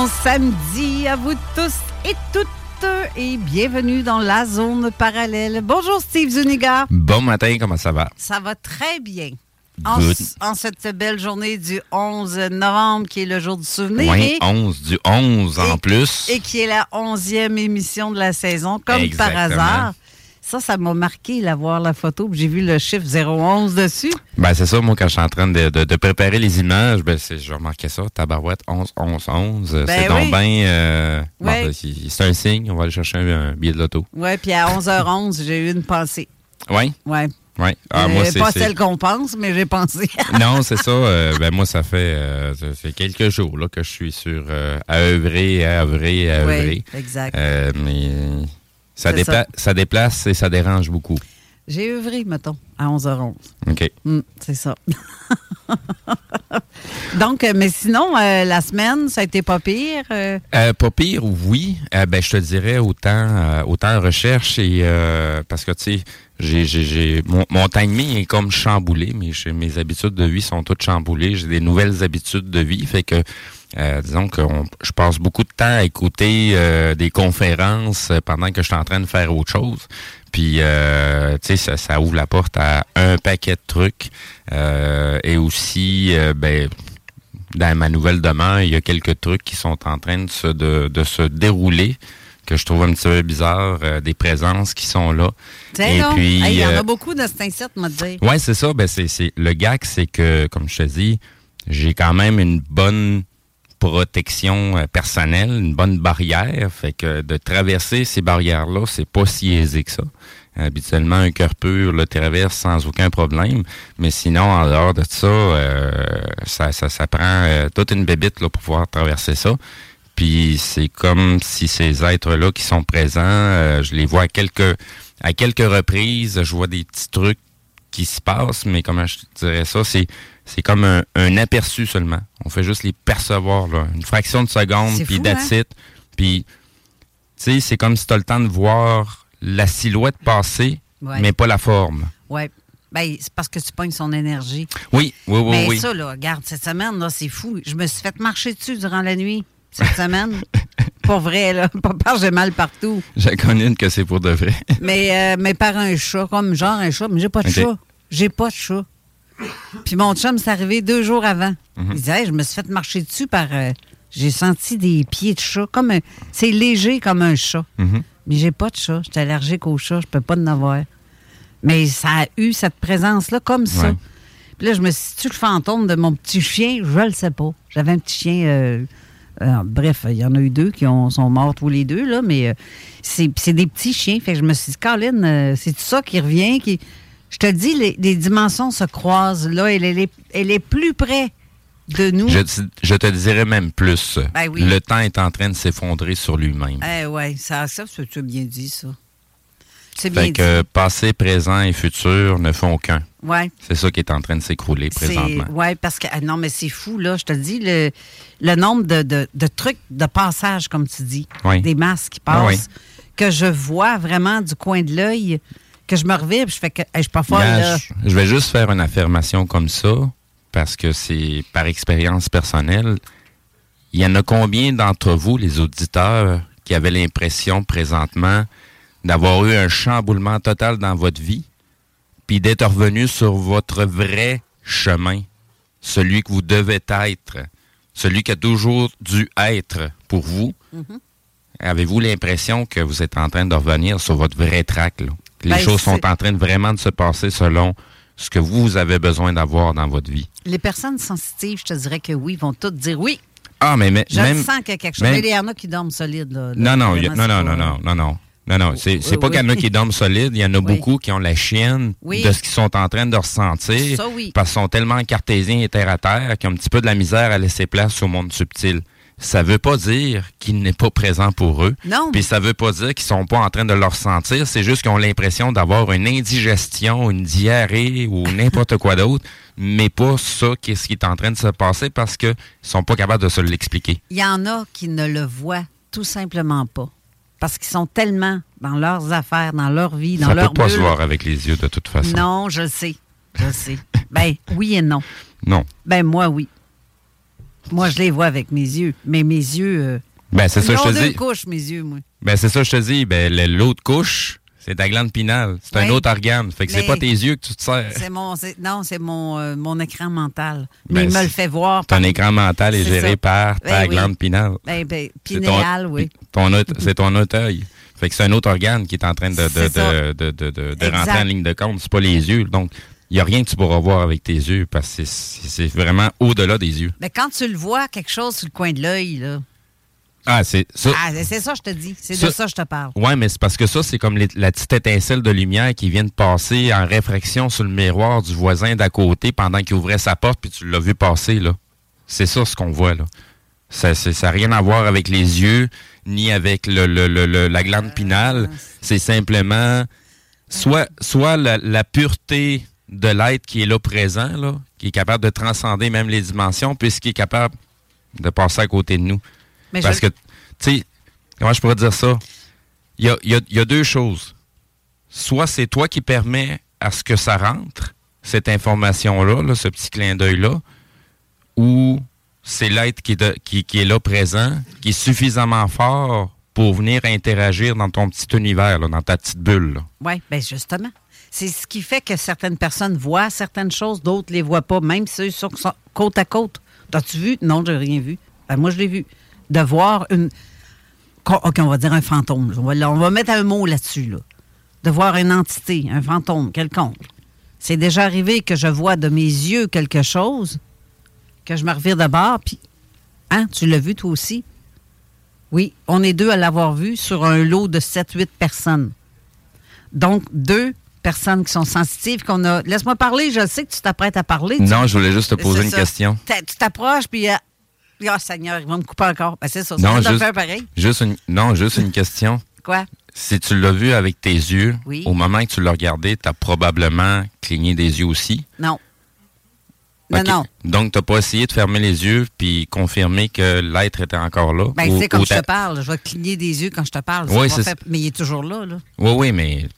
Bon samedi à vous tous et toutes et bienvenue dans la zone parallèle. Bonjour Steve Zuniga. Bon matin, comment ça va? Ça va très bien. En, cette belle journée du 11 novembre, qui est le jour du souvenir. Oui, et, 11 du 11 en plus. et qui est la 11e émission de la saison, comme Exactement. par hasard. Ça, ça m'a marqué, là, voir la photo. J'ai vu le chiffre 011 dessus. Ben, c'est ça, moi, quand je suis en train de, de- de préparer les images, ben, c'est- je remarquais ça, tabarouette 11, 11, 11. Ben c'est oui. donc bien. euh, bon, ben, c'est un signe, on va aller chercher un, un billet de loto. Ouais, puis à 11h11, j'ai eu une pensée. Oui, Ouais. oui. Ah, Euh, moi, c'est. pas celle qu'on pense, mais j'ai pensé. Non, c'est ça. euh, ben, moi, ça fait, euh, ça fait quelques jours là, que je suis sur euh, à œuvrer, à œuvrer, à œuvrer. oui, exact. Euh, mais ça, C'est dépla- ça. ça déplace et ça dérange beaucoup. J'ai œuvré, mettons, à 11h11. OK. Hmm, c'est ça. Donc, euh, mais sinon, euh, la semaine, ça a été pas pire. euh, Euh, pas pire, oui. Ben, je te dirais autant, autant recherche et parce que tu sais, j'ai, j'ai, mon, mon timing est comme chamboulé, mais j'ai- mes habitudes de vie sont toutes chamboulées. J'ai des nouvelles habitudes de vie, fait que euh, disons que on- je passe beaucoup de temps à écouter euh, des conférences pendant que je suis en train de faire autre chose. Puis, euh, tu sais, ça, ça ouvre la porte à un paquet de trucs. Euh, et aussi, euh, ben, dans ma nouvelle demeure, il y a quelques trucs qui sont en train de se, de, de se dérouler que je trouve un petit peu bizarre, euh, des présences qui sont là. Et donc, puis, Hey, il y en euh, a beaucoup dans cet incite, m'a dit. Ouais, c'est ça. Ben, c'est, c'est, le gag, c'est que, comme je te dis, j'ai quand même une bonne protection euh, personnelle, une bonne barrière. Fait que de traverser ces barrières-là, c'est pas si aisé que ça. Habituellement, un cœur pur le traverse sans aucun problème. Mais sinon, en dehors de ça, euh, ça, ça, ça prend euh, toute une bébite là, pour pouvoir traverser ça. Puis c'est comme si ces êtres-là qui sont présents, je les vois à quelques, à quelques reprises, je vois des petits trucs qui se passent, mais comment je dirais ça, c'est c'est comme un, un aperçu seulement. On fait juste les percevoir, là, une fraction de seconde, puis that's hein? it. Puis, tu sais, c'est comme si tu as le temps de voir la silhouette passer, Ouais. mais pas la forme. Ouais. Ben, c'est parce que tu pognes son énergie. Oui, oui, oui, mais oui. ça, là, regarde, cette semaine, là, c'est fou. Je me suis fait marcher dessus durant la nuit, cette semaine. Pour vrai, là. Que j'ai mal partout. J'en connais une que c'est pour de vrai. Mais, euh, mais par un chat, comme genre un chat, mais j'ai pas de chat. J'ai pas de chat. Puis mon chum, c'est arrivé deux jours avant. Mhm. Il disait, Hey, je me suis fait marcher dessus par. euh, j'ai senti des pieds de chat. comme un- C'est léger comme un chat. Mhm. Mais j'ai pas de chat. J'étais allergique au chat. Je peux pas en avoir. Mais ça a eu cette présence-là comme ça. Ouais. Puis là, je me suis dit, le fantôme de mon petit chien? Je le sais pas. J'avais un petit chien. euh, euh, bref, il y en a eu deux qui ont, sont morts tous les deux, là, mais euh, c'est c'est des petits chiens. Fait que je me suis dit, Colin, c'est tout ça qui revient. Qui... Je te dis, les, les dimensions se croisent. Là, elle, elle est, elle est plus près de nous. Je, te- je te dirais même plus. Ben oui. Le temps est en train de s'effondrer sur lui-même. Eh ouais, ça, ça, tu as bien dit, ça. C'est bien Fait dit. que passé, présent et futur ne font qu'un. Ouais. C'est ça qui est en train de s'écrouler présentement. Oui, parce que ah non, mais c'est fou, là. Je te dis, le, le nombre de, de- de trucs de passage, comme tu dis, Oui. des masques qui Ah passent, que je vois vraiment du coin de l'œil, que je me revive, je fais que hey, je suis pas folle, Gars, là. je, je vais juste faire une affirmation comme ça, parce que c'est par expérience personnelle. Il y en a combien d'entre vous, les auditeurs, qui avaient l'impression présentement d'avoir eu un chamboulement total dans votre vie, puis d'être revenu sur votre vrai chemin, celui que vous devez être, celui qui a toujours dû être pour vous? Mm-hmm. Avez-vous l'impression que vous êtes en train de revenir sur votre vrai track? Là? Les Ben, choses sont en train de vraiment de se passer selon ce que vous avez besoin d'avoir dans votre vie. Les personnes sensitives, je te dirais que oui, vont toutes dire oui. Ah, mais, mais Je même... sens qu'il y a quelque chose. même- Mais il y en a qui dorment solides, là. Non, non, a- non, non, non, non, non, non. Non, non, c'est Oui, pas qu'il y en a qui dorment solides, il y en a Oui. beaucoup qui ont la chienne de ce qu'ils sont en train de ressentir. Ça, oui. Parce qu'ils sont tellement cartésiens et terre à terre qu'ils ont un petit peu de la misère à laisser place au monde subtil. Ça veut pas dire qu'il n'est pas présent pour eux. Non. Puis ça veut pas dire qu'ils sont pas en train de le ressentir. C'est juste qu'ils ont l'impression d'avoir une indigestion, une diarrhée ou n'importe quoi d'autre, mais pas ça qu'est-ce qui est en train de se passer parce qu'ils sont pas capables de se l'expliquer. Il y en a qui ne le voient tout simplement pas. Parce qu'ils sont tellement dans leurs affaires, dans leur vie, dans Ça leur peut pas se voir avec les yeux de toute façon. Non, je le sais. Je le sais. ben, oui et non. Non. Ben, moi, oui. Moi, je les vois avec mes yeux. Mais mes yeux. euh, Ben c'est ça je te dis. couches, mes yeux, moi. Ben c'est ça je te dis. Ben l'autre couche, c'est ta glande pinale. C'est un autre organe. Fait que c'est pas tes yeux que tu te sers. C'est mon. Non, c'est mon, euh, mon écran mental. Ben, Mais il me le fait voir. Ton par- écran mental est géré ça. par ta Ben oui. glande pinale. Ben, ben, C'est pinéal, oui. ton autre- c'est ton autre œil. Fait que c'est un autre organe qui est en train de, de, de, de, de, rentrer en ligne de compte. C'est pas les yeux. Donc, il n'y a rien que tu pourras voir avec tes yeux parce que c'est- vraiment au-delà des yeux. Mais quand tu le vois, quelque chose sur le coin de l'œil, là. Ah, c'est ça. Ah, c'est ça, je te dis. C'est Ça- de ça que je te parle. Ouais, mais c'est parce que ça, c'est comme les- la petite étincelle de lumière qui vient de passer en réfraction sur le miroir du voisin d'à côté pendant qu'il ouvrait sa porte, puis tu l'as vu passer, là. C'est ça ce qu'on voit, là. Ça n'a rien à voir avec les yeux, ni avec le, le- le- le- la glande pinale. C'est simplement soit, soit la, la pureté de l'être qui est là présent, là, qui est capable de transcender même les dimensions, puisqu'il est capable de passer à côté de nous. Mais Parce je- que, tu sais, comment je pourrais dire ça? Il y a, il y a- il y a deux choses. Soit c'est toi qui permets à ce que ça rentre, cette information-là, là, ce petit clin d'œil-là, ou c'est l'être qui, qui, qui est là présent, qui est suffisamment fort pour venir interagir dans ton petit univers, là, dans ta petite bulle. Oui, bien justement. C'est ce qui fait que certaines personnes voient certaines choses, d'autres les voient pas, même ceux qui sont côte à côte. T'as-tu vu? Non, j'ai rien vu. Ben, moi, je l'ai vu. De voir une. OK, on va dire un fantôme. On va, on va mettre un mot là-dessus. Là. De voir une entité, un fantôme quelconque. C'est déjà arrivé que je vois de mes yeux quelque chose, que je me revire de bord, puis. Hein, tu l'as vu toi aussi? Oui, on est deux à l'avoir vu sur un lot de 7-8 personnes. Donc, deux personnes qui sont sensitives, qu'on a. Laisse-moi parler, je sais que tu t'apprêtes à parler. Non, je voulais juste te poser C'est une ça. question. Tu t'approches, puis. Ah, Seigneur, il va me couper encore. Ben, c'est ça, Non, juste- faire pareil. Juste une, non, juste une question. Quoi? Si tu l'as vu avec tes yeux, Oui. au moment que tu l'as regardé, tu as probablement cligné des yeux aussi? Non. Non, non. Donc, tu n'as pas essayé de fermer les yeux puis confirmer que l'être était encore là? Ben, Ou- tu sais, comme ou je te parle, je vais cligner des yeux quand je te parle. Oui, c'est faire- Mais il est toujours là, là. Oui, oui, mais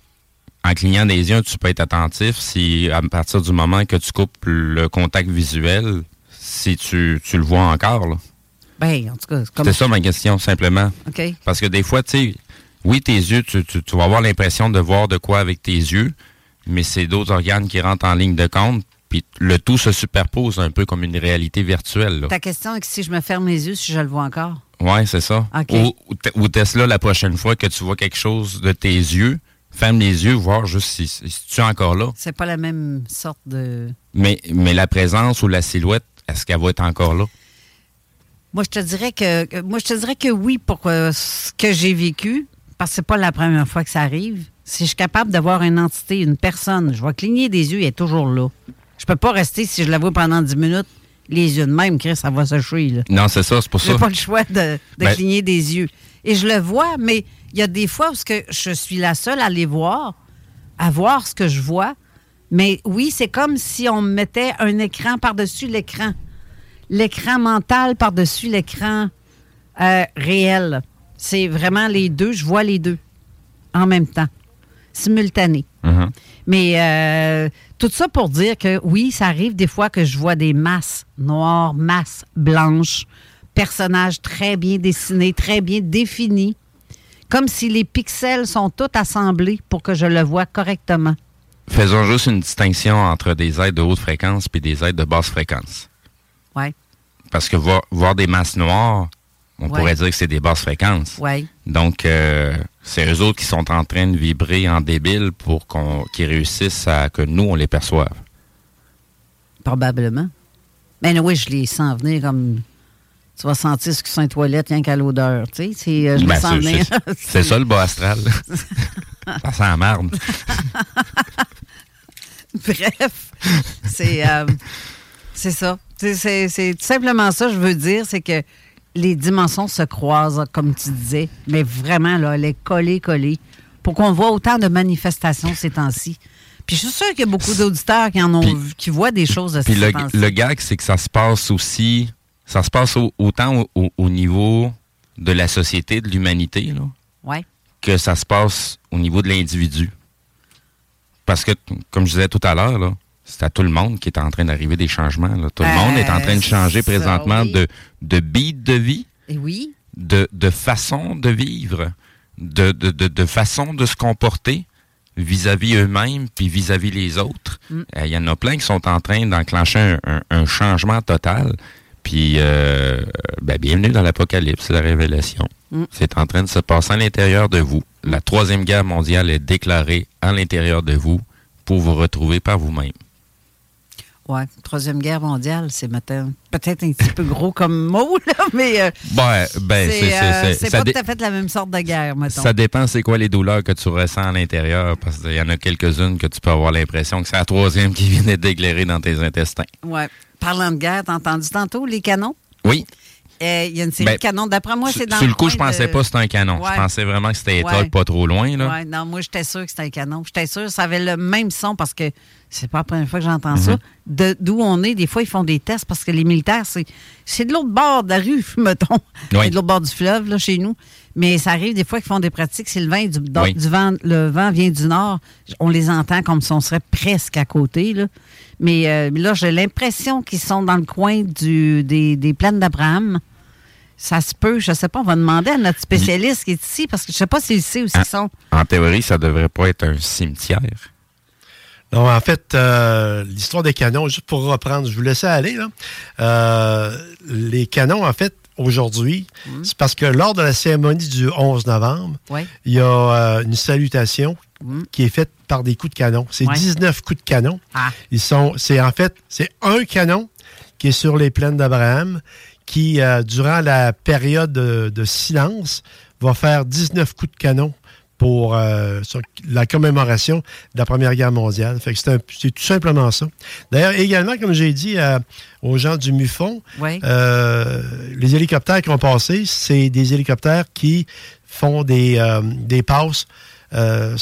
en clignant des yeux, tu peux être attentif si, à partir du moment que tu coupes le contact visuel, si tu, tu le vois encore. là. Ben, en tout cas, c'est comme. Ça ma question, simplement. Parce que des fois, tu sais, oui, tes yeux, tu, tu- tu vas avoir l'impression de voir de quoi avec tes yeux, mais c'est d'autres organes qui rentrent en ligne de compte, puis le tout se superpose un peu comme une réalité virtuelle. là. Ta question est que si je me ferme les yeux, si je le vois encore? Oui, c'est ça. Ou, ou ou Tesla, la prochaine fois que tu vois quelque chose de tes yeux, ferme les yeux, voir juste si, si tu es encore là. C'est pas la même sorte de. Mais, mais la présence ou la silhouette, est-ce qu'elle va être encore là? Moi, je te dirais que moi, je te dirais que oui pour ce que j'ai vécu, parce que c'est pas la première fois que ça arrive. Si je suis capable d'avoir une entité, une personne, je vais cligner des yeux, elle est toujours là. Je peux pas rester si je la vois pendant 10 minutes, les yeux de même, Chris, ça va sécher. Là. Non, c'est ça, c'est pour ça. J'ai pas le choix de, de Ben- cligner des yeux. Et je le vois, mais il y a des fois où que je suis la seule à les voir, à voir ce que je vois. Mais oui, c'est comme si on me mettait un écran par-dessus l'écran. L'écran mental par-dessus l'écran euh, réel. C'est vraiment les deux. Je vois les deux en même temps, simultané. Mhm. Mais euh, tout ça pour dire que oui, ça arrive des fois que je vois des masses noires, masses blanches, personnages très bien dessinés, très bien définis, comme si les pixels sont tous assemblés pour que je le vois correctement. Faisons juste une distinction entre des aides de haute fréquence et des aides de basse fréquence. Ouais, Parce que voir, voir des masses noires, on Ouais. pourrait dire que c'est des basses fréquences. ouais. Donc, euh, c'est eux autres qui sont en train de vibrer en débile pour qu'on qu'ils réussissent à que nous, on les perçoive. Probablement. Mais oui, je les sens venir comme. Tu vas sentir ce que c'est une toilette, rien qu'à l'odeur. Tu sais, c'est, euh, je Ben, les sens c'est- ça le bas astral. ça sent la marde. Bref, c'est euh, c'est ça. C'est- tout simplement ça, je veux dire, c'est que les dimensions se croisent, comme tu disais, mais vraiment, là, elle est collée, collée, pour qu'on voit autant de manifestations ces temps-ci. Puis je suis sûre qu'il y a beaucoup d'auditeurs qui en ont Puis- vu, qui voient des choses de Puis ces le, temps-ci. le gag, c'est que ça se passe aussi, ça se passe au- autant au, au- au niveau de la société, de l'humanité, là, Ouais. que ça se passe au niveau de l'individu. Parce que, comme je disais tout à l'heure, là, c'est à tout le monde qui est en train d'arriver des changements. là. Tout le monde est en train de changer ça, présentement oui. de, de beat de vie, Et oui, de, de façon de vivre, de, de, de, de façon de se comporter vis-à-vis eux-mêmes puis vis-à-vis les autres. Mm. Euh, Il y en a plein qui sont en train d'enclencher un, un- un changement total. Puis, euh, ben, bienvenue dans l'Apocalypse, la révélation. Mm. C'est en train de se passer à l'intérieur de vous. La Troisième Guerre mondiale est déclarée à l'intérieur de vous pour vous retrouver par vous-même. ouais. Troisième guerre mondiale, c'est peut-être un petit peu gros comme mot, là, mais euh, Ben, ben, c'est- euh, pas tout à fait la même sorte de guerre, mettons. Ça dépend c'est quoi les douleurs que tu ressens à l'intérieur, parce qu'il y en a quelques-unes que tu peux avoir l'impression que c'est la troisième qui vient d'être déclarée dans tes intestins. Ouais. Parlant de guerre, t'as entendu tantôt les canons? Oui. Euh, Il y a une série Ben, de canons. D'après moi, c'est dans sur le coup, je pensais de- pas que c'était un canon. Ouais. Je pensais vraiment que c'était Ouais. étoile pas trop loin. Là. Ouais, non, moi, j'étais sûre que c'était un canon. J'étais sûre, ça avait le même son parce que c'est pas la première fois que j'entends Mhm. ça. De- D'où on est, des fois, ils font des tests parce que les militaires, c'est c'est de l'autre bord de la rue, mettons. Oui. C'est de l'autre bord du fleuve, là, chez nous. Mais ça arrive des fois qu'ils font des pratiques. Si le vent, est du, do- Oui. du vent, le vent vient du nord, on les entend comme si on serait presque à côté. Là. Mais euh, là, j'ai l'impression qu'ils sont dans le coin du, des, des plaines d'Abraham. Ça se peut, je sais pas, on va demander à notre spécialiste qui est ici, parce que je sais pas s'il sait où Ah. ils sont. En théorie, ça devrait pas être un cimetière. Non, en fait, euh, l'histoire des canons, juste pour reprendre, je vous laissais aller, là. Euh, les canons, en fait, aujourd'hui, Mm. c'est parce que lors de la cérémonie du 11 novembre, Ouais. il y a euh, une salutation Mm. qui est faite par des coups de canon. C'est Ouais. 19 coups de canon. Ah. Ils sont, c'est en fait, c'est un canon qui est sur les plaines d'Abraham qui, durant la période de, de silence, va faire 19 coups de canon pour euh, sur la commémoration de la Première Guerre mondiale. Fait que c'est, un- c'est tout simplement ça. D'ailleurs, également, comme j'ai dit euh, aux gens du MUFON, Ouais. euh, les hélicoptères qui ont passé, c'est des hélicoptères qui font des, euh, des passes. euh,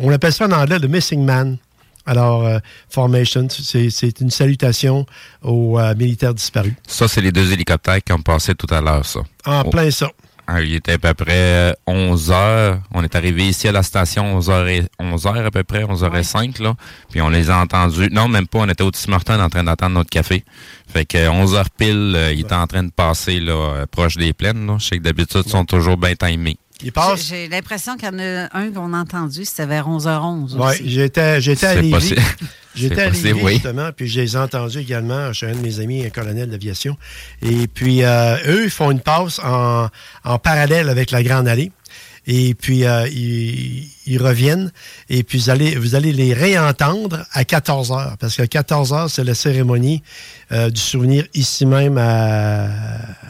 on, appelle ça en anglais le missing man. Alors, euh, formation, c'est, c'est une salutation aux euh, militaires disparus. Ça, c'est les deux hélicoptères qui ont passé tout à l'heure, ça. En Oh. plein ça. Ah, Il était à peu près 11 heures. On est arrivé ici à la station 11 heures, et, 11 heures à peu près, 11 h 05 là. Puis on les a entendus. Non, même pas. On était au Tim Hortons en train d'attendre notre café. Fait que 11 heures pile, euh, il était en train de passer là, euh, proche des plaines. Là. Je sais que d'habitude, ils sont toujours bien timés. Il J'ai passe. j'ai l'impression qu'il y en a un qu'on a entendu, c'était vers 11h11 Oui, j'étais, j'étais à Lévis. J'étais à Lévis, oui. justement, puis je les ai entendus également chez un de mes amis, un colonel d'aviation. Et puis, euh, eux, ils font une passe en, en parallèle avec la Grande Allée. Et puis, euh, ils, ils reviennent. Et puis, vous allez, vous allez les réentendre à 14 heures. Parce qu'à 14 heures, c'est la cérémonie euh, du souvenir ici même à,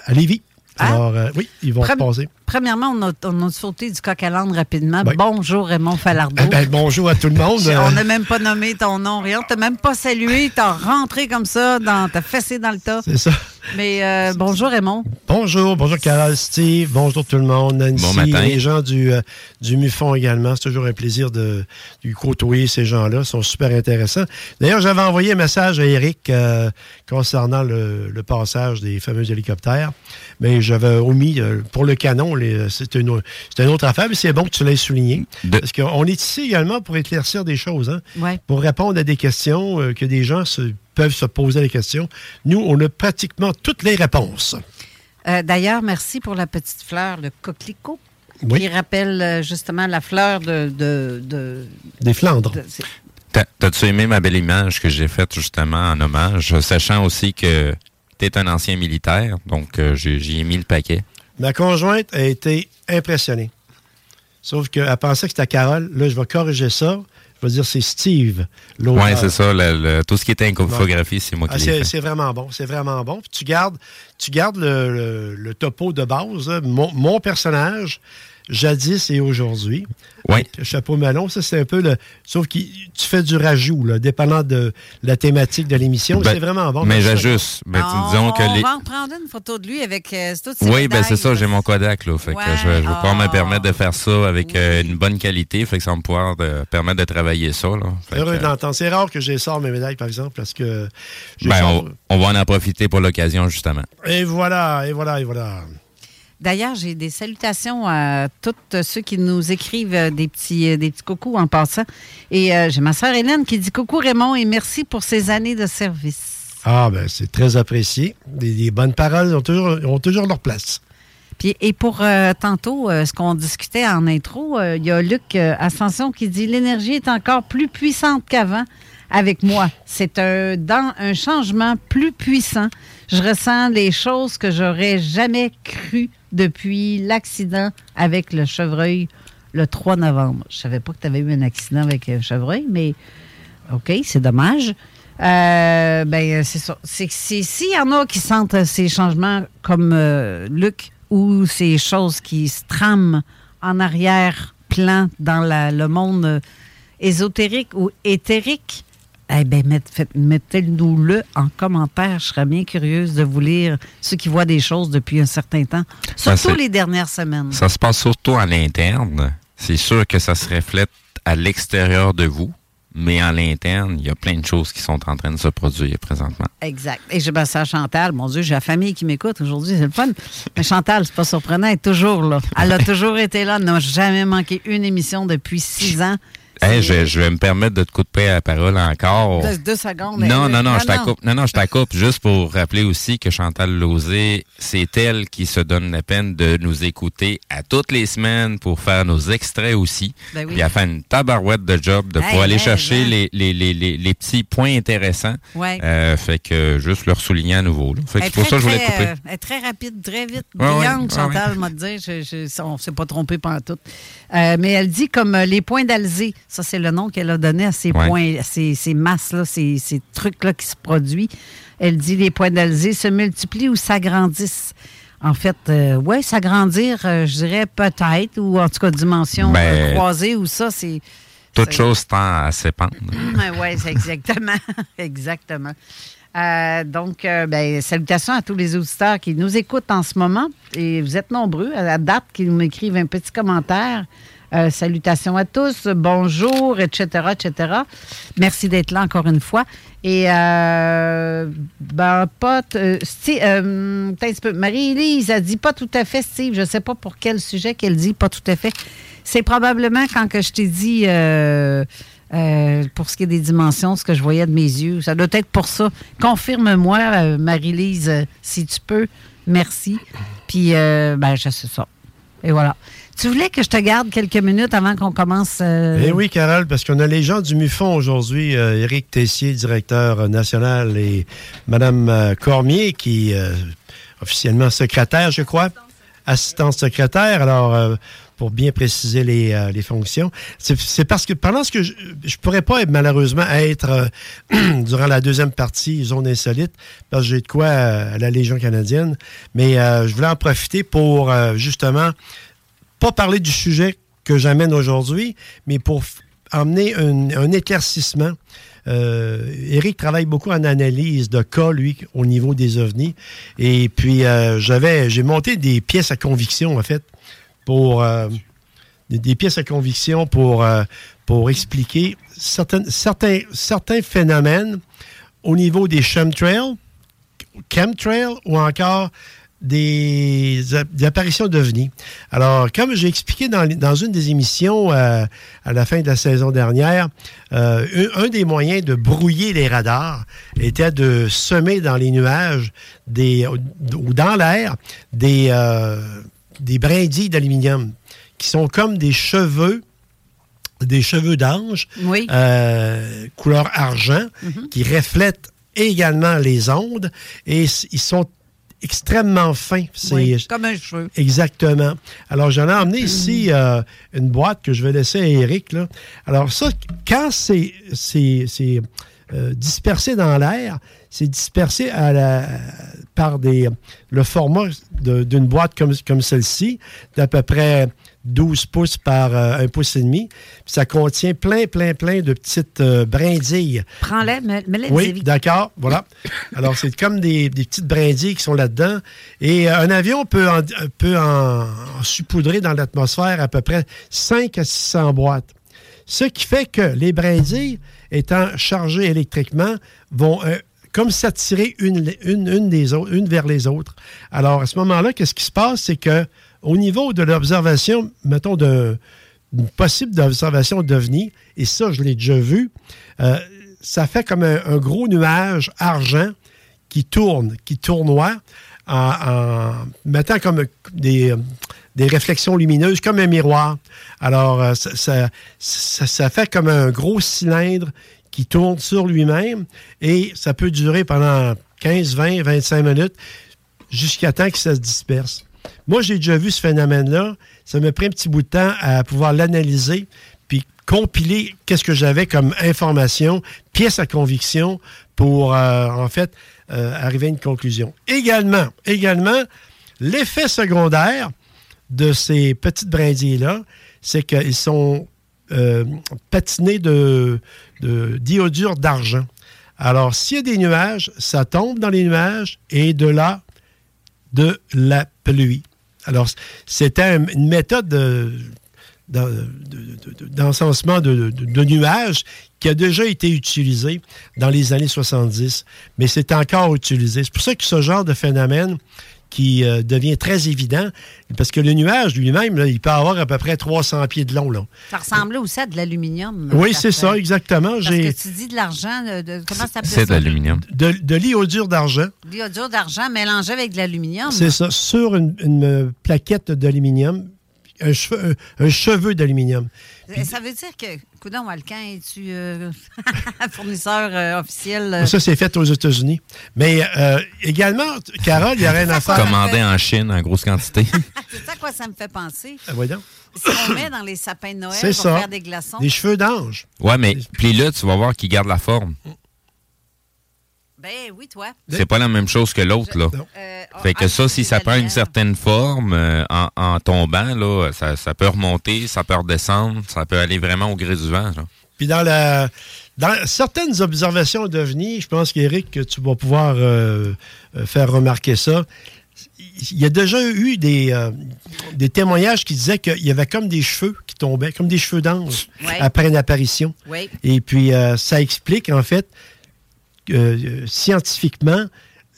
à Lévis. Ah. Alors, euh, oui, ils vont Prem- passer. Premièrement, on a, on a sauté du coq à l'âne rapidement. Oui. Bonjour Raymond Falardeau. Ben, bonjour à tout le monde. On n'a même pas nommé ton nom, rien. T'as même pas salué. T'as rentré comme ça, dans, t'as fessé dans le tas. C'est ça. Mais euh, bonjour Raymond. Bonjour, bonjour Carole, Steve, bonjour tout le monde, Nancy, Bon matin. les gens du, euh, du MUFON également. C'est toujours un plaisir de, de côtoyer ces gens-là. Ils sont super intéressants. D'ailleurs, j'avais envoyé un message à Eric euh, concernant le, le passage des fameux hélicoptères, mais j'avais omis euh, pour le canon, c'est une, c'est une autre affaire, mais c'est bon que tu l'aies souligné. De- Parce qu'on est ici également pour éclaircir des choses, hein, Ouais. pour répondre à des questions euh, que des gens se- peuvent se poser des questions. Nous, on a pratiquement toutes les réponses. Euh, D'ailleurs, merci pour la petite fleur, le coquelicot, Oui. qui rappelle euh, justement la fleur de. de, de- Des Flandres. de- T'as-tu aimé ma belle image que j'ai faite justement en hommage, sachant aussi que t'es un ancien militaire, donc euh, j'ai j'y ai mis le paquet? Ma conjointe a été impressionnée. Sauf qu'elle pensait que c'était Carole. Là, je vais corriger ça. Je vais dire c'est Steve. Ouais, c'est ça. le- le- tout ce qui était infographie, c'est moi Ah, qui l'ai c'est, fait. c'est vraiment bon. C'est vraiment bon. Puis tu gardes, tu gardes le, le- le topo de base. là. Mon, mon personnage, jadis et aujourd'hui. Oui. Chapeau melon, ça, c'est un peu le. Sauf que tu fais du rajout, là, dépendant de la thématique de l'émission. Ben, c'est vraiment bon. Mais j'ajuste. Ben, on, disons que on les. va en prendre une photo de lui avec euh, Oui, ben c'est ça, j'ai mon Kodak là. Fait que je, vais- pouvoir me ah. permettre de faire ça avec euh, une bonne qualité. Fait que ça va me pouvoir de- permettre de travailler ça. Là. Heureux que, d'entendre. C'est rare que j'ai sort mes médailles, par exemple, parce que. j'ai ben, sort- on, on va en profiter pour l'occasion, justement. Et voilà, et voilà, et voilà. D'ailleurs, j'ai des salutations à tous ceux qui nous écrivent des petits, euh, des petits coucous en passant. Et euh, j'ai ma sœur Hélène qui dit coucou Raymond et merci pour ces années de service. Ah, ben, c'est très apprécié. Des, des bonnes paroles ont toujours, ont toujours leur place. Puis, et pour euh, tantôt, euh, ce qu'on discutait en intro, il y a Luc Ascension qui dit l'énergie est encore plus puissante qu'avant avec moi. C'est un dans un changement plus puissant. Je ressens les choses que j'aurais jamais cru depuis l'accident avec le chevreuil le 3 novembre. Je savais pas que tu avais eu un accident avec un chevreuil, mais OK, c'est dommage. Euh, ben, c'est ça. S'il y en a qui sentent ces changements comme euh, Luc ou ces choses qui se trament en arrière-plan dans le monde euh, ésotérique ou éthérique, eh bien, mettez-nous-le en commentaire. Je serais bien curieuse de vous lire ceux qui voient des choses depuis un certain temps, surtout c'est- les dernières semaines. Ça se passe surtout à l'interne. C'est sûr que ça se reflète à l'extérieur de vous, mais à l'interne, il y a plein de choses qui sont en train de se produire présentement. Exact. Et je passe à Chantal. Mon Dieu, j'ai la famille qui m'écoute aujourd'hui. C'est le fun. Mais Chantal, c'est pas surprenant. Elle est toujours là. Elle a toujours été là. Elle n'a jamais manqué une émission depuis six ans. Hey, je, je vais me permettre de te couper la parole encore. Deux, deux secondes. Non, non, non, je t'accoupe. Non, non, je t'accoupe juste pour rappeler aussi que Chantal Lauzé, c'est elle qui se donne la peine de nous écouter à toutes les semaines pour faire nos extraits aussi. Ben oui. Puis elle fait une tabarouette de job de Hey, pour aller hey, chercher les, les, les, les, les petits points intéressants. Ouais. Euh, fait que juste leur souligner à nouveau. là. Fait que c'est pour ça que je voulais couper. euh, elle est très rapide, très vite, Ouais, brillante, ouais, Chantal, m'a dit. Je, je- on ne s'est pas trompé pendant tout. Euh, mais elle dit comme les points d'Alzé. Ça, c'est le nom qu'elle a donné à ces Ouais. points, à ces, ces masses-là, ces, ces trucs-là qui se produisent. Elle dit les points d'Alzé se multiplient ou s'agrandissent. En fait, oui, s'agrandir, euh, je dirais peut-être, ou en tout cas dimension Ben, euh, croisée, ou ça, c'est. Toute chose tend à s'épandre. oui, c'est exactement. exactement. Euh, donc, euh, ben, salutations à tous les auditeurs qui nous écoutent en ce moment. Et vous êtes nombreux à la date qui nous écrivent un petit commentaire. Euh, salutations à tous, bonjour, etc., etc. Merci d'être là encore une fois. Et, euh, ben, pas. euh, euh. Marie-Élise a dit pas tout à fait, Steve. Je sais pas pour quel sujet qu'elle dit pas tout à fait. C'est probablement quand que je t'ai dit. euh, euh, pour ce qui est des dimensions, ce que je voyais de mes yeux. Ça doit être pour ça. Confirme-moi, Marie-Lise, si tu peux. Merci. Puis, ben, je sais ça. Et voilà. Tu voulais que je te garde quelques minutes avant qu'on commence. euh, Eh oui, Carole, parce qu'on a les gens du MUFON aujourd'hui. euh, Éric Tessier, directeur national, et Mme euh, Cormier, qui est euh, officiellement secrétaire, je crois. Assistante secrétaire. Alors, euh, pour bien préciser les, euh, les fonctions. C'est parce que pendant ce que je ne pourrais pas malheureusement être euh, durant la deuxième partie zone insolite parce que j'ai de quoi euh, à la Légion canadienne, mais je voulais en profiter pour justement pas parler du sujet que j'amène aujourd'hui, mais pour emmener un, éclaircissement. Euh, Eric travaille beaucoup en analyse de cas, lui, au niveau des ovnis. Et puis, euh, j'avais, j'ai monté des pièces à conviction, en fait, pour euh, des, des pièces à conviction pour, euh, pour expliquer certaines, certains, certains phénomènes au niveau des chemtrails, chemtrails ou encore des, des apparitions d'ovnis. Alors, comme j'ai expliqué dans, dans une des émissions euh, à la fin de la saison dernière, euh, un, un des moyens de brouiller les radars était de semer dans les nuages des, ou dans l'air des, euh, des brindilles d'aluminium qui sont comme des cheveux des cheveux d'ange, Oui. couleur argent, qui reflètent également les ondes et ils sont extrêmement fins. C'est Oui, comme un cheveu. Exactement. Alors, j'en ai emmené ici euh, une boîte que je vais laisser à Eric. Là. Alors, ça, quand c'est euh, dispersé dans l'air, c'est dispersé à la, par des, le format d'une boîte comme, comme celle-ci, d'à peu près 12 pouces par euh, un pouce et demi. Puis ça contient plein, plein, plein de petites euh, brindilles. Prends-les, mets- mets-les Oui, d'accord, voilà. Alors, c'est comme des, des petites brindilles qui sont là-dedans. Et euh, un avion peut en, peut en, en saupoudrer dans l'atmosphère à peu près 5 à 600 boîtes. Ce qui fait que les brindilles, étant chargées électriquement, vont euh, comme s'attirer une, une, une des autres, une vers les autres. Alors, à ce moment-là, qu'est-ce qui se passe? C'est que au niveau de l'observation, mettons, d'un- d'une possible observation d'OVNI, et ça, je l'ai déjà vu, euh, ça fait comme un, gros nuage argent qui tourne, qui tournoie en, mettant comme des, réflexions lumineuses, comme un miroir. Alors, euh, ça- ça fait comme un gros cylindre qui tourne sur lui-même et ça peut durer pendant 15, 20, 25 minutes jusqu'à temps que ça se disperse. Moi, j'ai déjà vu ce phénomène-là. Ça m'a pris un petit bout de temps à pouvoir l'analyser puis compiler qu'est-ce que j'avais comme information, pièce à conviction pour, euh, en fait, euh, arriver à une conclusion. Également, également, l'effet secondaire de ces petites brindilles-là, c'est qu'ils sont euh, patinés de diodure d'argent. Alors, s'il y a des nuages, ça tombe dans les nuages et de là, de la pluie. Alors, c'était un- une méthode de- d'en- de- de- de- d'encensement de, de- de nuages qui a déjà été utilisée dans les années 70, mais c'est encore utilisé. C'est pour ça que ce genre de phénomène qui euh, devient très évident, parce que le nuage lui-même, il peut avoir à peu près 300 pieds de long. Là. Ça ressemblait aussi à de l'aluminium. Oui, ça c'est ça, exactement. Parce que tu dis de l'argent, comment ça s'appelle C'est de ça? l'aluminium. de, de l'iodure d'argent. L'iodure d'argent mélangé avec de l'aluminium. C'est ça, sur une, une, euh, plaquette d'aluminium, un, cheveu, un- un cheveu d'aluminium. Euh, Ça veut dire que, coudon, Walcan, es-tu euh, fournisseur euh, officiel? euh? Ça, c'est fait aux États-Unis. Mais euh, également, Carole, il y a rien à faire. Commandé en Chine en grosse quantité. C'est ça à quoi ça me fait penser? Ah, voyons. Si on met dans les sapins de Noël pour ça. faire des glaçons, Des cheveux d'ange. Ouais, mais puis là, tu vas voir qu'il garde la forme. Ben oui, toi. C'est pas la même chose que l'autre, là. Euh, Fait que ah, ça, si ça prend une certaine forme euh, en, en tombant, là, ça, ça peut remonter, ça peut redescendre, ça peut aller vraiment au gré du vent. là. Puis dans la dans certaines observations d'OVNI, je pense qu'Éric, que tu vas pouvoir euh, faire remarquer ça. Il y a déjà eu des, euh, des témoignages qui disaient qu'il y avait comme des cheveux qui tombaient, comme des cheveux d'ange Ouais. après une apparition. Oui. Et puis, euh, ça explique, en fait, euh, scientifiquement,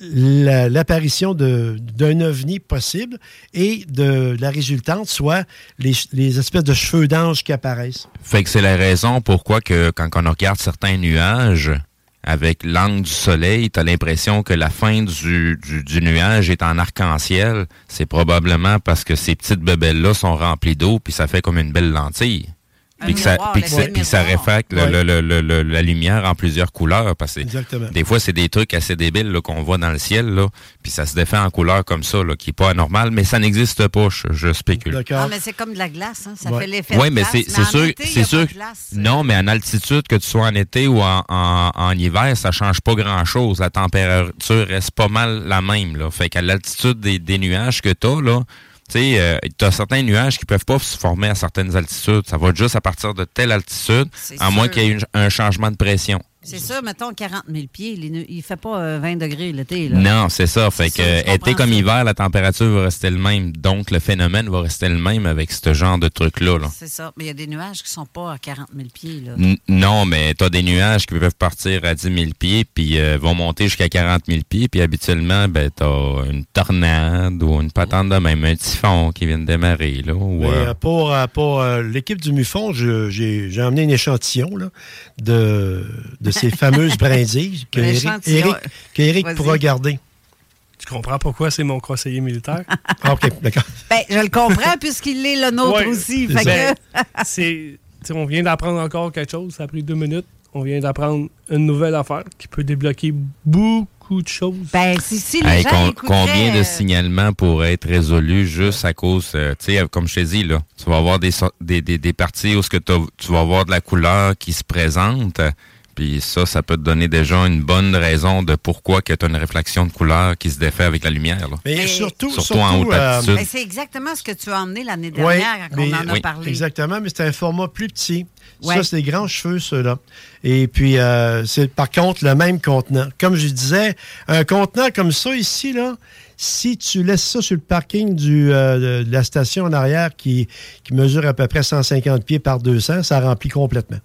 la- l'apparition d'un ovni possible et de la résultante, soit les, espèces de cheveux d'ange qui apparaissent. Fait que c'est la raison pourquoi que quand on regarde certains nuages, avec l'angle du soleil, tu as l'impression que la fin du, du, nuage est en arc-en-ciel. C'est probablement parce que ces petites bebelles-là sont remplies d'eau, puis ça fait comme une belle lentille. Puis que ça, miroir, puis que ça- l'effet puis que ça miroir. réfracte le- le- le- le- le- la lumière en plusieurs couleurs. Parce que Exactement. des fois, c'est des trucs assez débiles là, qu'on voit dans le ciel, là, puis ça se défait en couleur comme ça, là, qui n'est pas anormal, mais ça n'existe pas, je, je spécule. D'accord. Ah, mais c'est comme de la glace, hein? ça Ouais. fait l'effet Oui, de mais glace. c'est c'est en sûr, été, il y c'est a sûr. pas de glace. Non, mais en altitude, que tu sois en été ou en, en- en hiver, ça change pas grand-chose. La température reste pas mal la même. Là. Fait qu'à l'altitude des, des nuages que tu as, là, tu sais, euh, t'as certains nuages qui peuvent pas se former à certaines altitudes. Ça va être juste à partir de telle altitude, à moins qu'il y ait une- un changement de pression. C'est ça, mettons 40 000 pieds. Il ne fait pas euh, 20 degrés l'été. là. Non, c'est ça. Fait que ça, euh, été comme ça. hiver, la température va rester le même. Donc, le phénomène va rester le même avec ce genre de truc-là. là. C'est ça. Mais il y a des nuages qui sont pas à 40 000 pieds. Là. N- Non, mais tu as des nuages qui peuvent partir à 10 000 pieds, puis euh, vont monter jusqu'à 40 000 pieds, puis habituellement, ben, tu as une tornade ou une patente de même, un typhon qui vient de démarrer. Là, ou, Mais, euh, euh, pour euh, pour euh, l'équipe du MUFON, je- j'ai j'ai emmené un échantillon là, de, de ces fameuses brindilles que Eric, échantillon. Eric- que Eric Vas-y. pourra garder. Tu comprends pourquoi c'est mon conseiller militaire? Ah, OK, d'accord. Ben, je le comprends puisqu'il est le nôtre Ouais, aussi. Fait Ben, que, on vient d'apprendre encore quelque chose. Ça a pris deux minutes. On vient d'apprendre une nouvelle affaire qui peut débloquer beaucoup de choses. ben, si, si les hey, gens con- écouteraient, combien de euh, signalements pourraient être résolus juste à cause, euh, tu sais, comme je t'ai dit, là, tu vas avoir des, des, des, des parties où ce que t'as- tu vas avoir de la couleur qui se présente, euh, puis ça, ça peut te donner déjà une bonne raison de pourquoi que tu as une réflexion de couleur qui se défait avec la lumière. Là. Mais, surtout, Surtout surtout, en haute euh, altitude. ben, c'est exactement ce que tu as emmené l'année Oui, dernière quand mais- on en a oui, parlé. Exactement, mais c'est un format plus petit. Ouais. Ça, c'est des grands cheveux, ceux-là. Et puis, euh, c'est par contre le même contenant. Comme je disais, un contenant comme ça ici, là, si tu laisses ça sur le parking du, euh, de, de la station en arrière qui, qui mesure à peu près 150 pieds par 200, ça remplit complètement.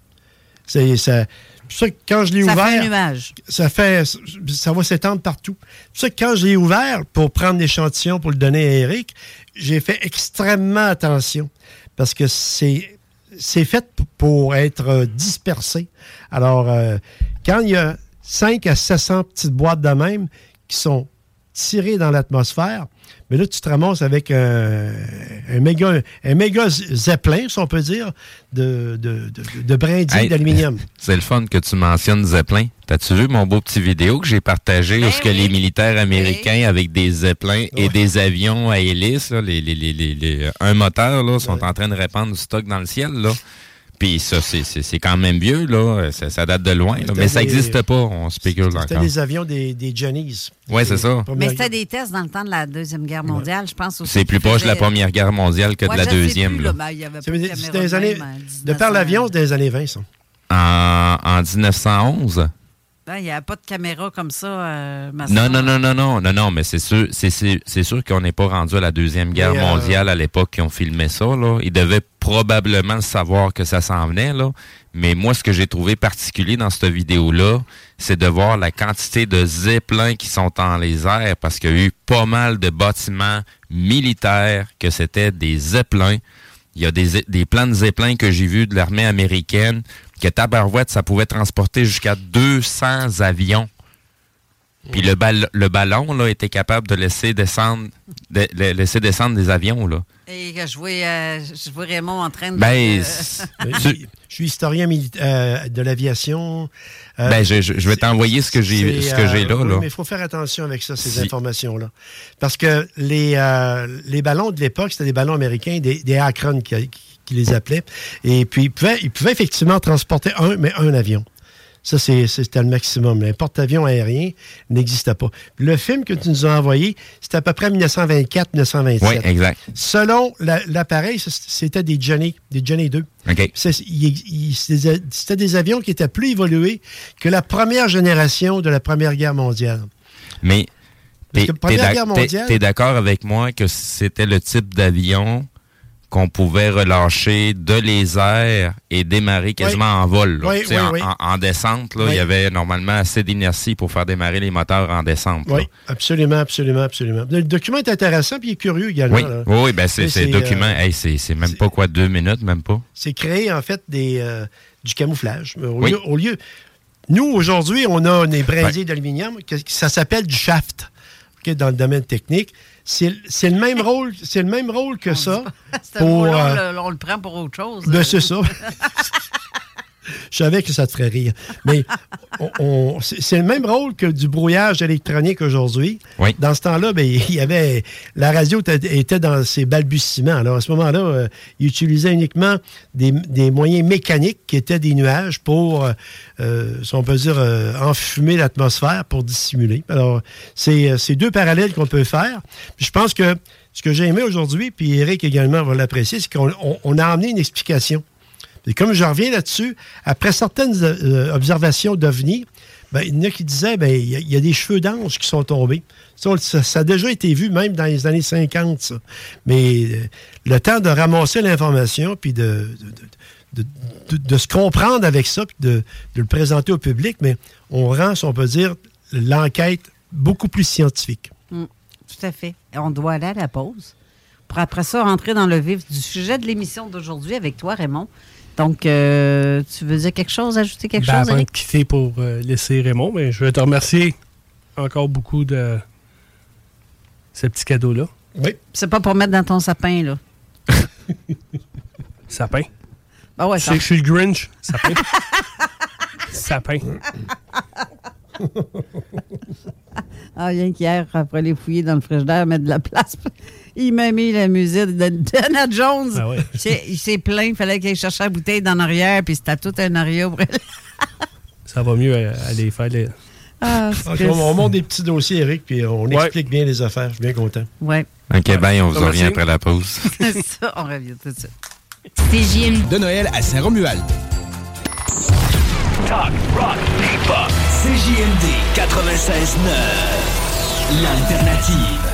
C'est ça. Ça quand je l'ai ouvert, fait un nuage. ça fait ça va s'étendre partout. Ça quand je l'ai ouvert pour prendre l'échantillon pour le donner à Eric, j'ai fait extrêmement attention parce que c'est c'est fait pour être euh, dispersé. Alors euh, quand il y a 5 à 700 petites boîtes de même qui sont tirées dans l'atmosphère, mais là tu te ramasses avec un, un méga un méga zeppelin, si on peut dire, de de, de, de brindilles Hey, d'aluminium. C'est le fun que tu mentionnes Zeppelin. T'as-tu vu mon beau petit vidéo que j'ai partagé Ben où ce que oui. les militaires américains avec des Zeppelins et Ouais. des avions à hélice, là, les, les, les, les- les- un moteur, là, sont en train de répandre du stock dans le ciel, là? Puis ça, c'est- c'est c'est quand même vieux, là. Ça, ça date de loin, là. C'était Mais ça n'existe pas, on spécule C'était encore. des avions des, des Johnnies. Ouais, c'est ça. Mais c'était des tests dans le temps de la Deuxième Guerre mondiale, je pense aussi. C'est plus proche de la faisaient- Première Guerre mondiale que Ouais, de la Deuxième, plus, là. ben, il y avait C'est pas de des- c'était les années. en De par 1900. l'avion, c'est des années 20, ça. En, en 1911? Ben, Il n'y avait pas de caméra comme ça. euh, ma Non, non, non, non, non, non, non, mais c'est sûr, c'est, c'est, c'est sûr qu'on n'est pas rendu à la Deuxième Guerre Mais, euh, mondiale à l'époque qu'ils ont filmé ça. Là. Ils devaient probablement savoir que ça s'en venait. Là. Mais moi, ce que j'ai trouvé particulier dans cette vidéo-là, c'est de voir la quantité de zeppelins qui sont en les airs parce qu'il y a eu pas mal de bâtiments militaires que c'était des zeppelins. Il y a des, des plans de zeppelins que j'ai vus de l'armée américaine que tabarouette, ça pouvait transporter jusqu'à 200 avions. Puis le, bal- le ballon là, était capable de laisser descendre, de, de laisser descendre des avions. Là. Et que je vois, euh, je vois Raymond en train de. Ben, euh, Je suis historien euh, de l'aviation. Euh, ben, je, vais t'envoyer ce que j'ai ce que j'ai euh, là. oui, là. mais il faut faire attention avec ça, ces Si. informations-là. Parce que les, euh, les ballons de l'époque, c'était des ballons américains, des, des Akron qui, qui- qui les appelaient. Et puis, ils pouvaient, ils pouvaient effectivement transporter un, mais un avion. Ça, c'était le maximum. Un porte-avions aérien n'existait pas. Le film que tu nous as envoyé, c'était à peu près 1924-1927. Oui, exact. Selon la- l'appareil, c'était des Johnny, des Johnny 2. OK. C'est- il- il- C'était des avions qui étaient plus évolués que la première génération de la Première Guerre mondiale. Mais t'es d'accord avec moi que c'était le type d'avion qu'on pouvait relâcher de les airs et démarrer quasiment en vol. là. Oui, Tu sais, oui, en, oui. en- en descente, là, il y avait normalement assez d'inertie pour faire démarrer les moteurs en descente. là. Oui, absolument, absolument, absolument. Le document est intéressant puis il est curieux également. Oui, là. oui, ben c'est le document. euh, hey, c'est même pas quoi, deux minutes, même pas? C'est créer en fait des, euh, du camouflage. Au, lieu, au lieu- nous, aujourd'hui, on a des brindilles d'aluminium, ça s'appelle du shaft. dans le domaine technique. C'est le même rôle, c'est le même rôle que ça. C'est pour, euh, on, le, on le prend pour autre chose. ben, c'est ça. Je savais que ça te ferait rire. Mais on- on- c'est le même rôle que du brouillage électronique aujourd'hui. Oui. Dans ce temps-là, ben, il y avait la radio était- dans ses balbutiements. Alors, à ce moment-là, euh, il utilisait uniquement des, des moyens mécaniques qui étaient des nuages pour, euh, euh, si on peut dire, euh, enfumer l'atmosphère pour dissimuler. Alors, c'est deux parallèles qu'on peut faire. Puis je pense que ce que j'ai aimé aujourd'hui, puis Eric également va l'apprécier, c'est qu'on on- on a amené une explication. Et comme je reviens là-dessus, après certaines euh, observations d'OVNI, ben, il y en a qui disaient ben, il y, a- des cheveux d'ange qui sont tombés. Ça, a déjà été vu, même dans les années 50, ça. Mais euh, le temps de ramasser l'information, puis de, de, de- de- se comprendre avec ça, puis de, le présenter au public, mais on rend, si on peut dire, l'enquête beaucoup plus scientifique. Mm, tout à fait. On doit aller à la pause. Pour après ça, rentrer dans le vif du sujet de l'émission d'aujourd'hui avec toi, Raymond. Donc, euh, tu veux dire quelque chose, ajouter quelque Ben, chose, avant de Eric? quitter pour euh, laisser Raymond, mais je vais te remercier encore beaucoup de ce petit cadeau-là. Oui. C'est pas pour mettre dans ton sapin, là. Sapin? Ah ouais, Je ça- sais que je suis le Grinch. Sapin. Sapin. Ah, rien qu'hier, après les fouiller dans le frigidaire, mettre de la place, il m'a mis la musique de Dana Jones. Ah ouais. Il s'est- plaint, il fallait qu'il aille chercher la bouteille dans l'arrière, puis c'était tout un aria. pour- Ça va mieux euh, aller faire les. Ah, on, on monte des petits dossiers, Eric, puis on explique bien les affaires. Je suis bien content. Ouais, OK, ben, on vous Merci. revient après la pause. c'est ça, on revient tout de suite. CJMD. De Noël à Saint-Romuald. Talk, rock, hip-hop. CJMD 96.9. L'alternative.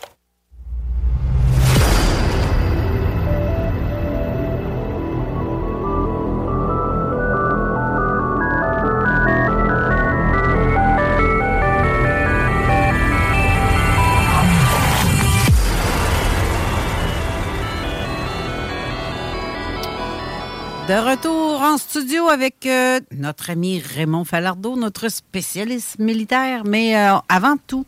De retour en studio avec euh, notre ami Raymond Falardeau, notre spécialiste militaire. Mais euh, avant tout,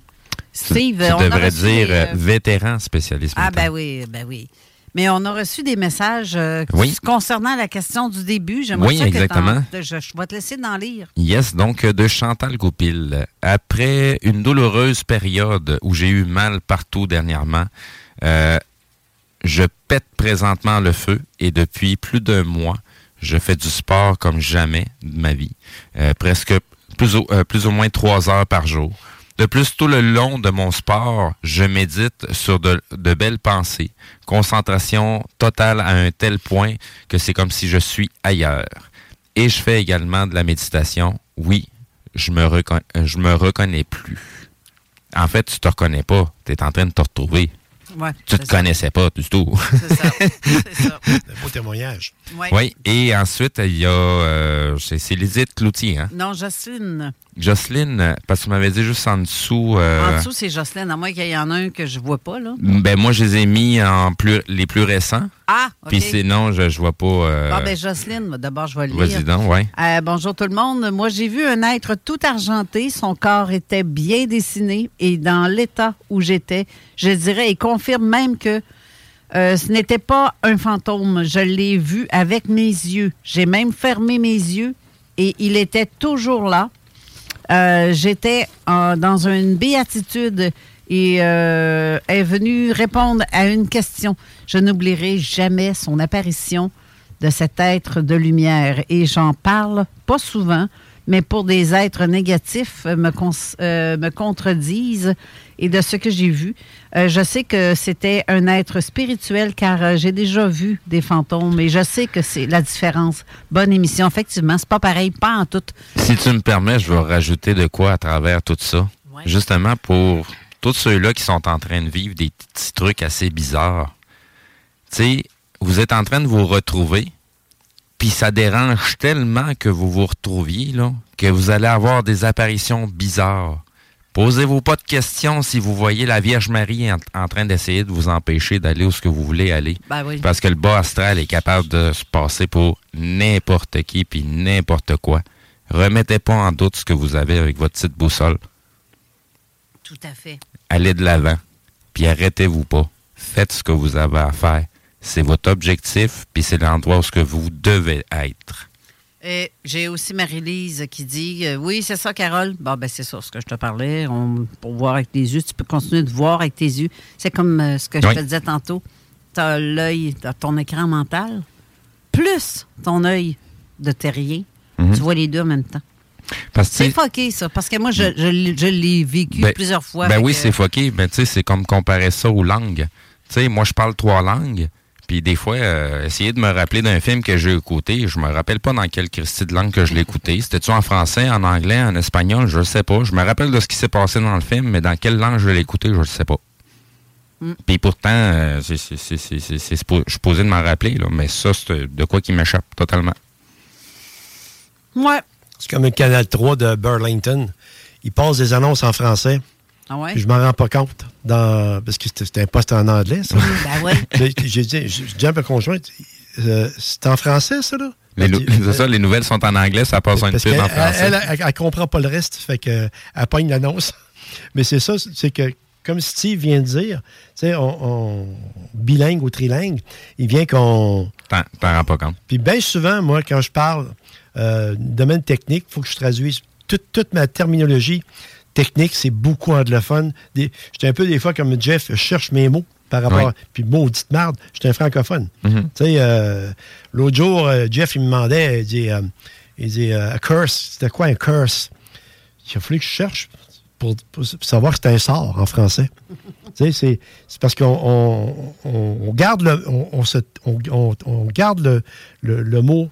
Steve, tu on a devrais reçu dire des, euh, vétéran spécialiste. Ah militaire. ben oui, ben oui. Mais on a reçu des messages Oui. concernant la question du début. J'aimerais Oui, ça que exactement. Je, je vais te laisser d'en lire. Yes, donc de Chantal Goupil. Après une douloureuse période où j'ai eu mal partout dernièrement, je pète présentement le feu et depuis plus d'un mois, je fais du sport comme jamais de ma vie. Euh, presque plus ou, euh, plus ou moins trois heures par jour. De plus, tout le long de mon sport, je médite sur de, belles pensées, concentration totale à un tel point que c'est comme si je suis ailleurs. Et je fais également de la méditation. Oui, je me, me reconnais plus. En fait, tu te reconnais pas. Tu es en train de te retrouver. Ouais, Tu te connaissais pas du tout. C'est ça. C'est ça. Un beau témoignage. Ouais. oui, et ensuite, il y a... euh, c'est c'est Lydie Cloutier, hein? Non, Jocelyne. Jocelyne, parce que tu m'avais dit juste en dessous... euh, En dessous, c'est Jocelyne. À moins qu'il y en a un que je vois pas, là. ben moi, je les ai mis en plus, les plus récents. Ah, OK. Puis sinon, je, je vois pas... euh, Ah, ben Jocelyne, d'abord, je vais le Vas-y lire. donc, ouais. Euh, bonjour tout le monde. Moi, j'ai vu un être tout argenté. Son corps était bien dessiné et dans l'état où j'étais, je dirais, il confirme même que euh, ce n'était pas un fantôme. Je l'ai vu avec mes yeux. J'ai même fermé mes yeux et il était toujours là. Euh, J'étais dans une béatitude et euh, est venu répondre à une question. Je n'oublierai jamais son apparition de cet être de lumière et j'en parle pas souvent, mais pour des êtres négatifs euh, me, euh, me contredisent et de ce que j'ai vu, euh, je sais que c'était un être spirituel car euh, j'ai déjà vu des fantômes et je sais que c'est la différence. Bonne émission, effectivement, c'est pas pareil, pas en tout. Si tu me permets, je vais rajouter de quoi à travers tout ça. Ouais. Justement pour tous ceux-là qui sont en train de vivre des petits trucs assez bizarres. Tu sais, vous êtes en train de vous retrouver, puis ça dérange tellement que vous vous retrouviez, là, que vous allez avoir des apparitions bizarres. Posez-vous pas de questions si vous voyez la Vierge Marie en, en train d'essayer de vous empêcher d'aller où ce que vous voulez aller. Ben oui. Parce que le bas astral est capable de se passer pour n'importe qui puis n'importe quoi. Remettez pas en doute ce que vous avez avec votre petite boussole. Tout à fait. Allez de l'avant. Puis arrêtez-vous pas. Faites ce que vous avez à faire. C'est votre objectif, puis c'est l'endroit où ce que vous devez être. Et j'ai aussi Marie-Lise qui dit euh, Oui, c'est ça, Carole. Bon, ben, c'est ça, ce que je te parlais. On- pour voir avec tes yeux, tu peux continuer de voir avec tes yeux. C'est comme euh, ce que je te disais tantôt. Tu as l'œil, ton écran mental, plus ton œil de terrien. Mhm. Tu vois les deux en même temps. C'est fucké, ça, parce que moi, je, je l'ai- je l'ai vécu Ben- plusieurs fois. Ben oui, euh, c'est foqué. Ben, tu sais, c'est comme comparer ça aux langues. Tu sais, moi, je parle trois langues. Puis des fois, euh, essayer de me rappeler d'un film que j'ai écouté, je me rappelle pas dans quelle Christie de langue que je l'ai écouté. C'était-tu en français, en anglais, en espagnol, je sais pas. Je me rappelle de ce qui s'est passé dans le film, mais dans quelle langue je l'ai écouté, je le sais pas. Mm. Puis pourtant, euh, je suis posé de m'en rappeler, là, mais ça, c'est de quoi qui m'échappe totalement. Ouais. C'est comme le Canal 3 de Burlington. Ils passent des annonces en français. Ah ouais? puis Je m'en rends pas compte. Dans, parce que c'était un poste en anglais, ça. Ben ouais. J'ai dit, j'ai dit à ma conjointe, euh, c'est en français, ça, là? Les, c'est ça, les nouvelles sont en anglais, ça passe en une Parce pub qu'elle en français. elle, elle, elle comprend pas le reste, fait que elle pogne l'annonce. Mais c'est ça, c'est que, comme Steve vient de dire, tu sais, on, on- bilingue ou trilingue, il vient qu'on... T'en t'en rends pas compte. Puis bien souvent, moi, quand je parle euh, domaine technique, il faut que je traduise toute, toute ma terminologie technique, c'est beaucoup anglophone. J'étais un peu des fois comme Jeff, je cherche mes mots par rapport... Oui. Puis maudite marde, j'étais un francophone. Mhm. Tu sais, euh, l'autre jour, euh, Jeff, il me demandait, il dit, euh, il dit a curse, c'était quoi un curse? Il a fallu que je cherche pour, pour savoir que c'était un sort en français. tu sais, c'est parce qu'on on, on- on garde, le, on, on se- on- on- on garde le, le- le mot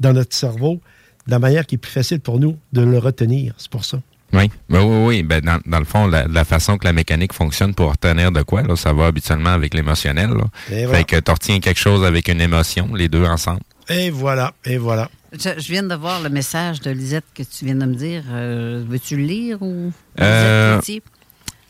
dans notre cerveau de la manière qui est plus facile pour nous de le retenir. C'est pour ça. Oui, ben oui, oui. Ben, dans, dans le fond, la, la façon que la mécanique fonctionne pour retenir de quoi, là, ça va habituellement avec l'émotionnel. là. Et voilà. Fait que tu retiens quelque chose avec une émotion, les deux ensemble. Et voilà, et voilà. Je, je viens de voir le message de Lisette que tu viens de me dire. Euh, Veux-tu le lire ou. Euh?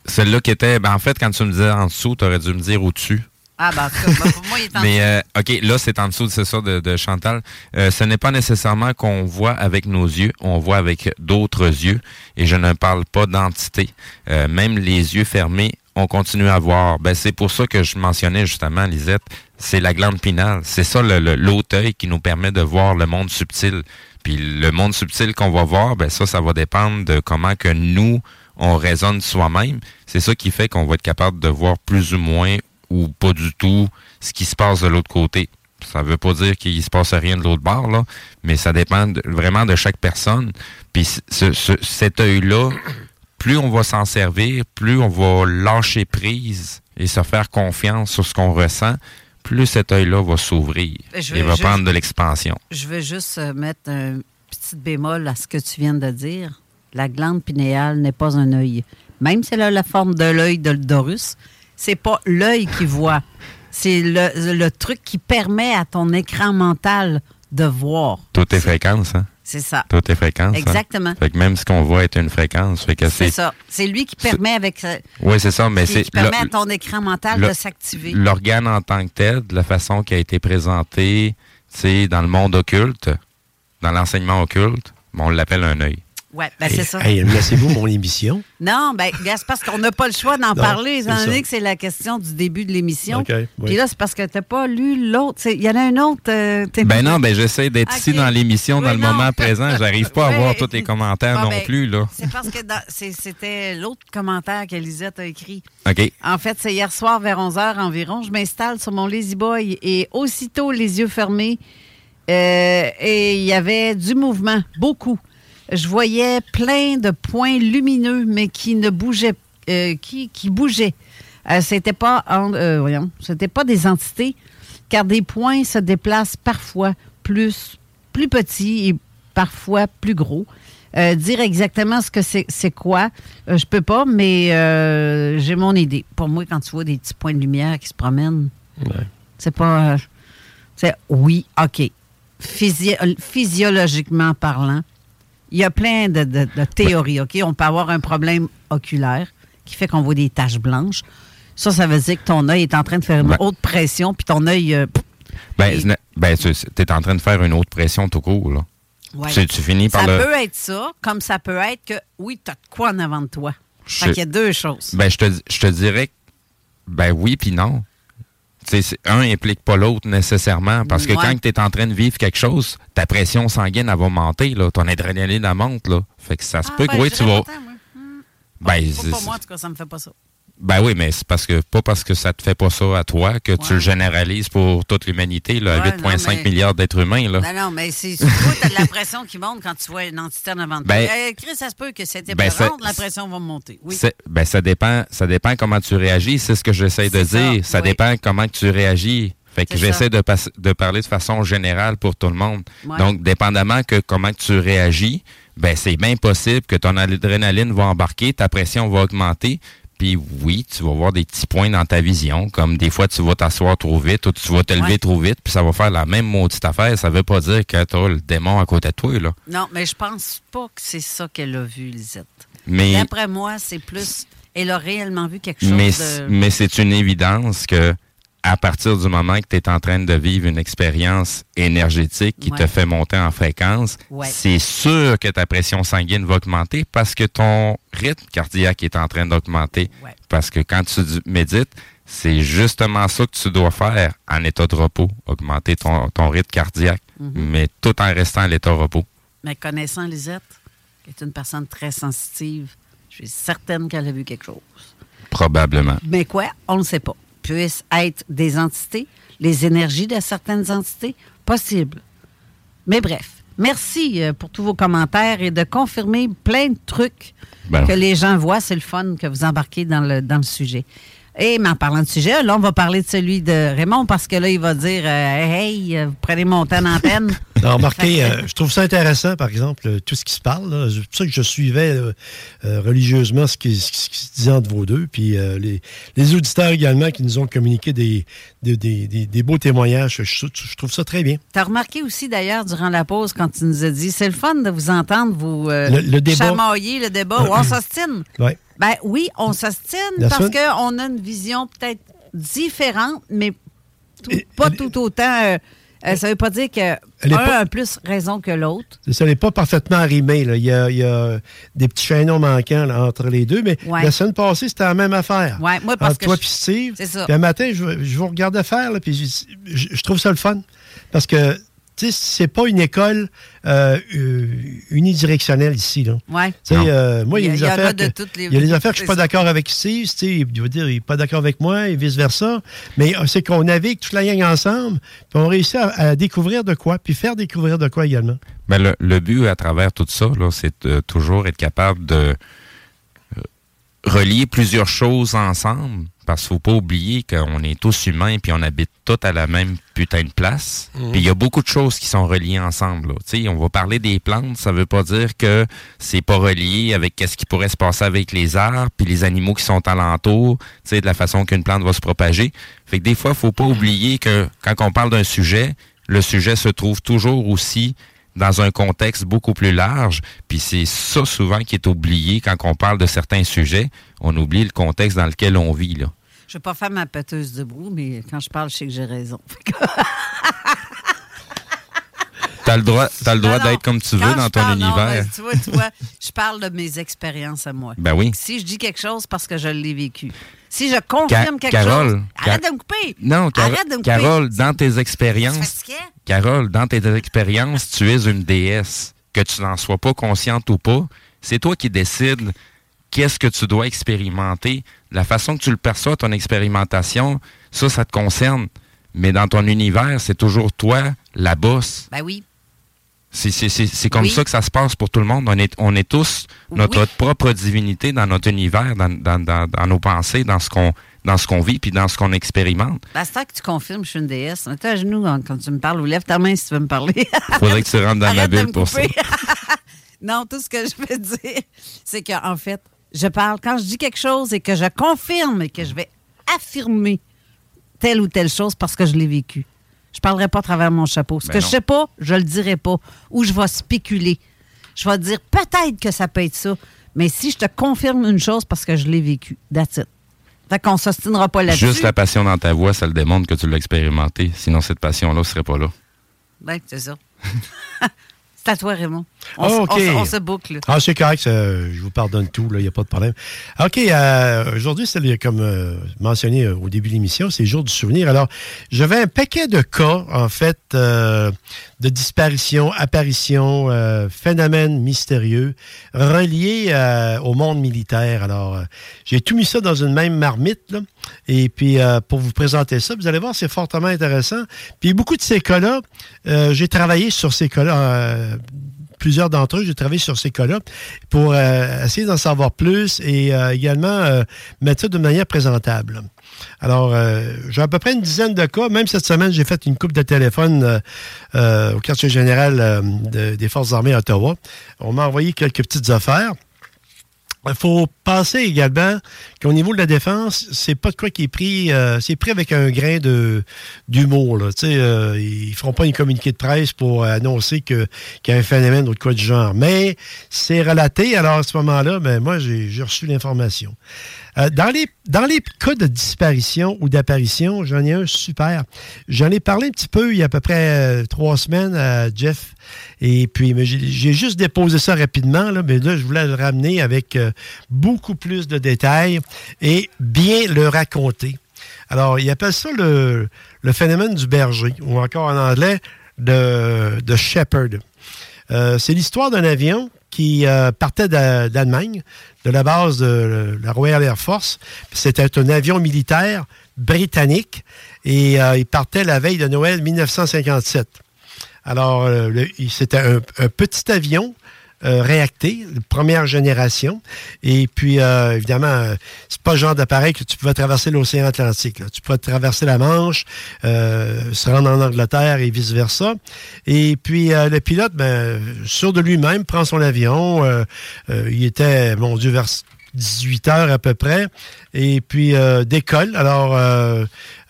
Celle-là qui était, ben, en fait, quand tu me disais en dessous, tu aurais dû me dire au-dessus. Ah, ben, cas, ben, pour moi, il est en Mais euh, OK, là, c'est en dessous, c'est ça, de, de Chantal. Euh, ce n'est pas nécessairement qu'on voit avec nos yeux, on voit avec d'autres yeux. Et je ne parle pas d'entité. Euh, même les yeux fermés, on continue à voir. Ben, c'est pour ça que je mentionnais justement, Lisette, c'est la glande pinale. C'est ça, œil qui nous permet de voir le monde subtil. Puis le monde subtil qu'on va voir, ben ça, ça va dépendre de comment que nous, on raisonne soi-même. C'est ça qui fait qu'on va être capable de voir plus ou moins ou pas du tout ce qui se passe de l'autre côté. Ça veut pas dire qu'il se passe rien de l'autre bord, là, mais ça dépend de- vraiment de chaque personne. Puis ce- ce- cet œil-là, plus on va s'en servir, plus on va lâcher prise et se faire confiance sur ce qu'on ressent, plus cet œil-là va s'ouvrir Je et va juste- prendre de l'expansion. Je vais juste euh, mettre un petit bémol à ce que tu viens de dire. La glande pinéale n'est pas un œil. Même si elle a la forme de l'œil de Dorus, c'est pas l'œil qui voit. C'est le, le truc qui permet à ton écran mental de voir. Tout est fréquence, hein? C'est ça. Tout est fréquence. hein? Exactement. Fait que même ce qu'on voit est une fréquence. C'est ça. C'est lui qui permet avec sa- Oui, c'est ça, mais c'est. qui permet à ton écran mental le- de s'activer. L'organe en tant que tel, de la façon qui a été présenté, tu sais, dans le monde occulte, dans l'enseignement occulte, on l'appelle un œil. Ouais, ben c'est ça. Hey, laissez-vous mon émission? Non, ben, c'est parce qu'on n'a pas le choix d'en Non, parler, étant c'est donné que c'est la question du début de l'émission. OK, oui. Puis là, c'est parce que tu n'as pas lu l'autre. Il y en a un autre. euh, Ben non, ben j'essaie d'être ici dans l'émission, dans Oui, le non. moment présent. J'arrive pas à voir tous les commentaires Bon, non ben, plus, là. C'est parce que dans- c'est- c'était l'autre commentaire que Lisette a écrit. OK. En fait, c'est hier soir vers 11h environ. Je m'installe sur mon Lazy Boy et aussitôt les yeux fermés, euh, et il y avait du mouvement, beaucoup. Je voyais plein de points lumineux, mais qui ne bougeaient, euh, qui, qui bougeaient. Euh, c'était pas, euh, voyons, c'était pas des entités, car des points se déplacent parfois plus, plus petits et parfois plus gros. Dire exactement ce que c'est c'est quoi, je peux pas, mais j'ai mon idée. Pour moi, quand tu vois des petits points de lumière qui se promènent, c'est pas. C'est oui, OK. Physi- physiologiquement parlant, il y a plein de, de- de théories, OK? On peut avoir un problème oculaire qui fait qu'on voit des taches blanches. Ça, ça veut dire que ton œil est en train de faire une haute pression, puis ton œil... euh, Ben, ben tu es en train de faire une autre pression tout court, là. ouais. Tu, tu finis par Ça le. peut être ça, comme ça peut être que, oui, tu as de quoi en avant de toi. Je- Fait qu'il y a deux choses. Ben, je te, je te dirais ben oui, puis non. Un implique pas l'autre nécessairement. Parce que Ouais. quand tu es en train de vivre quelque chose, ta pression sanguine, elle va monter, là. Ton adrénaline, elle monte, là. Fait que ça se Ah, peut ben, que, oui, tu vas. moi. Ben, Pas moi, en tout cas, ça me fait pas ça. Ben oui, mais c'est parce que pas parce que ça te fait pas ça à toi que tu le généralises pour toute l'humanité, là, Ouais, 8,5 non, mais- milliards d'êtres humains, là. Non, non, mais c'est t'as de la pression qui monte quand tu vois une entité en avant de toi. Ben- Euh, Chris, ça se peut que c'était Ben, ça- la pression va monter. Oui. Ben, ça dépend, ça dépend comment tu réagis. C'est ce que j'essaie de ça, dire. Ça, oui. dépend comment tu réagis. Fait que j'essaie de, de parler de façon générale pour tout le monde. Ouais. Donc, dépendamment que comment tu réagis, ben c'est bien possible que ton adrénaline va embarquer, ta pression va augmenter. Puis oui, tu vas voir des petits points dans ta vision, comme des fois tu vas t'asseoir trop vite ou tu vas te lever Ouais. trop vite, puis ça va faire la même maudite affaire. Ça veut pas dire que tu as le démon à côté de toi, là. Non, mais je pense pas que c'est ça qu'elle a vu, Lisette. Mais D'après moi, c'est plus. Elle a réellement vu quelque chose Mais, de. mais c'est une évidence que à partir du moment que tu es en train de vivre une expérience énergétique qui Ouais. te fait monter en fréquence, Ouais. c'est sûr que ta pression sanguine va augmenter parce que ton rythme cardiaque est en train d'augmenter. Ouais. Parce que quand tu médites, c'est justement ça que tu dois faire en état de repos, augmenter ton, ton rythme cardiaque, Mm-hmm. mais tout en restant à l'état de repos. Mais connaissant Lisette, qui est une personne très sensitive, je suis certaine qu'elle a vu quelque chose. Probablement. Mais quoi? On ne sait pas. Puissent être des entités, les énergies de certaines entités? Possible. Mais bref, merci euh, pour tous vos commentaires et de confirmer plein de trucs Ben, que les gens voient. C'est le fun que vous embarquez dans le, dans le sujet. Et mais en parlant de sujet, là, on va parler de celui de Raymond parce que là, il va dire euh, Hey, euh, vous prenez mon temps d'antenne. Non, remarquez, euh, je trouve ça intéressant, par exemple, euh, tout ce qui se parle. C'est pour ça que je suivais euh, religieusement ce qui, ce qui se disait entre vos deux. Puis les, les auditeurs également qui nous ont communiqué des, des, des- des- des beaux témoignages. Je, je trouve ça très bien. Tu as remarqué aussi, d'ailleurs, durant la pause, quand tu nous as dit c'est le fun de vous entendre, vous Le- le débat. chamailler le débat, ou on s'ostine. Ouais. Ben oui, on s'ostine parce qu'on a une vision peut-être différente, mais tout- Et- pas tout autant. euh, euh, ça veut pas dire que Elle est un pas- a plus raison que l'autre. Ça n'est pas parfaitement arrimé. là. Il, y a, il y a des petits chaînons manquants là, entre les deux. Mais Ouais. la semaine passée, c'était la même affaire. Ouais, moi, parce entre que toi puis Steve. C'est ça. Puis un matin, je, je vous regardais faire, là, puis je, je- je trouve ça le fun. Parce que, c'est pas une école euh, euh, unidirectionnelle ici. Là. Ouais. Euh, moi, il y a des affaires. que- les- Il y a des affaires que je suis pas d'accord avec Steve. Steve, il va dire, il n'est pas d'accord avec moi et vice-versa. Mais euh, c'est qu'on navigue toute la gang ensemble, puis on réussit à, à découvrir de quoi, puis faire découvrir de quoi également. Ben, le, le but à travers tout ça, c'est toujours être capable de relier plusieurs choses ensemble. Parce qu'il ne faut pas oublier qu'on est tous humains puis on habite tous à la même putain de place. Puis il y a beaucoup de choses qui sont reliées ensemble. là. On va parler des plantes, ça veut pas dire que c'est pas relié avec ce qui pourrait se passer avec les arbres puis les animaux qui sont sais, de la façon qu'une plante va se propager. Fait que des fois, il faut pas oublier que quand on parle d'un sujet, le sujet se trouve toujours aussi dans un contexte beaucoup plus large. Puis c'est ça souvent qui est oublié quand on parle de certains sujets. On oublie le contexte dans lequel on vit. Là. Je vais pas faire ma pèteuse de brou, mais quand je parle, je sais que j'ai raison. T'as le droit, t'as le droit d'être comme tu veux dans ton parle- univers. tu vois, tu vois, je parle de mes expériences à moi. Ben oui. Si je dis quelque chose parce que je l'ai vécu. Si je confirme Ca- quelque Carole, chose. Arrête de me couper. Non, Car- Arrête de me couper. Carole, dans tes expériences. Carole, dans tes expériences, tu es une déesse. Que tu n'en sois pas consciente ou pas, c'est toi qui décides qu'est-ce que tu dois expérimenter. La façon que tu le perçois, ton expérimentation, ça, ça te concerne. Mais dans ton univers, c'est toujours toi, la bosse. Ben oui. C'est comme Oui. ça que ça se passe pour tout le monde. On est, on est tous notre Oui. propre divinité dans notre univers, dans, dans- dans- dans nos pensées, dans ce qu'on dans ce qu'on vit, puis dans ce qu'on expérimente. Ben, c'est temps que tu confirmes, je suis une déesse. Mets-toi à genoux hein, quand tu me parles ou lève ta main si tu veux me parler. Il faudrait que tu rentres dans ma Arrête de bulle pour ça. non, tout ce que je veux dire, c'est qu'en fait, je parle, quand je dis quelque chose et que je confirme et que je vais affirmer telle ou telle chose parce que je l'ai vécu. Je parlerai pas à travers mon chapeau. Ce Ben que non. je sais pas, je le dirai pas. Ou je vais spéculer. Je vais dire peut-être que ça peut être ça. Mais si je te confirme une chose parce que je l'ai vécu, that's it. Fait qu'on s'ostinera pas là-dessus. Juste la passion dans ta voix, ça le démontre que tu l'as expérimenté. Sinon, cette passion-là ne serait pas là. Ben, c'est ça. c'est à toi, Raymond. On, Ah, s- OK. on on se boucle. Ah, c'est correct, ça, je vous pardonne tout, il n'y a pas de problème. OK, euh, aujourd'hui, c'est le- comme euh, mentionné euh, au début de l'émission, c'est le jour du souvenir. Alors, j'avais un paquet de cas, en fait, euh, de disparition, apparition, euh, phénomènes mystérieux reliés euh, au monde militaire. Alors, euh, j'ai tout mis ça dans une même marmite, là. Et puis, euh, pour vous présenter ça, vous allez voir, c'est fortement intéressant. Puis, beaucoup de ces cas-là, j'ai travaillé sur ces cas-là. Plusieurs d'entre eux, j'ai travaillé sur ces cas-là pour euh, essayer d'en savoir plus et euh, également euh, mettre ça de manière présentable. Alors, j'ai à peu près une dizaine de cas. Même cette semaine, j'ai fait une coupe de téléphone au quartier général de- des Forces armées à Ottawa. On m'a envoyé quelques petites affaires. Il faut penser également qu'au niveau de la défense, c'est pas de quoi qui est pris, euh, c'est pris avec un grain de d'humour. Là. Euh, ils feront pas une communiqué de presse pour annoncer que qu'il y a un phénomène ou de quoi du genre. Mais c'est relaté. Alors à ce moment-là, ben moi j'ai j'ai reçu l'information. Euh, dans les dans les cas de disparition ou d'apparition, j'en ai un super. J'en ai parlé un petit peu il y a à peu près euh, trois semaines à Jeff. Et puis, j'ai juste déposé ça rapidement, là, mais là, je voulais le ramener avec euh, beaucoup plus de détails et bien le raconter. Alors, il appelle ça le, le phénomène du berger, ou encore en anglais, de, de shepherd. Euh, c'est l'histoire d'un avion qui euh, partait d'A- d'Allemagne, de la base de la Royal Air Force. C'était un avion militaire britannique et euh, il partait la veille de Noël 1957. Alors, euh, c'était un petit avion euh, première génération. Et puis, euh, évidemment, euh, c'est pas le genre d'appareil que tu pouvais traverser l'océan Atlantique. Tu pouvais traverser la Manche, euh, se rendre en Angleterre et vice-versa. Et puis, euh, le pilote, ben, sûr de lui-même, prend son avion. il était, mon Dieu, vers 18 heures à peu près. Et puis, décolle. Alors,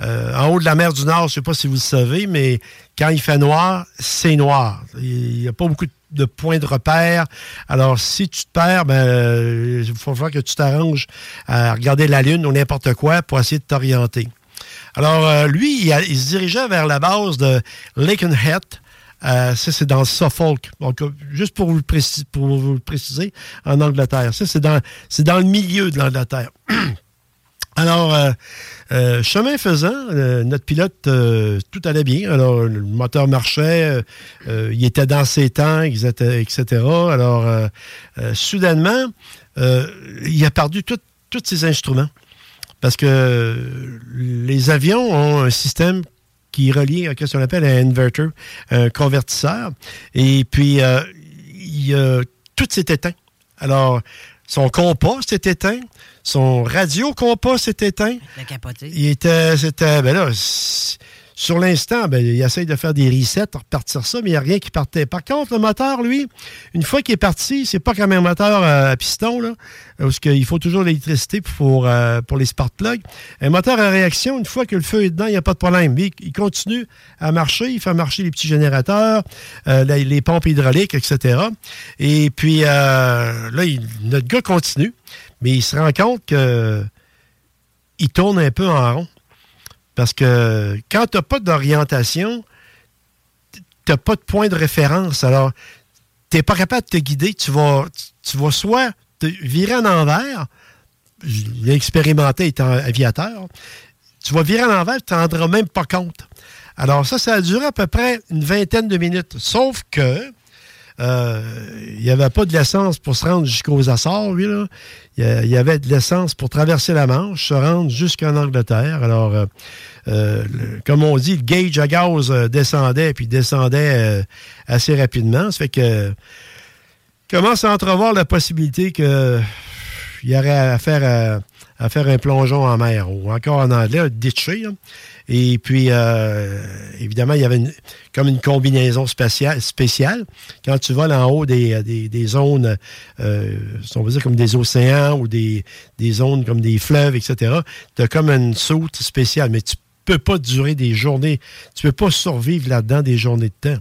en haut de la mer du Nord, je sais pas si vous le savez, mais quand il fait noir, c'est noir. Il n'y a pas beaucoup de de points de repère. Alors, si tu te perds, ben, euh, il faut falloir que tu t'arranges à regarder la Lune ou n'importe quoi pour essayer de t'orienter. Alors, euh, lui, il, se dirigeait vers la base de Lakenhead. Euh, ça, c'est dans Suffolk. Donc, euh, juste pour vous, le préciser, en Angleterre. Ça, c'est dans, dans le milieu de l'Angleterre. Alors, euh, euh, chemin faisant, euh, notre pilote, tout allait bien. Alors, le moteur marchait, il était dans ses temps, etc. Alors, soudainement, il a perdu tous ses instruments. Parce que les avions ont un système qui est relié à ce qu'on appelle un inverter, un convertisseur. Et puis, il, tout s'est éteint. Alors, son compas s'est éteint, son radio compas s'est éteint. Le capoté. Il était, c'était, ben là, sur l'instant, ben, il essaye de faire des resets, repartir ça, mais il n'y a rien qui partait. Par contre, le moteur, lui, une fois qu'il est parti, c'est pas comme un moteur euh, à piston, là, parce qu'il faut toujours l'électricité pour, euh, pour les spark plugs. Un moteur à réaction, une fois que le feu est dedans, il n'y a pas de problème. Il continue à marcher, il fait marcher les petits générateurs, euh, les, les pompes hydrauliques, etc. Et puis, là, il- notre gars continue, mais il se rend compte que il tourne un peu en rond. Parce que quand tu n'as pas d'orientation, tu n'as pas de point de référence. Alors, tu n'es pas capable de te guider. Tu vas, tu vas soit te virer en envers. Je l'ai expérimenté étant aviateur. Tu vas virer en envers, tu t'en rendras même pas compte. Alors, ça, ça a duré à peu près une vingtaine de minutes. Sauf que euh, il n'y avait pas de l'essence pour se rendre jusqu'aux Açores, lui. Là. Il y avait de l'essence pour traverser la Manche, se rendre jusqu'en Angleterre. Alors, euh, euh, comme on dit, le gauge à gaz descendait, puis descendait assez rapidement. Ça fait que commence à entrevoir la possibilité que il y aurait à faire, euh, à faire un plongeon en mer, ou encore en anglais, un là. Et puis, euh, évidemment, il y avait une- comme une combinaison spéciale, spéciale. Quand tu voles en haut des, des, des zones, euh, on va dire comme des océans ou des, des zones comme des fleuves, etc., tu as comme une soute spéciale. Mais tu peux pas durer des journées, tu peux pas survivre là-dedans des journées de temps.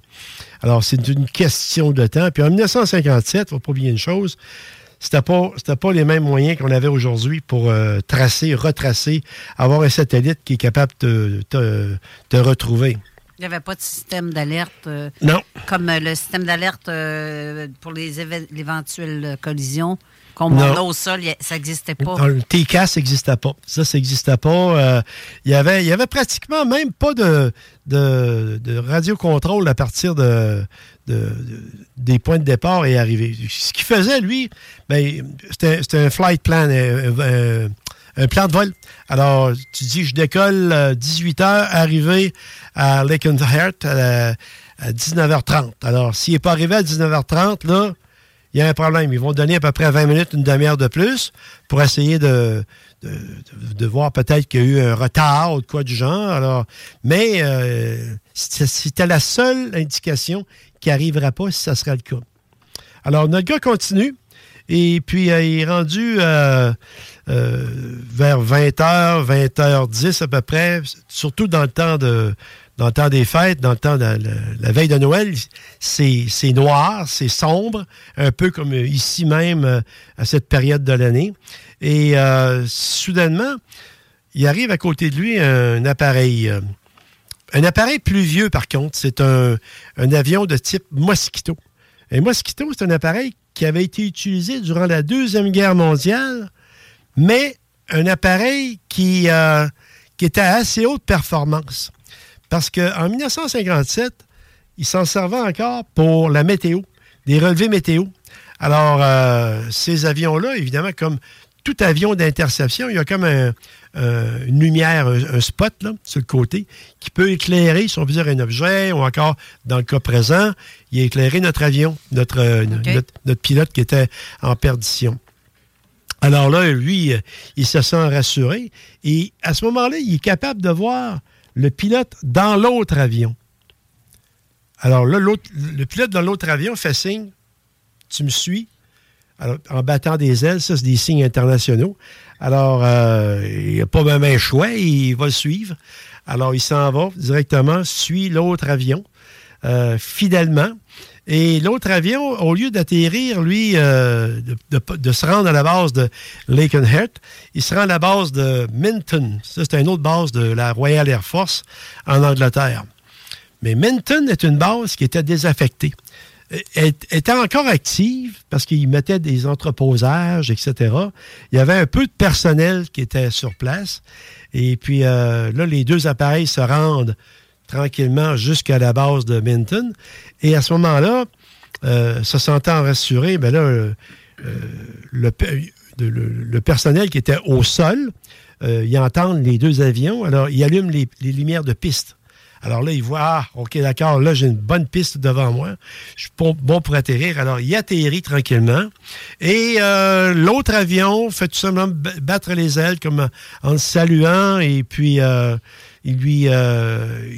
Alors, c'est une question de temps. Puis en 1957, il faut pas oublier une chose, c'était pas, pas les mêmes moyens qu'on avait aujourd'hui pour euh, tracer, retracer, avoir un satellite qui est capable de te, te retrouver. Il n'y avait pas de système d'alerte. euh, Non. Comme euh, le système d'alerte euh, pour les éve- éventuelles collisions. Comme Non. on au sol, ça n'existait pas. Dans le TCAS n'existait pas. Ça, ça n'existait pas. Euh, il y avait, il y avait pratiquement même pas de, de, de radiocontrôle à partir de, de- de- des points de départ et arrivée. Ce qu'il faisait, lui, ben, c'était un flight plan, un, un- un plan de vol. Alors, tu dis, je décolle euh, 18 h, arrivé à Lakenheart à, à 19h30. Alors, s'il n'est pas arrivé à 19h30, là, il y a un problème. Ils vont donner à peu près 20 minutes, une demi-heure de plus pour essayer de, de, de- voir peut-être qu'il y a eu un retard ou de quoi du genre. Alors, mais euh, c'était la seule indication qui n'arriverait pas si ça serait le cas. Alors, notre gars continue. Et puis, euh, il est rendu euh, euh, vers 20h, 20h10 à peu près, surtout dans le temps de dans le temps des fêtes, dans le temps de la, veille de Noël, c'est noir, c'est sombre, un peu comme ici même à cette période de l'année. Et soudainement, il arrive à côté de lui un appareil. Un appareil plus vieux, par contre, c'est un, un avion de type Mosquito. Un Mosquito, c'est un appareil qui avait été utilisé durant la Deuxième Guerre mondiale, mais un appareil qui, euh, qui était à assez haute performance. Parce qu'en 1957, il s'en servait encore pour la météo, des relevés météo. Alors, euh, ces avions-là, évidemment, comme tout avion d'interception, il y a comme un- un- une lumière, un, un spot là, sur le côté, qui peut éclairer, si on veut dire, un objet, ou encore, dans le cas présent, il a éclairé notre avion, notre, euh, notre, notre pilote qui était en perdition. Alors là, lui, euh, il se sent rassuré. Et à ce moment-là, il est capable de voir le pilote dans l'autre avion. Alors là, le pilote dans l'autre avion fait signe, tu me suis, Alors, en battant des ailes, ça, c'est des signes internationaux. Alors, euh, il n'y a pas même un choix, il va le suivre. Alors, il s'en va directement, suit l'autre avion euh, fidèlement. Et l'autre avion, au lieu d'atterrir, lui, euh, de, se rendre à la base de Lakenheart, il se rend à la base de Minton. Ça, c'est une autre base de la Royal Air Force en Angleterre. Mais Minton est une base qui était désaffectée. Était encore active parce qu'il mettait des entreposages, etc. Il y avait un peu de personnel qui était sur place. Et puis euh, là, les deux appareils se rendent tranquillement jusqu'à la base de Minton. Et à ce moment-là, euh, se sentant rassuré, ben là, euh, le, pe- le- le- le personnel qui était au sol, ils entendent les deux avions. Alors, ils allument les lumières de piste. Alors là, il voit, ah, OK, d'accord, là, j'ai une bonne piste devant moi. Je suis bon, pour atterrir. Alors, il atterrit tranquillement. Et euh, l'autre avion fait tout simplement battre les ailes comme en le saluant. Et puis, euh, il lui euh,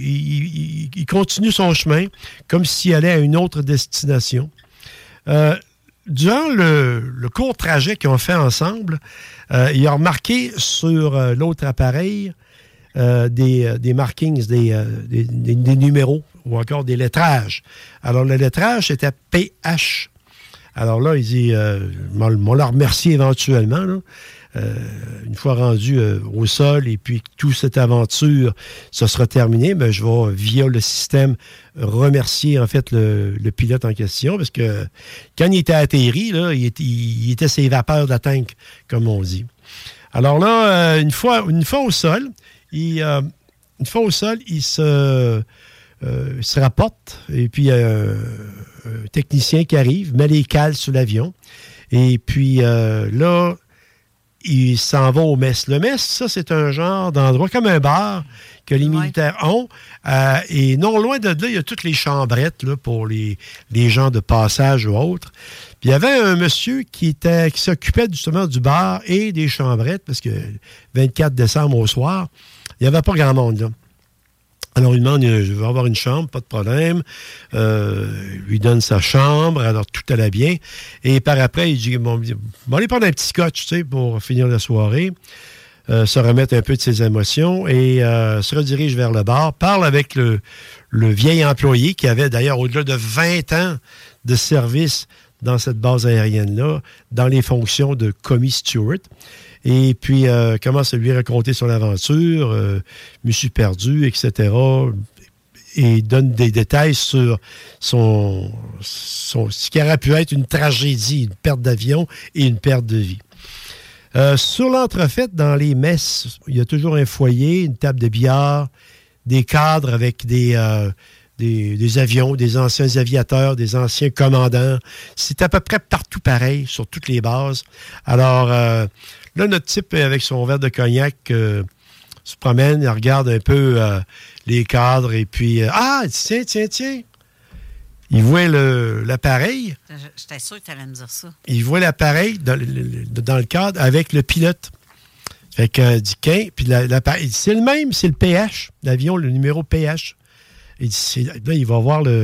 continue son chemin comme s'il allait à une autre destination. Euh, durant le, court trajet qu'ils ont fait ensemble, euh, il a remarqué sur euh, l'autre appareil euh, des, euh, des markings, des, euh, des, des- numéros ou encore des lettrages. Alors, le lettrage, c'était PH. Alors là, il dit, on l'a remercié éventuellement, une fois rendu au sol et puis que toute cette aventure se sera terminée, ben, je vais, via le système, remercier en fait le, pilote en question parce que quand il était atterri, là, il, était, ses vapeurs de la tank, comme on dit. Alors là, une, fois, une fois au sol, il, euh, une fois au sol, il se, euh, se rapporte et puis euh, un technicien qui arrive, met les cales sous l'avion. Et puis euh, là, il s'en va au mess. Le mess, ça, c'est un genre d'endroit comme un bar que les militaires ont. Euh, et non loin de là, il y a toutes les chambrettes là, pour les, les gens de passage ou autres. Puis il y avait un monsieur qui, était, qui s'occupait justement du bar et des chambrettes, parce que 24 décembre au soir, il n'y avait pas grand monde là. Alors, il demande, euh, je veux avoir une chambre, pas de problème. Euh, il lui donne sa chambre, alors tout allait bien. Et par après, il dit, bon, bon allez prendre un petit scotch, tu sais, pour finir la soirée. euh, se remettre un peu de ses émotions et se redirige vers le bar, parle avec le, vieil employé qui avait d'ailleurs au-delà de 20 ans de service dans cette base aérienne-là, dans les fonctions de commis steward. Et puis, euh, commence à lui raconter son aventure, euh, me suis perdu, etc. Et donne des détails sur son, ce qui aurait pu être une tragédie, une perte d'avion et une perte de vie. Euh, sur l'entrefaite, dans les messes, il y a toujours un foyer, une table de billard, des cadres avec des, euh, des, des avions, des anciens aviateurs, des anciens commandants. C'est à peu près partout pareil, sur toutes les bases. Alors, là, notre type, avec son verre de cognac, euh, se promène, il regarde un peu euh, les cadres et puis, euh, ah, tiens, tiens, tiens. Il voit l'appareil. J'étais sûr que tu allais me dire ça. Il voit l'appareil dans, le- le- dans le cadre avec le pilote. Fait que, euh, dit qu'un, puis la- l'appareil, il dit, c'est le même, c'est le PH, l'avion, le numéro PH. Il dit, c'est- là, il va voir le.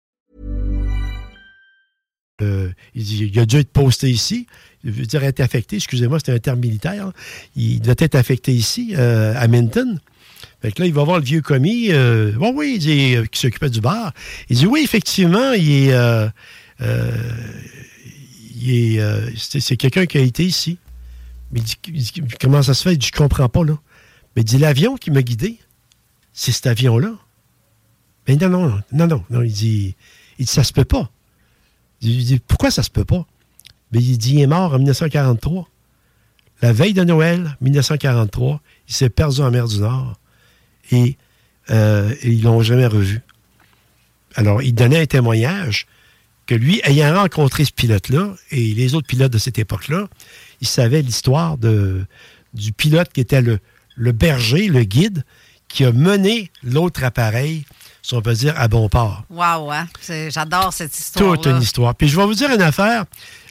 Euh, il dit, il a dû être posté ici. Il veut dire être affecté. Excusez-moi, c'était un terme militaire. Il doit être affecté ici, euh, à Minton. Fait que là, il va voir le vieux commis. Euh, bon, oui, il dit, euh, qui s'occupait du bar. Il dit, oui, effectivement, il est. c'est quelqu'un qui a été ici. Mais il dit, il dit, comment ça se fait? Il dit, je comprends pas, là. Mais il dit, l'avion qui m'a guidé, c'est cet avion-là. Mais non, non, non, non, non. Il dit, il dit ça se peut pas. Il dit, pourquoi ça se peut pas? Ben, il dit, il est mort en 1943. La veille de Noël, 1943, il s'est perdu en mer du Nord et, euh, et ils l'ont jamais revu. Alors, il donnait un témoignage que lui, ayant rencontré ce pilote-là et les autres pilotes de cette époque-là, il savait l'histoire du pilote qui était le, le berger, le guide, qui a mené l'autre appareil, si on peut dire, à bon port. Waouh, hein? J'adore cette histoire. Toute une histoire. Puis je vais vous dire une affaire.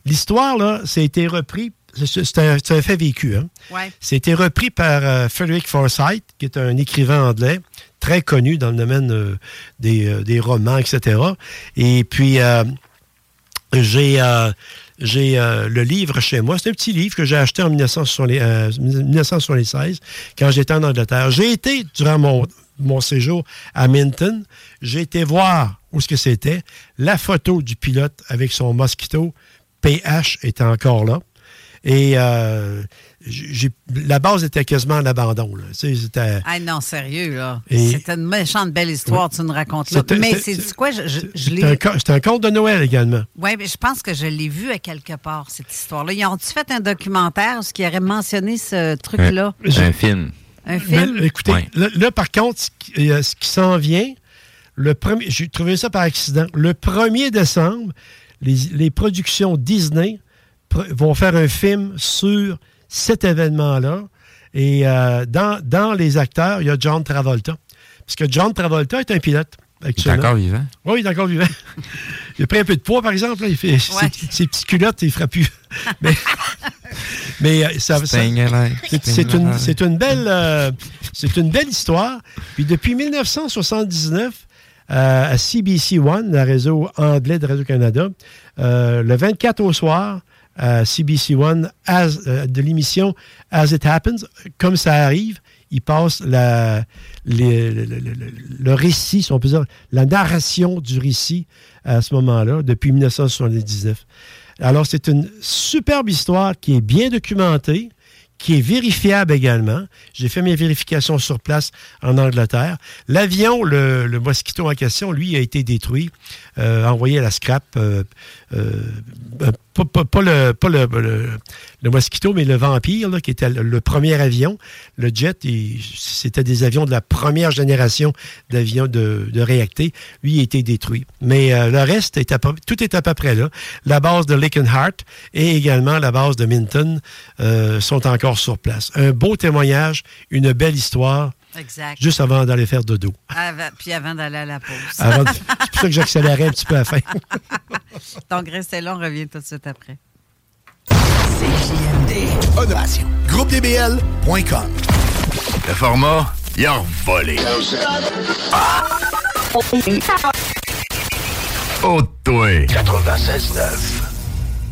L'histoire, là, ça a été repris. C'est un, un fait vécu. Hein? Ouais. Ça a été repris par euh, Frederick Forsyth, qui est un écrivain anglais très connu dans le domaine euh, des, euh, des romans, etc. Et puis, j'ai j'ai euh, le livre chez moi. C'est un petit livre que j'ai acheté en 1960 euh, 1976, quand j'étais en Angleterre. J'ai été, durant mon, mon séjour à Minton, j'ai été voir où ce que c'était. La photo du pilote avec son Mosquito PH était encore là. Et euh, la base était quasiment là. Tu sais, c'était- Ah non, sérieux, là. Et- C'était une méchante belle histoire, tu nous racontes là. Mais c'est- quoi? Je, je, je C'était l'ai. un, co- un conte de Noël également. Oui, mais je pense que je l'ai vu à quelque part, cette histoire-là. Ils ont-tu fait un documentaire ce qui aurait mentionné ce truc-là? C'est un film. Un film? Mais, écoutez, Ouais. là, là, par contre, ce qui, ce qui s'en vient, le premier, j'ai trouvé ça par accident. Le 1er décembre, les, les productions Disney pr- vont faire un film sur cet événement-là. Et euh, dans, dans les acteurs, il y a John Travolta. Parce que John Travolta est un pilote. Il est encore vivant? Oui, il est encore vivant. il a pris un peu de poids, par exemple. là. il fait, ses, ses petites culottes, il ne fera plus. mais mais euh, ça, c'est une, alive. c'est une belle, euh, c'est une belle histoire. Puis depuis 1979, euh, à CBC One, le réseau anglais de Radio-Canada, euh, le 24 au soir, à CBC One, as- de l'émission As It Happens, comme ça arrive, il passe la, les- le, le- le- le récit, si on peut dire, la narration du récit à ce moment-là, depuis 1979. Alors, c'est une superbe histoire qui est bien documentée, qui est vérifiable également. J'ai fait mes vérifications sur place en Angleterre. L'avion, le, Mosquito en question, lui, a été détruit, euh, envoyé à la scrap, euh, euh, pas, le, pas Mosquito, mais le Vampire, qui était le, premier avion. Le jet, c'était des avions de la première génération d'avions de, de réactés. Lui, a été détruit. Mais euh, le reste, est à tout est à peu près là. La base de Lakenhart et également la base de Minton euh, sont encore sur place. Un beau témoignage, une belle histoire, Exact. juste avant d'aller faire dodo. Avant- puis avant d'aller à la pause. De- C'est pour ça que j'accélérais un petit peu à la fin. Donc, restez là, on revient tout de suite après. Innovation. GroupeDBL.com. Le format, il a volé. Oh, toi. 96.9.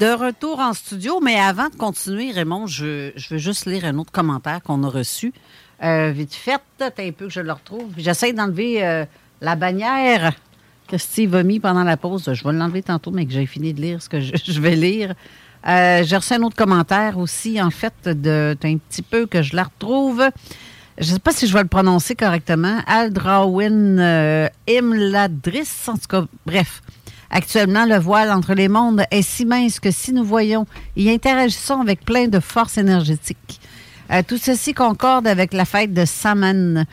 De retour en studio, mais avant de continuer, Raymond, je, veux juste lire un autre commentaire qu'on a reçu. Euh, vite fait, t'as un peu que je le retrouve. J'essaie d'enlever euh, la bannière que Steve a mis pendant la pause. Je vais l'enlever tantôt, mais que j'ai fini de lire ce que je, vais lire. Euh, j'ai reçu un autre commentaire aussi, en fait, de un petit peu que je la retrouve. Je ne sais pas si je vais le prononcer correctement. Aldrawin Imladris, en tout cas, bref. Actuellement, le voile entre les mondes est si mince que si nous voyons y interagissons avec plein de forces énergétiques. Euh, tout ceci concorde avec la fête de Samhain, euh,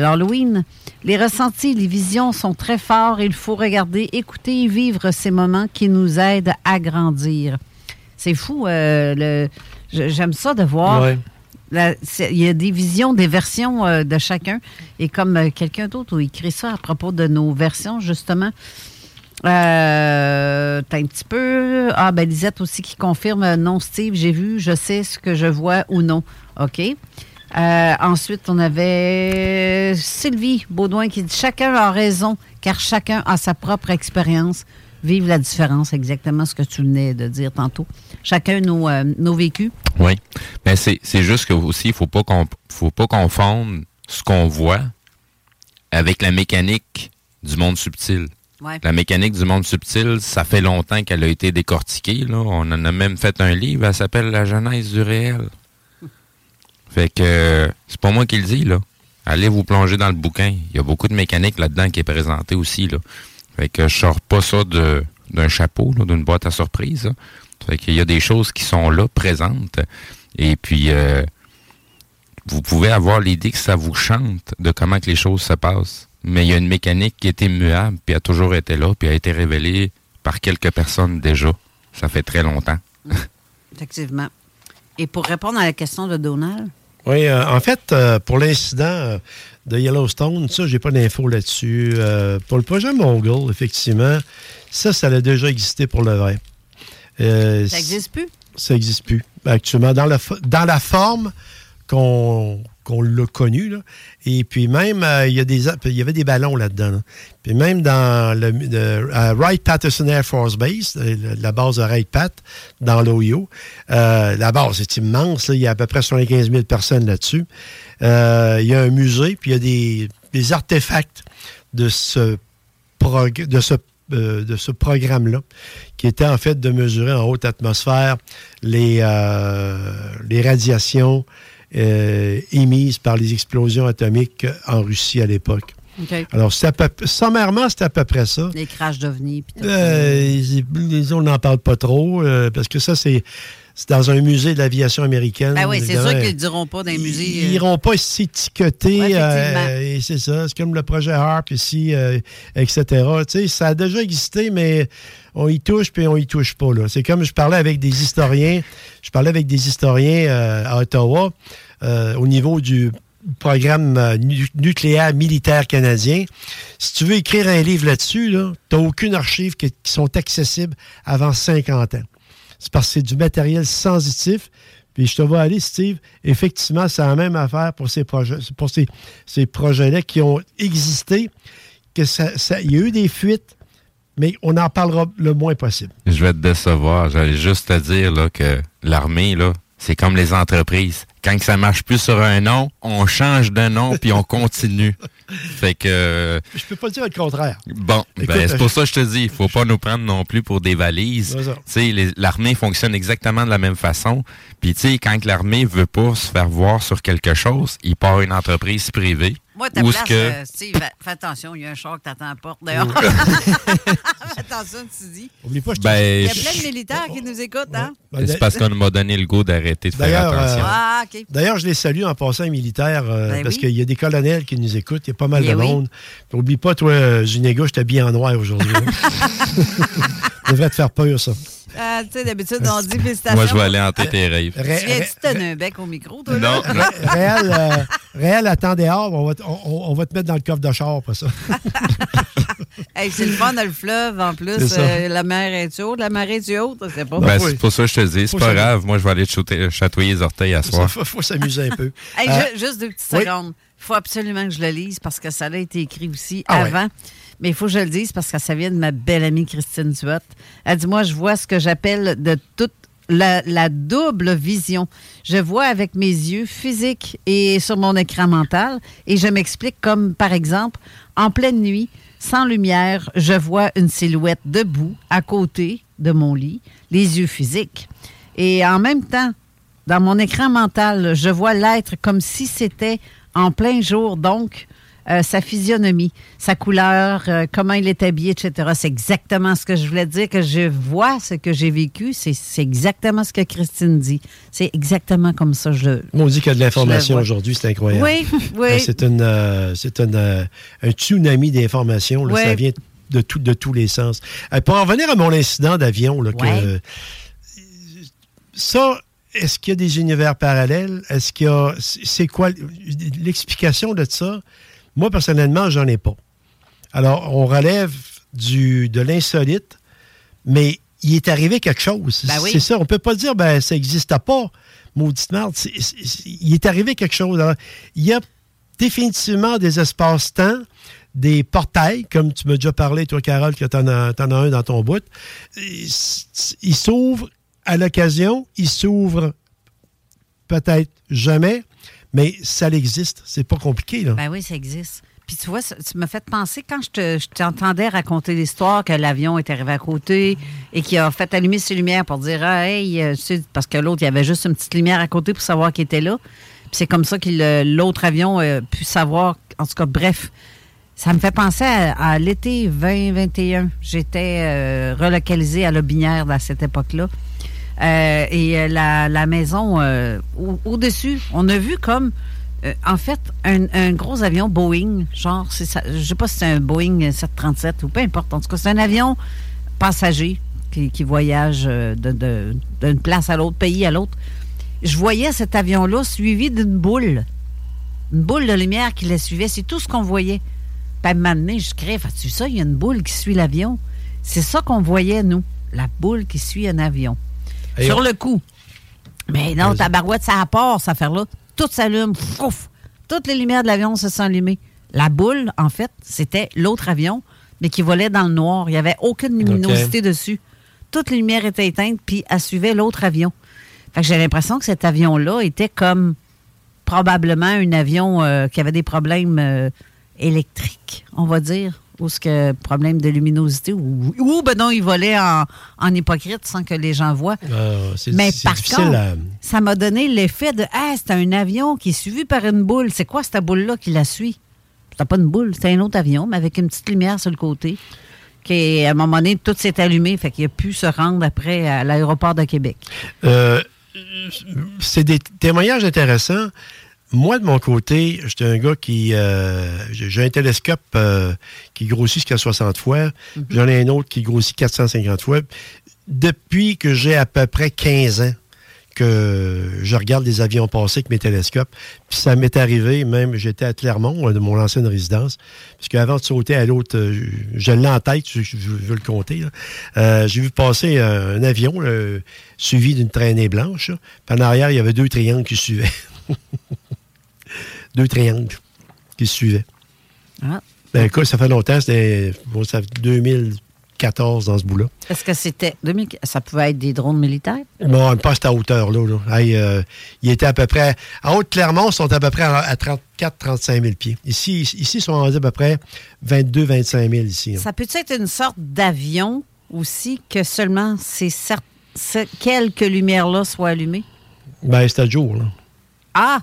l'Halloween. Les ressentis, les visions sont très forts. Il faut regarder, écouter et vivre ces moments qui nous aident à grandir. C'est fou. euh, J'aime ça de voir. Ouais. La- c'est- Il y a des visions, des versions euh, de chacun. Et comme euh, quelqu'un d'autre a écrit ça à propos de nos versions, justement, euh, t'as un petit peu. Ah, ben Lisette aussi qui confirme euh, non, Steve, j'ai vu, je sais ce que je vois ou non. OK. Euh, ensuite, on avait Sylvie Baudouin qui dit Chacun a raison, car chacun a sa propre expérience. Vive la différence, exactement ce que tu venais de dire tantôt. Chacun nos, euh, nos vécus. Oui. Mais c'est c'est juste que aussi, il faut pas qu'on faut pas confondre ce qu'on voit avec la mécanique du monde subtil. Ouais. La mécanique du monde subtil, ça fait longtemps qu'elle a été décortiquée. Là. On en a même fait un livre, elle s'appelle La genèse du réel. Fait que c'est pas moi qui le dis, là. Allez vous plonger dans le bouquin. Il y a beaucoup de mécanique là-dedans qui est présentée aussi, là. Fait que je sors pas ça de d'un chapeau, là, d'une boîte à surprise. là. Fait qu'il y a des choses qui sont là, présentes. Et puis, euh, vous pouvez avoir l'idée que ça vous chante de comment que les choses se passent. Mais il y a une mécanique qui est immuable, puis a toujours été là, puis a été révélée par quelques personnes déjà. Ça fait très longtemps. Effectivement. Et pour répondre à la question de Donald, Oui, euh, en fait, euh, pour l'incident euh, de Yellowstone, ça, j'ai pas d'infos là-dessus. Euh, pour le projet Mongol, effectivement, ça, ça a déjà existé pour le vrai. Euh, ça n'existe plus? ça n'existe plus actuellement dans la, dans la forme qu'on qu'on l'a connu. là. Et puis même, euh, il y, a des, il y avait des ballons là-dedans. là. Puis même dans le, à Wright-Patterson Air Force Base, euh, la base de Wright-Pat, dans l'Ohio, euh, la base est immense. Il y a à peu près 75 000 personnes là-dessus. Il y a un musée, puis il y a des, des artefacts de ce, de ce de ce programme-là, qui était en fait de mesurer en haute atmosphère les, les radiations émises par les explosions atomiques en Russie à l'époque. Alors, peu, sommairement, c'est à peu près ça. Les crashs ça. Euh, on n'en parle pas trop, euh, parce que ça, c'est c'est dans un musée de l'aviation américaine. Ben oui, c'est sûr qu'ils ne diront pas dans les Ils musées. Ils euh, n'iront pas s'étiqueter. Ouais, euh, et c'est ça. C'est comme le projet HARP ici, euh, etc. Tu sais, ça a déjà existé, mais on y touche puis on y touche pas. là. C'est comme je parlais avec des historiens. Je parlais avec des historiens euh, à Ottawa euh, au niveau du, programme euh, nu- nucléaire militaire canadien. Si tu veux écrire un livre là-dessus, là, tu n'as aucune archive qui, qui sont accessibles avant 50 ans. C'est parce que c'est du matériel sensitif. Puis je te vois aller, Steve. Effectivement, c'est la même affaire pour ces projets, pour ces, ces projets-là qui ont existé. Que ça, ça- il y a eu des fuites, mais on en parlera le moins possible. Je vais te décevoir. J'allais juste te dire là, que l'armée, là, c'est comme les entreprises. Quand ça marche plus sur un nom, on change de nom puis on continue. Fait que Je peux pas dire le contraire. bon, ben, c'est pour je- ça que je te dis, il faut pas nous prendre non plus pour des valises. L'armée fonctionne exactement de la même façon. Puis tu sais, quand l'armée veut pas se faire voir sur quelque chose, il part une entreprise privée. Moi, ta Où place, que euh, Steve, fais attention, il y a un char qui t'attend à la porte dehors. fais attention, tu dis. Oublie pas, je te- Il ben, y a plein de militaires qui nous écoutent, hein? Ben, c'est parce qu'on m'a donné le goût d'arrêter de faire D'ailleurs, attention. euh, Ah. D'ailleurs, je les salue en passant les militaires euh, Ben parce oui. qu'il y a des colonels qui nous écoutent. Il y a pas mal Eh de oui. monde. Puis, oublie pas, toi, euh, Zunéga, je t'habille en noir aujourd'hui. ça devrait te faire peur, ça. Ah, tu sais, d'habitude, on dit félicitations. Moi, je vais aller hanter tes rêves. Ré- Tu viens-tu donner un bec au micro, toi? là? Non, non. Réal, euh, Réal, attends dehors. On va, te- on, va te mettre dans le coffre de char, pas ça. Hey, c'est le fun le fleuve, en plus. Euh, la mer est haute, la marée est haute, je sais pas. Ben, oui. c'est pour ça que je te dis, c'est pas grave. Moi, je vais aller te chatouiller les orteils à Il soir. faut, faut s'amuser un peu. Hey, Euh, ju- juste deux petites oui. secondes. Il faut absolument que je le lise parce que ça a été écrit aussi Ah ouais. Mais il faut que je le dise parce que ça vient de ma belle amie Christine Duot. Elle dit Moi, je vois ce que j'appelle de toute la double vision. Je vois avec mes yeux physiques et sur mon écran mental et je m'explique comme, par exemple, en pleine nuit, sans lumière, je vois une silhouette debout à côté de mon lit, les yeux physiques. Et en même temps, dans mon écran mental, je vois l'être comme si c'était en plein jour, donc euh, sa physionomie, sa couleur, euh, comment il est habillé, etc. C'est exactement ce que je voulais dire, que je vois ce que j'ai vécu. C'est exactement ce que Christine dit. C'est exactement comme ça. Je, On dit qu'il y a de l'information aujourd'hui, c'est incroyable. oui, oui. Euh, C'est euh, c'est euh, un tsunami d'informations. Ça vient de, tout, de tous les sens. Pour en revenir à mon incident d'avion, euh, ça, est-ce qu'il y a des univers parallèles? Est-ce qu'il y a. C'est quoi? L'explication de ça? Moi, personnellement, j'en ai pas. Alors, on relève du, de l'insolite, mais il est arrivé quelque chose. Ben oui. C'est ça. On peut pas dire, ben, ça n'existe pas. Maudite merde. Il est arrivé quelque chose. Alors, il y a définitivement des espaces-temps, des portails, comme tu m'as déjà parlé, toi, Carole, que tu en, as un dans ton bout. Ils ils s'ouvrent à l'occasion, ils s'ouvrent peut-être jamais, mais ça existe. C'est pas compliqué, là. Ben oui, ça existe. Puis tu vois, tu m'as fait penser quand je te- je t'entendais raconter l'histoire que l'avion est arrivé à côté et qu'il a fait allumer ses lumières pour dire ah, hey, euh, parce que l'autre, il y avait juste une petite lumière à côté pour savoir qu'il était là. Puis c'est comme ça que l'autre avion a pu savoir. En tout cas, bref. Ça me fait penser à, à l'été 2021. J'étais euh, relocalisée à Lobinière à cette époque-là. Euh, et euh, la, la maison euh, au- au-dessus, on a vu comme, en fait, un, gros avion Boeing, genre, ça, je sais pas si c'est un Boeing 737 ou peu importe. En tout cas, c'est un avion passager qui, voyage d'une place à l'autre, pays à l'autre. Je voyais cet avion-là suivi d'une boule. Une boule de lumière qui le suivait. C'est tout ce qu'on voyait. Puis à un moment donné, je crée, fais-tu ça? Il y a une boule qui suit l'avion. C'est ça qu'on voyait, nous. La boule qui suit un avion. Et Sur on- le coup. Mais non, ta barouette, ça part, cette affaire-là. Tout s'allume. Fouf! Toutes les lumières de l'avion se sont allumées. La boule, en fait, c'était l'autre avion, mais qui volait dans le noir. Il n'y avait aucune luminosité dessus. Toutes les lumières étaient éteintes, puis elle suivait l'autre avion. Fait que j'ai l'impression que cet avion-là était comme probablement un avion euh, qui avait des problèmes euh, électriques, on va dire, ou ce que problème de luminosité, ou, ou ben non, il volait en, en hypocrite sans que les gens voient. Euh, c'est Mais c'est par contre, à- ça m'a donné l'effet de Ah, c'est un avion qui est suivi par une boule. C'est quoi cette boule-là qui la suit? C'était pas une boule, c'était un autre avion, mais avec une petite lumière sur le côté. Qui, à un moment donné, tout s'est allumé, fait qu'il a pu se rendre après à l'aéroport de Québec. Euh, c'est des témoignages intéressants. Moi, de mon côté, j'étais un gars qui. euh, j'ai un télescope euh, qui grossit jusqu'à 60 fois. J'en ai un autre qui grossit 450 fois. Depuis que j'ai à peu près 15 ans, que je regarde les avions passer avec mes télescopes. Puis ça m'est arrivé, même j'étais à Clermont, de mon ancienne résidence, puisque avant de sauter à l'autre, euh, je, je l'ai en tête, je, je veux le compter. Euh, J'ai vu passer un, un avion là, suivi d'une traînée blanche. Puis en arrière, il y avait deux triangles qui suivaient. deux triangles qui suivaient. Ah. Ben écoute, ça fait longtemps, c'était bon, ça fait 2014 dans ce bout-là. Est-ce que c'était. 2000 Ça pouvait être des drones militaires? Non, pas à cette hauteur-là. là. Hey, euh, il était à peu près. À Haute-Clermont, ils sont à peu près à 34-35 000 pieds. Ici, ici, ils sont rendus à peu près 22-25 000 ici. hein. Ça peut être une sorte d'avion aussi que seulement ces quelques lumières-là soient allumées? Ben, c'était jour, là. Ah!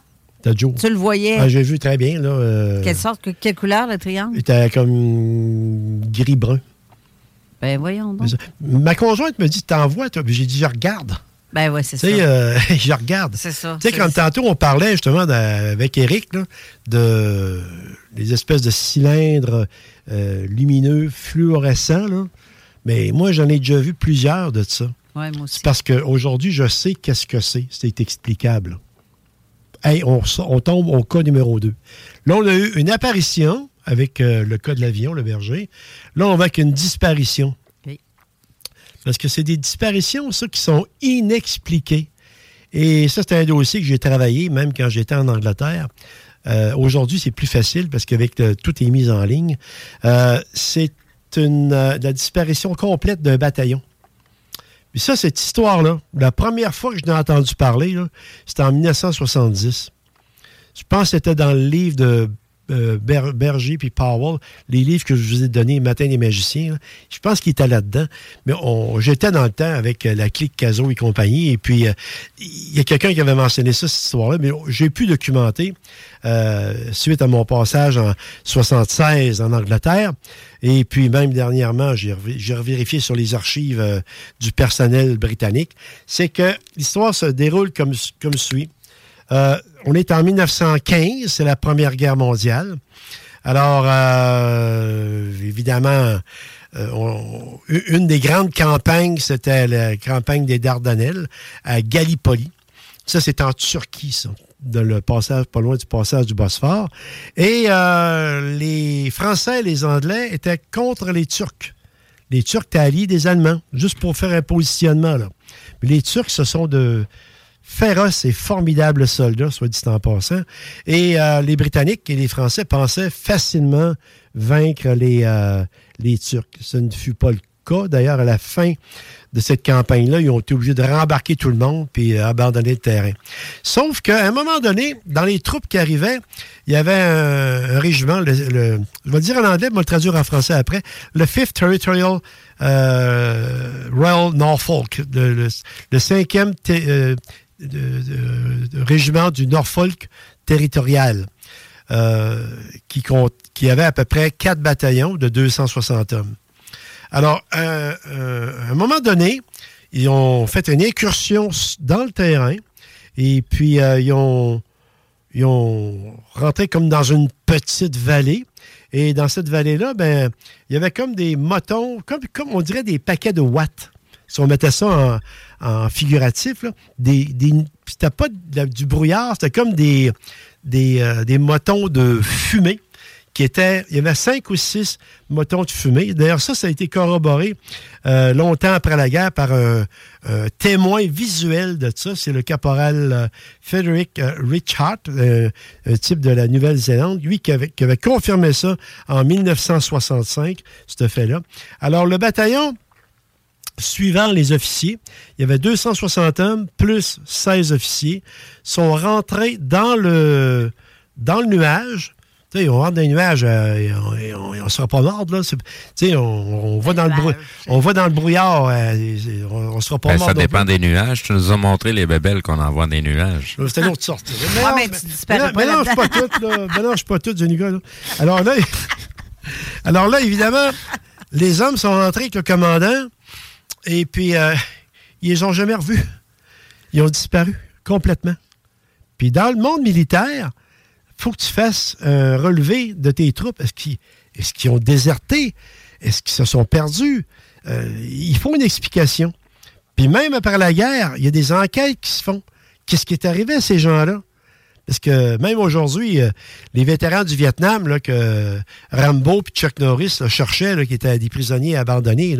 C'était. Tu le voyais? Ah, J'ai vu très bien, là. euh, Quelle sorte, que- quelle couleur le triangle? Il était comme gris-brun. Ben voyons donc. Ma conjointe me dit T'envoies, toi. J'ai dit Je regarde. Ben ouais, c'est Tu ça. sais, euh, je regarde. C'est ça. Tu sais, comme tantôt, on parlait justement avec Eric là, de les espèces de cylindres euh, lumineux, fluorescents. Là. Mais moi, j'en ai déjà vu plusieurs de ça. Ouais, moi aussi. C'est parce qu'aujourd'hui, je sais qu'est-ce que c'est. C'est explicable. Hey, on, tombe au cas numéro 2. Là, on a eu une apparition avec euh, le cas de l'avion, le berger. Là, on va avec une disparition. Parce que c'est des disparitions, ça, qui sont inexpliquées. Et ça, c'est un dossier que j'ai travaillé, même quand j'étais en Angleterre. Euh, Aujourd'hui, c'est plus facile parce qu'avec le- tout est mis en ligne. Euh, c'est une, euh, la disparition complète d'un bataillon. Puis ça, cette histoire-là, la première fois que je n'ai entendu parler, c'était en 1970. Je pense que c'était dans le livre de euh, Ber- Berger puis Powell, les livres que je vous ai donnés, Matin des magiciens. là. Je pense qu'il était là-dedans. Mais on- j'étais dans le temps avec euh, la clique Caso et compagnie. Et puis, euh, il y a quelqu'un qui avait mentionné ça, cette histoire-là, mais j'ai pu documenter suite à mon passage en 76 en Angleterre. Et puis, même dernièrement, j'ai rev- j'ai revérifié sur les archives du personnel britannique. C'est que l'histoire se déroule comme suit. Euh, on est en 1915, c'est la Première Guerre mondiale. Alors, euh, évidemment, euh, une des grandes campagnes, c'était la campagne des Dardanelles à Gallipoli. Ça, c'est en Turquie, ça, dans le passage, pas loin du passage du Bosphore. Et les Français et les Anglais étaient contre les Turcs. Les Turcs étaient alliés des Allemands, juste pour faire un positionnement. Là. Mais les Turcs, ce sont de féroces et formidables soldats, soit dit en passant. Et euh, les Britanniques et les Français pensaient facilement vaincre les, euh, les Turcs. Ce ne fut pas le cas. D'ailleurs, à la fin de cette campagne-là, ils ont été obligés de rembarquer tout le monde puis euh, abandonner le terrain. Sauf qu'à un moment donné, dans les troupes qui arrivaient, il y avait un, régiment, le, le- je vais le dire en anglais, mais je le traduire en français après, le 5th Territorial euh, Royal Norfolk, le, le, le cinquième té- euh, de- régiment du Norfolk territorial, euh, qui, avait à peu près quatre bataillons de 260 hommes. Alors, euh, euh, à un moment donné, ils ont fait une incursion dans le terrain et puis ils, ont, ils ont rentré comme dans une petite vallée. Et dans cette vallée-là, ben, il y avait comme des motons, comme, comme on dirait des paquets de watts. Si on mettait ça en, en figuratif, là, des, des, pas du brouillard, c'était comme des, des, euh, des motons de fumée qui étaient. Il y avait cinq ou six motons de fumée. D'ailleurs, ça, ça a été corroboré euh, longtemps après la guerre par un, un témoin visuel de ça. C'est le caporal euh, Frederick euh, Richard, euh, un type de la Nouvelle-Zélande, lui qui avait, qui avait confirmé ça en 1965, ce fait-là. Alors, le bataillon suivant les officiers, il y avait 260 hommes plus 16 officiers, sont rentrés dans le, dans le nuage. Tu sais, on rentre dans les nuages, euh, et on ne sera pas mort, là. C'est- Tu sais, on, on va dans le brou- on va dans le brouillard, euh, on ne sera pas Ben, mort. ça non dépend plus. des nuages. Tu nous as montré les bébelles qu'on envoie des nuages. C'était une autre sorte. Non, mais tu disparais pas mélange là-dedans. pas toutes, là. Mélange pas toutes. Alors là, alors là, évidemment, les hommes sont rentrés avec le commandant et puis euh, ils les ont jamais revus. Ils ont disparu complètement. Puis dans le monde militaire, il faut que tu fasses un relevé de tes troupes. Est-ce qu'ils ont déserté? Est-ce qu'ils se sont perdus? Euh, il faut une explication. Puis même après la guerre, il y a des enquêtes qui se font. Qu'est-ce qui est arrivé à ces gens-là? Parce que même aujourd'hui, euh, les vétérans du Vietnam, là, que Rambo et Chuck Norris cherchaient, qui étaient des prisonniers abandonnés,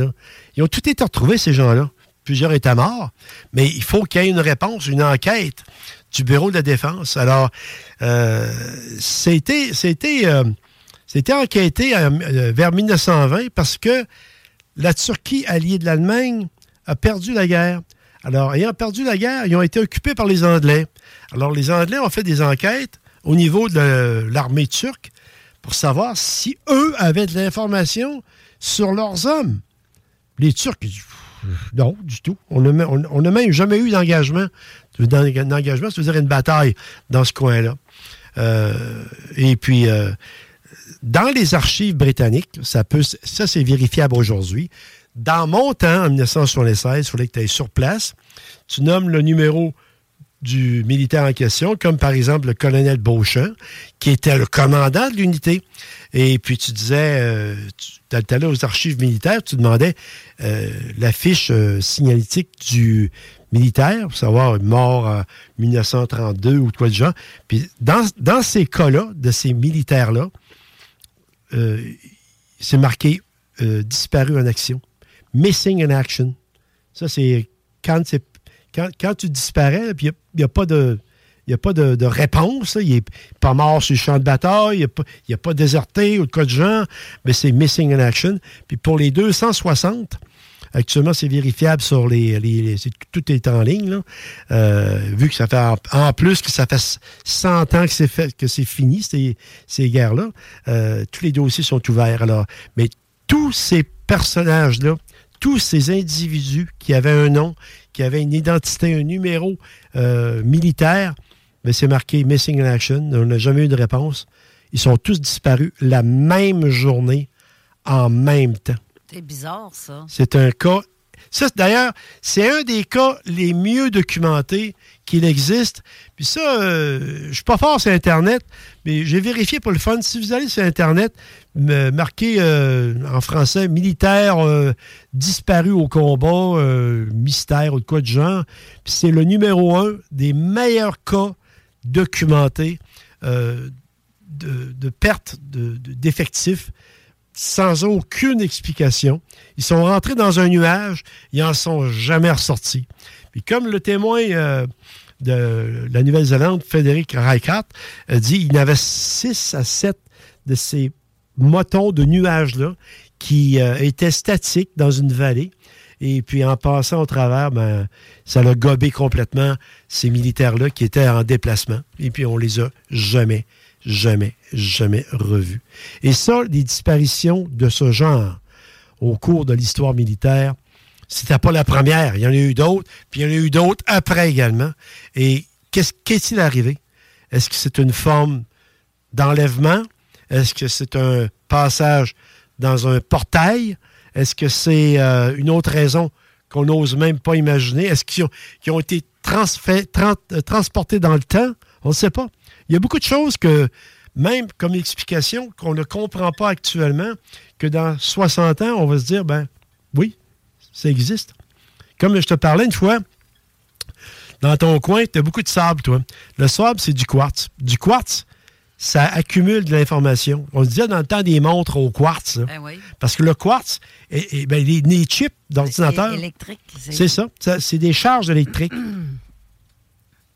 ils ont tout été retrouvés, ces gens-là. Plusieurs étaient morts. Mais il faut qu'il y ait une réponse, une enquête du Bureau de la Défense. Alors, euh, euh, c'était enquêté vers 1920 parce que la Turquie, alliée de l'Allemagne, a perdu la guerre. Alors, ayant perdu la guerre, ils ont été occupés par les Anglais. Alors, les Anglais ont fait des enquêtes au niveau de l'armée turque pour savoir si eux avaient de l'information sur leurs hommes. Les Turcs, non, du tout. On n'a même jamais eu d'engagement. D'engagement, ça veut dire une bataille dans ce coin-là. Euh, et puis, euh, dans les archives britanniques, ça, peut, ça c'est vérifiable aujourd'hui. Dans mon temps, en 1976, il fallait que tu ailles sur place. Tu nommes le numéro du militaire en question, comme par exemple le colonel Beauchamp, qui était le commandant de l'unité. Et puis tu disais, euh, tu allais aux archives militaires, tu demandais euh, la fiche euh, signalétique du militaire, pour savoir mort en 1932 ou quoi de genre. Puis dans, dans ces cas-là, de ces militaires-là, c'est marqué disparu en action. Missing in action. Ça, c'est quand, quand, quand tu disparais, puis il n'y a, pas de. A pas de, de réponse. Il n'est pas mort sur le champ de bataille. Il n'a pas, pas déserté ou de quoi de genre. Mais c'est missing in action. Puis pour les 260, actuellement, c'est vérifiable sur les. les- tout est en ligne. Euh, vu que ça fait. En, en plus que ça fait 100 ans que c'est fait, que c'est fini, ces, ces guerres-là, euh, tous les dossiers sont ouverts. Alors, mais tous ces personnages-là, tous ces individus qui avaient un nom, qui avaient une identité, un numéro euh, militaire, mais c'est marqué Missing in Action. On n'a jamais eu de réponse. Ils sont tous disparus la même journée, en même temps. C'est bizarre, ça. C'est un cas. Ça, d'ailleurs, c'est un des cas les mieux documentés qu'il existe. Puis ça, euh, je suis pas fort sur Internet, mais j'ai vérifié pour le fun. Si vous allez sur Internet, me- marquez euh, en français militaire euh, disparu au combat, euh, mystère ou de quoi de genre. Puis c'est le numéro un des meilleurs cas documentés euh, de, perte de- de- d'effectifs sans aucune explication. Ils sont rentrés dans un nuage, ils en sont jamais ressortis. Puis comme le témoin euh, de la Nouvelle-Zélande, Frédéric Reichardt, dit, il y avait 6 à 7 de ces motons de nuages-là qui euh, étaient statiques dans une vallée. Et puis en passant au travers, ben, ça l'a gobé complètement ces militaires-là qui étaient en déplacement. Et puis on les a jamais, jamais, jamais revus. Et ça, des disparitions de ce genre au cours de l'histoire militaire, c'était pas la première. Il y en a eu d'autres, puis il y en a eu d'autres après également. Et qu'est-ce qu'est-il arrivé? Est-ce que c'est une forme d'enlèvement? Est-ce que c'est un passage dans un portail? Est-ce que c'est euh, une autre raison qu'on n'ose même pas imaginer? Est-ce qu'ils ont, été euh, transportés dans le temps? On ne sait pas. Il y a beaucoup de choses que, même comme explication, qu'on ne comprend pas actuellement, que dans 60 ans, on va se dire, ben oui, ça existe. Comme je te parlais une fois, dans ton coin, tu as beaucoup de sable, toi. Le sable, c'est du quartz. Du quartz, ça accumule de l'information. On se disait dans le temps des montres au quartz. là. Ben oui. Parce que le quartz, est- est- ben, les, les chips d'ordinateur, É- électrique, c'est- c'est ça. Ça, C'est des charges électriques.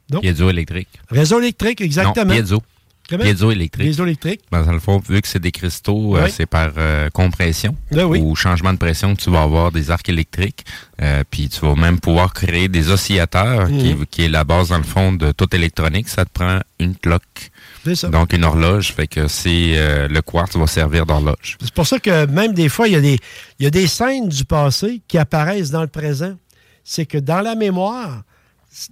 Donc, Piézoélectrique. réseau électrique, exactement. Non, piézo. Comment? Piézoélectrique. Piézoélectrique. Ben, dans le fond, vu que c'est des cristaux, euh, c'est par euh, compression Ben oui. ou changement de pression que tu vas avoir des arcs électriques. Euh, puis tu vas même pouvoir créer des oscillateurs, qui, Mhm. qui est la base, dans le fond, de toute électronique. Ça te prend une cloque. C'est ça. Donc, une horloge. Fait que c'est le quartz va servir d'horloge. C'est pour ça que même des fois, il y, a des, il y a des scènes du passé qui apparaissent dans le présent. C'est que dans la mémoire,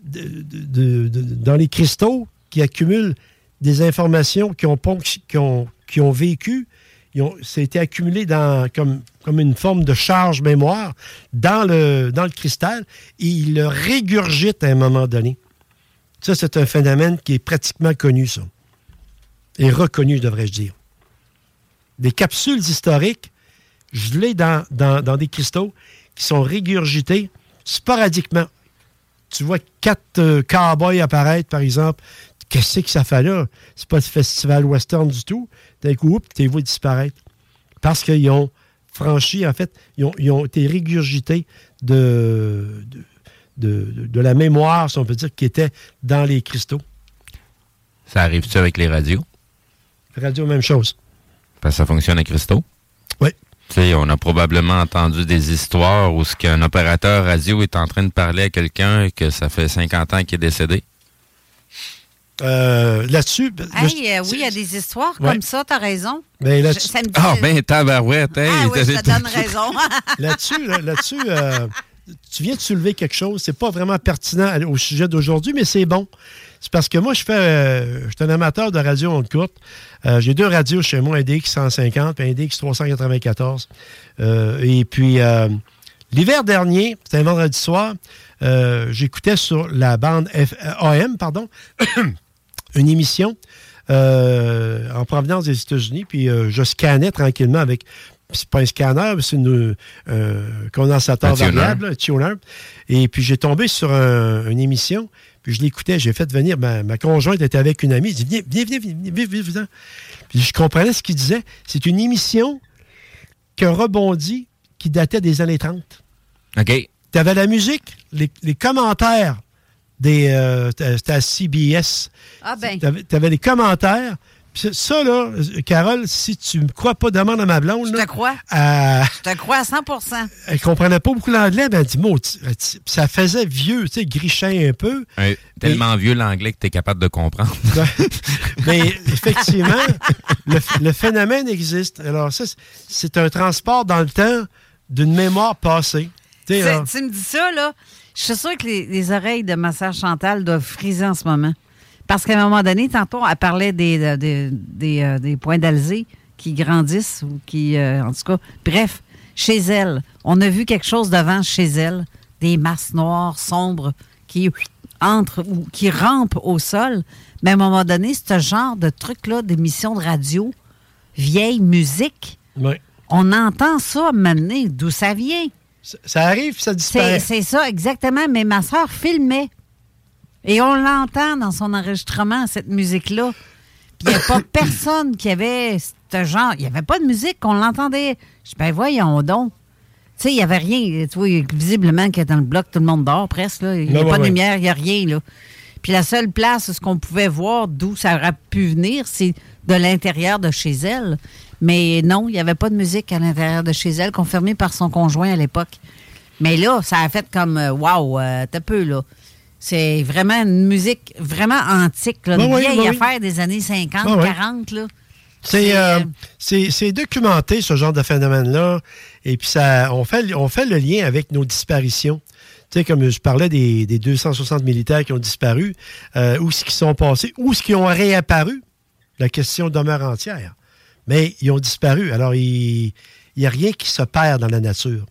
dans les cristaux qui accumulent des informations qui ont, qui ont, qui ont vécu, ça a été accumulé comme, une forme de charge mémoire dans le, cristal et il le régurgite à un moment donné. Ça, c'est un phénomène qui est pratiquement connu, ça. Et reconnu, devrais-je dire des capsules historiques gelées dans, dans, dans des cristaux qui sont régurgités sporadiquement. Tu vois quatre euh, cowboys apparaître, par exemple. Qu'est-ce que ça fait là? C'est pas le festival western du tout. D'un coup, les vois disparaître. Parce qu'ils ont franchi, en fait, ils ont, ils ont été régurgités de, de, de- de la mémoire, si on peut dire, qui était dans les cristaux. Ça arrive-tu avec les radios? Radio, même chose. Parce que ça fonctionne à cristaux? Oui. On a probablement entendu des histoires où ce qu'un opérateur radio est en train de parler à quelqu'un et que ça fait 50 ans qu'il est décédé. Euh, Là-dessus, là, euh, oui, il y a des histoires Ouais. comme ça, t'as raison. Là- Je- ça me dit- Ah, ben, tabarouette, hey, Ah oui, je te t'avais- donne raison. Là-dessus, là- là-dessus, euh, tu viens de soulever quelque chose. C'est pas vraiment pertinent au sujet d'aujourd'hui, mais c'est bon. C'est parce que moi, je fais, euh, je suis un amateur de radio en courte. Euh, J'ai deux radios chez moi, un DX 150 et un DX 394. Euh, et puis, l'hiver dernier, c'était un vendredi soir, j'écoutais sur la bande F- AM, pardon, une émission en provenance des États-Unis, puis je scannais tranquillement avec. C'est pas un scanner, c'est une euh, condensateur tuner. variable, un tuner. Et puis j'ai tombé sur un- une émission, puis je l'écoutais. J'ai fait venir ma, ma conjointe était avec une amie. Elle dit Viens, viens, viens, viens, viens, viens, viens, viens. Puis je comprenais ce qu'il disait. C'est une émission qui a rebondi, qui datait des années 30. OK. Tu avais la musique, les, les commentaires des. euh, C'était à CBS. Ah ben. Tu avais, les commentaires. Puis ça, là, Carole, si tu me crois pas, demande à ma blonde. Je là, te crois. euh, Je te crois à 100% elle comprenait pas beaucoup l'anglais, mais elle dit, tu- ça faisait vieux, tu sais, grichin un peu. Tellement vieux l'anglais que tu es capable de comprendre. Mais effectivement, le, le phénomène existe. Alors, ça, c'est- un transport dans le temps d'une mémoire passée. Alors, tu me dis ça, là. Je suis sûre que les, les oreilles de ma sœur Chantal doivent friser en ce moment. Parce qu'à un moment donné, tantôt, elle parlait des, euh, des, des, euh, des points d'Alzé qui grandissent ou qui, euh, en tout cas, bref, chez elle, on a vu quelque chose devant chez elle, des masses noires, sombres, qui entrent ou qui rampent au sol. Mais à un moment donné, ce genre de truc-là, d'émission de radio, vieille musique, on entend ça maintenant, d'où ça vient? Ça- ça arrive, ça disparaît. c'est ça, exactement. Mais ma soeur filmait. Et on l'entend dans son enregistrement, cette musique-là. Puis il n'y a pas personne qui avait ce genre. Il n'y avait pas de musique, on l'entendait. Je dis, ben voyons donc. Tu sais, il n'y avait rien. Tu vois, visiblement que dans le bloc, tout le monde dort presque. Il n'y a pas ouais, de lumière, il n'y a rien. Là. Puis la seule place, ce qu'on pouvait voir d'où ça aurait pu venir, c'est de l'intérieur de chez elle. Mais non, il n'y avait pas de musique à l'intérieur de chez elle, confirmée par son conjoint à l'époque. Mais là, ça a fait comme euh, Wow, euh, t'as peu, là. C'est vraiment une musique vraiment antique, là, Ben une oui, vieille ben oui. affaire des années 50, Ben oui. 40, là. C'est euh, euh, c'est- documenté, ce genre de phénomène-là. Et puis, ça, on, fait, on fait le lien avec nos disparitions. Tu sais, comme je parlais des, des 260 militaires qui ont disparu, euh, où ce qui sont passés, où ce qui ont réapparu, la question demeure entière. Mais ils ont disparu. Alors, il n'y a rien qui se perd dans la nature.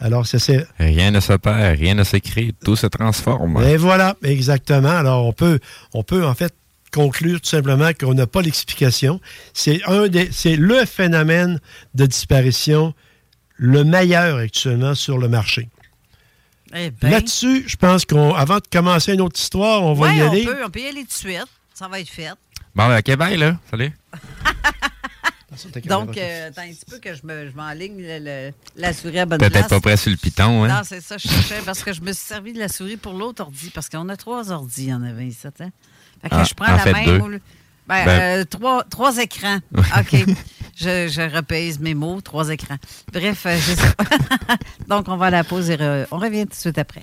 Alors, c'est- c'est Rien ne se perd, rien ne s'écrit, tout se transforme. et voilà, exactement. Alors, on peut, on peut en fait conclure tout simplement qu'on n'a pas l'explication. C'est un des, c'est le phénomène de disparition le meilleur actuellement sur le marché. eh ben, Là-dessus, je pense qu'avant de commencer une autre histoire, on va ouais, y on aller. peut, on peut y aller tout de suite. Ça va être fait. Bon, OK, bye, là. Salut. Donc, euh, attends un petit peu que je me- je m'enligne le- le- la souris à bonne place. Peut-être pas près sur le piton, hein? Non, c'est ça, je cherchais parce que je me suis servi de la souris pour l'autre ordi, parce qu'on a trois ordis, il y en avait ici. Hein? Fait que Ah, je prends en la fait, même. deux. au lieu- Ben, Ben- euh, trois, trois écrans. OK. je, je repèse mes mots, trois écrans. Bref, euh, c'est ça. Donc, on va à la pause et re- on revient tout de suite après.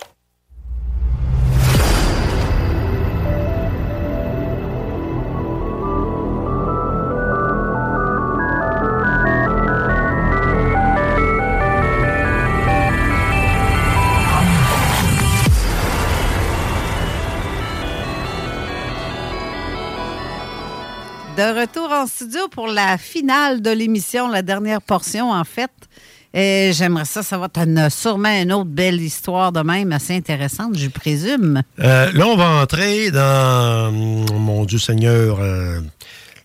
De retour en studio pour la finale de l'émission, la dernière portion en fait. Et j'aimerais ça savoir, tu as sûrement une autre belle histoire de même assez intéressante, je présume. Euh, là, on va entrer dans, mon Dieu Seigneur, euh,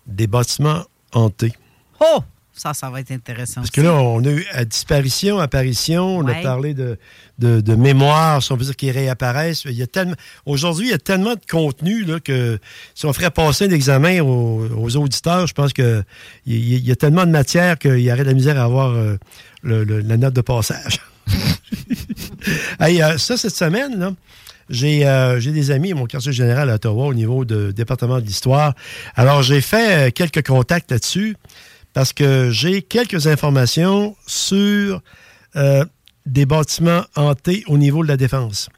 des bâtiments hantés. Oh! Ça, ça va être intéressant. Parce que là, on a eu à disparition, apparition, on a parlé de, de, mémoire, si on veut dire qu'ils réapparaissent. Il y a tellement, aujourd'hui, il y a tellement de contenu là, que si on ferait passer un examen aux, auditeurs, je pense qu'il y, y, a tellement de matière qu'il y aurait de la misère à avoir euh, la note de passage. Euh, ça, cette semaine, là, euh, j'ai des amis, mon quartier général à Ottawa, au niveau du département de l'histoire. Alors, j'ai fait quelques contacts là-dessus parce que j'ai quelques informations sur euh, des bâtiments hantés au niveau de la défense.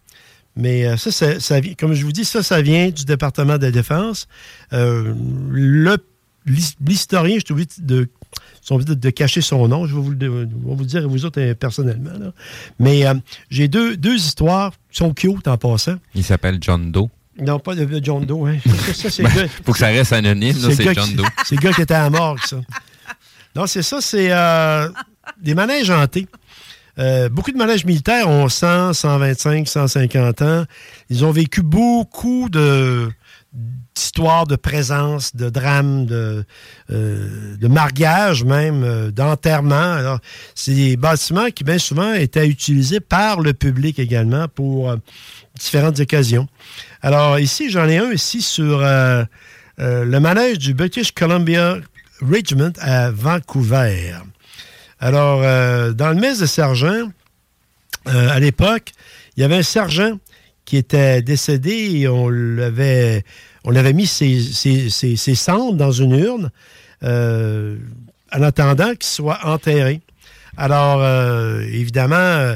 Mais euh, ça, ça, comme je vous dis, ça, ça vient du département de la défense. Euh, L'historien, je suis obligé de, de, cacher son nom, je vais vous le, vous dire vous autres personnellement. Mais j'ai deux, deux histoires qui sont cute en passant. Il s'appelle John Doe. Non, pas de John Doe. Hein. Ça, ben, faut que ça reste anonyme, c'est John Doe. C'est le gars qui était à mort, ça. Non, c'est ça, c'est euh, des manèges hantés. Euh, beaucoup de manèges militaires ont 100, 125, 150 ans. Ils ont vécu beaucoup d'histoires de présence, de drames, de, euh, de même, d'enterrement. Alors, c'est des bâtiments qui bien souvent étaient utilisés par le public également pour différentes occasions. Alors ici, j'en ai un ici sur le manège du British Columbia Regiment à Vancouver. Alors, euh, dans le mess de sergent, euh, à l'époque, il y avait un sergent qui était décédé et on l'avait, avait mis ses, cendres dans une urne euh, en attendant qu'il soit enterré. Alors, évidemment,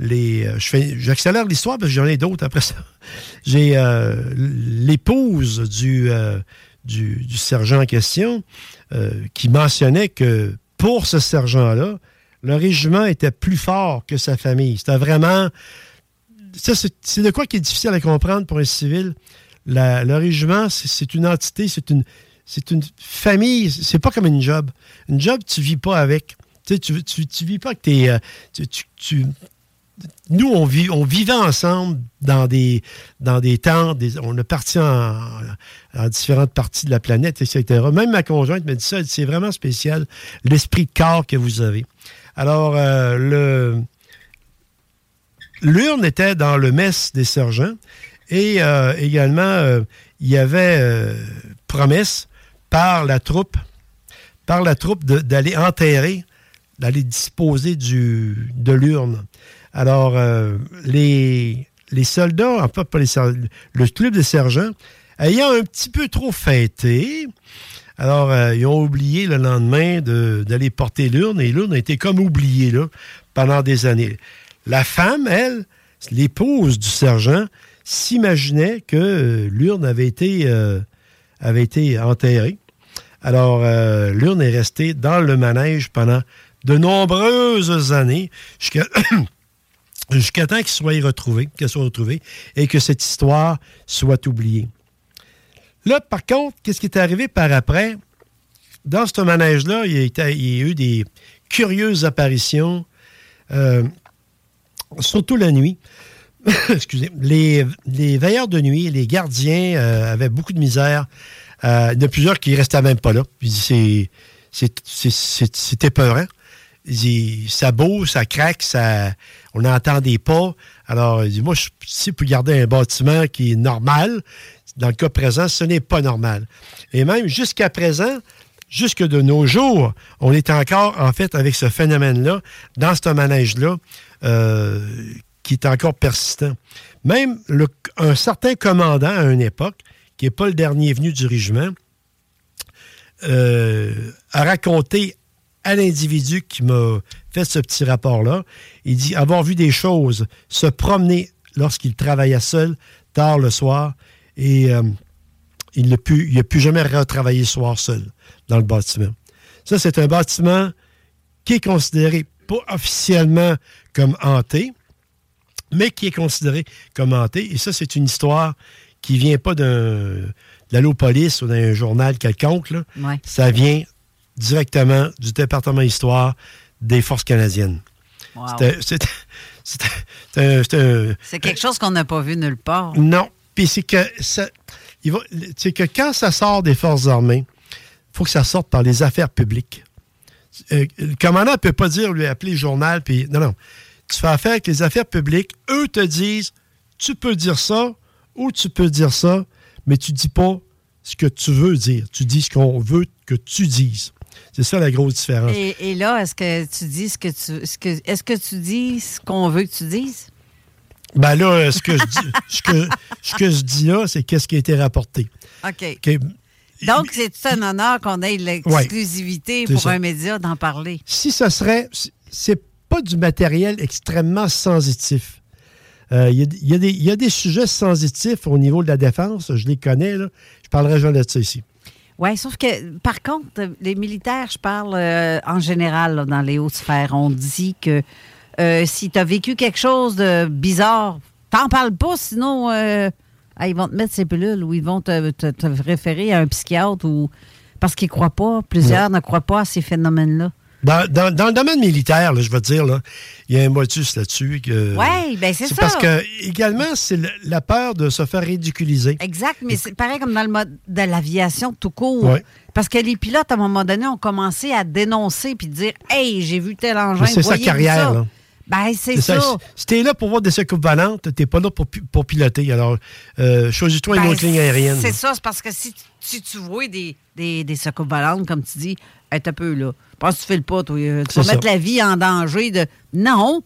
les, j'accélère l'histoire parce que j'en ai d'autres après ça. J'ai l'épouse du, sergent en question euh, qui mentionnait que pour ce sergent-là, le régiment était plus fort que sa famille. C'était vraiment. c'est de quoi qui est difficile à comprendre pour un civil. le régiment, c'est une entité, c'est une, une famille. C'est pas comme une job. Une job, tu vis pas avec. Tu, tu, tu, vis pas avec tes. Euh, tu, nous, on, vivait ensemble dans des, dans des temps, on est parti en, différentes parties de la planète, etc. Même ma conjointe m'a dit ça, c'est vraiment spécial, l'esprit de corps que vous avez. Alors, euh, le l'urne était dans le mess des sergents et euh, également, euh, il y avait promesse par la troupe, par la troupe d'aller enterrer, d'aller disposer du, de l'urne. Alors, euh, les, les soldats, enfin pas les le club de sergents, ayant un petit peu trop fêté, alors euh, ils ont oublié le lendemain d'aller porter l'urne et l'urne a été comme oubliée là, pendant des années. La femme, elle, l'épouse du sergent, s'imaginait que euh, l'urne avait été, avait été enterrée. Alors, l'urne est restée dans le manège pendant de nombreuses années, jusqu'à jusqu'à temps qu'il soit retrouvé, qu'elle soit retrouvée et que cette histoire soit oubliée. Là, par contre, qu'est-ce qui est arrivé par après? Dans ce manège-là, il, y a eu des curieuses apparitions, euh, surtout la nuit. Excusez. Les, les, veilleurs de nuit, les gardiens euh, avaient beaucoup de misère. Euh, il y en a plusieurs qui ne restaient même pas là. C'est épeurant ça bouge, ça craque, ça, on n'entend des pas. Alors, il dit, moi, je suis pour garder un bâtiment qui est normal. Dans le cas présent, ce n'est pas normal. Et même jusqu'à présent, jusque de nos jours, on est encore, en fait, avec ce phénomène-là, dans ce manège-là, euh, qui est encore persistant. Même un certain commandant à une époque, qui n'est pas le dernier venu du régiment, euh, a raconté à l'individu qui m'a fait ce petit rapport-là. Il dit avoir vu des choses se promener lorsqu'il travaillait seul, tard le soir, et euh, il n'a plus, plus jamais retravaillé le soir seul dans le bâtiment. Ça, c'est un bâtiment qui est considéré pas officiellement comme hanté, mais qui est considéré comme hanté. Et ça, c'est une histoire qui vient pas de l'Allopolis ou dans un journal quelconque, là, Ouais. ça vient directement du département histoire des forces canadiennes. Wow. C'est quelque chose qu'on n'a pas vu nulle part. non. Puis c'est que ça, il va, c'est que quand ça sort des forces armées, il faut que ça sorte par les affaires publiques. Euh, le commandant ne peut pas dire lui appeler le journal puis non non. Tu fais affaire avec les affaires publiques, eux te disent tu peux dire ça ou tu peux dire ça, mais tu dis pas ce que tu veux dire. Tu dis ce qu'on veut que tu dises. C'est ça la grosse différence. Et, et là, est-ce que tu dis ce que tu ce que est-ce que tu dis ce qu'on veut que tu dises? Ben là, ce que je dis, ce que, ce que je dis là, c'est qu'est-ce qui a été rapporté. OK. Donc, c'est un honneur qu'on ait l'exclusivité pour ça. un média d'en parler. si ce serait. C'est pas du matériel extrêmement sensitif. Euh, Il y, y a des- il y a des sujets sensitifs au niveau de la défense, je les connais, là. je parlerai jamais de ça ici. Oui, sauf que, par contre, les militaires, je parle euh, en général là, dans les hautes sphères, on dit que euh, si tu as vécu quelque chose de bizarre, t'en parles pas, sinon euh, ah, ils vont te mettre ces pilules ou ils vont te, te- te référer à un psychiatre ou parce qu'ils croient pas, plusieurs ne croient pas à ces phénomènes-là. Dans, dans- dans le domaine militaire, là, je veux dire, là, il y a un motus là-dessus. que- Oui, ben c'est ça. parce que, également, c'est la peur de se faire ridiculiser. Exact, mais c'est pareil comme dans le mode de l'aviation tout court. Ouais. Parce que les pilotes, à un moment donné, ont commencé à dénoncer puis dire Hey, j'ai vu tel engin. C'est sa carrière, ça? là. Ben, c'est ça. Si t'es là pour voir des secours volantes, t'es pas là pour, pour piloter. Alors, euh, choisis-toi une Ben, autre ligne aérienne. C'est ça, c'est parce que si, tu- si tu vois des, des, des secours volantes, comme tu dis, hey, t'as peu là. Pense que tu fais le pas, toi. Tu vas mettre la vie en danger de. Non!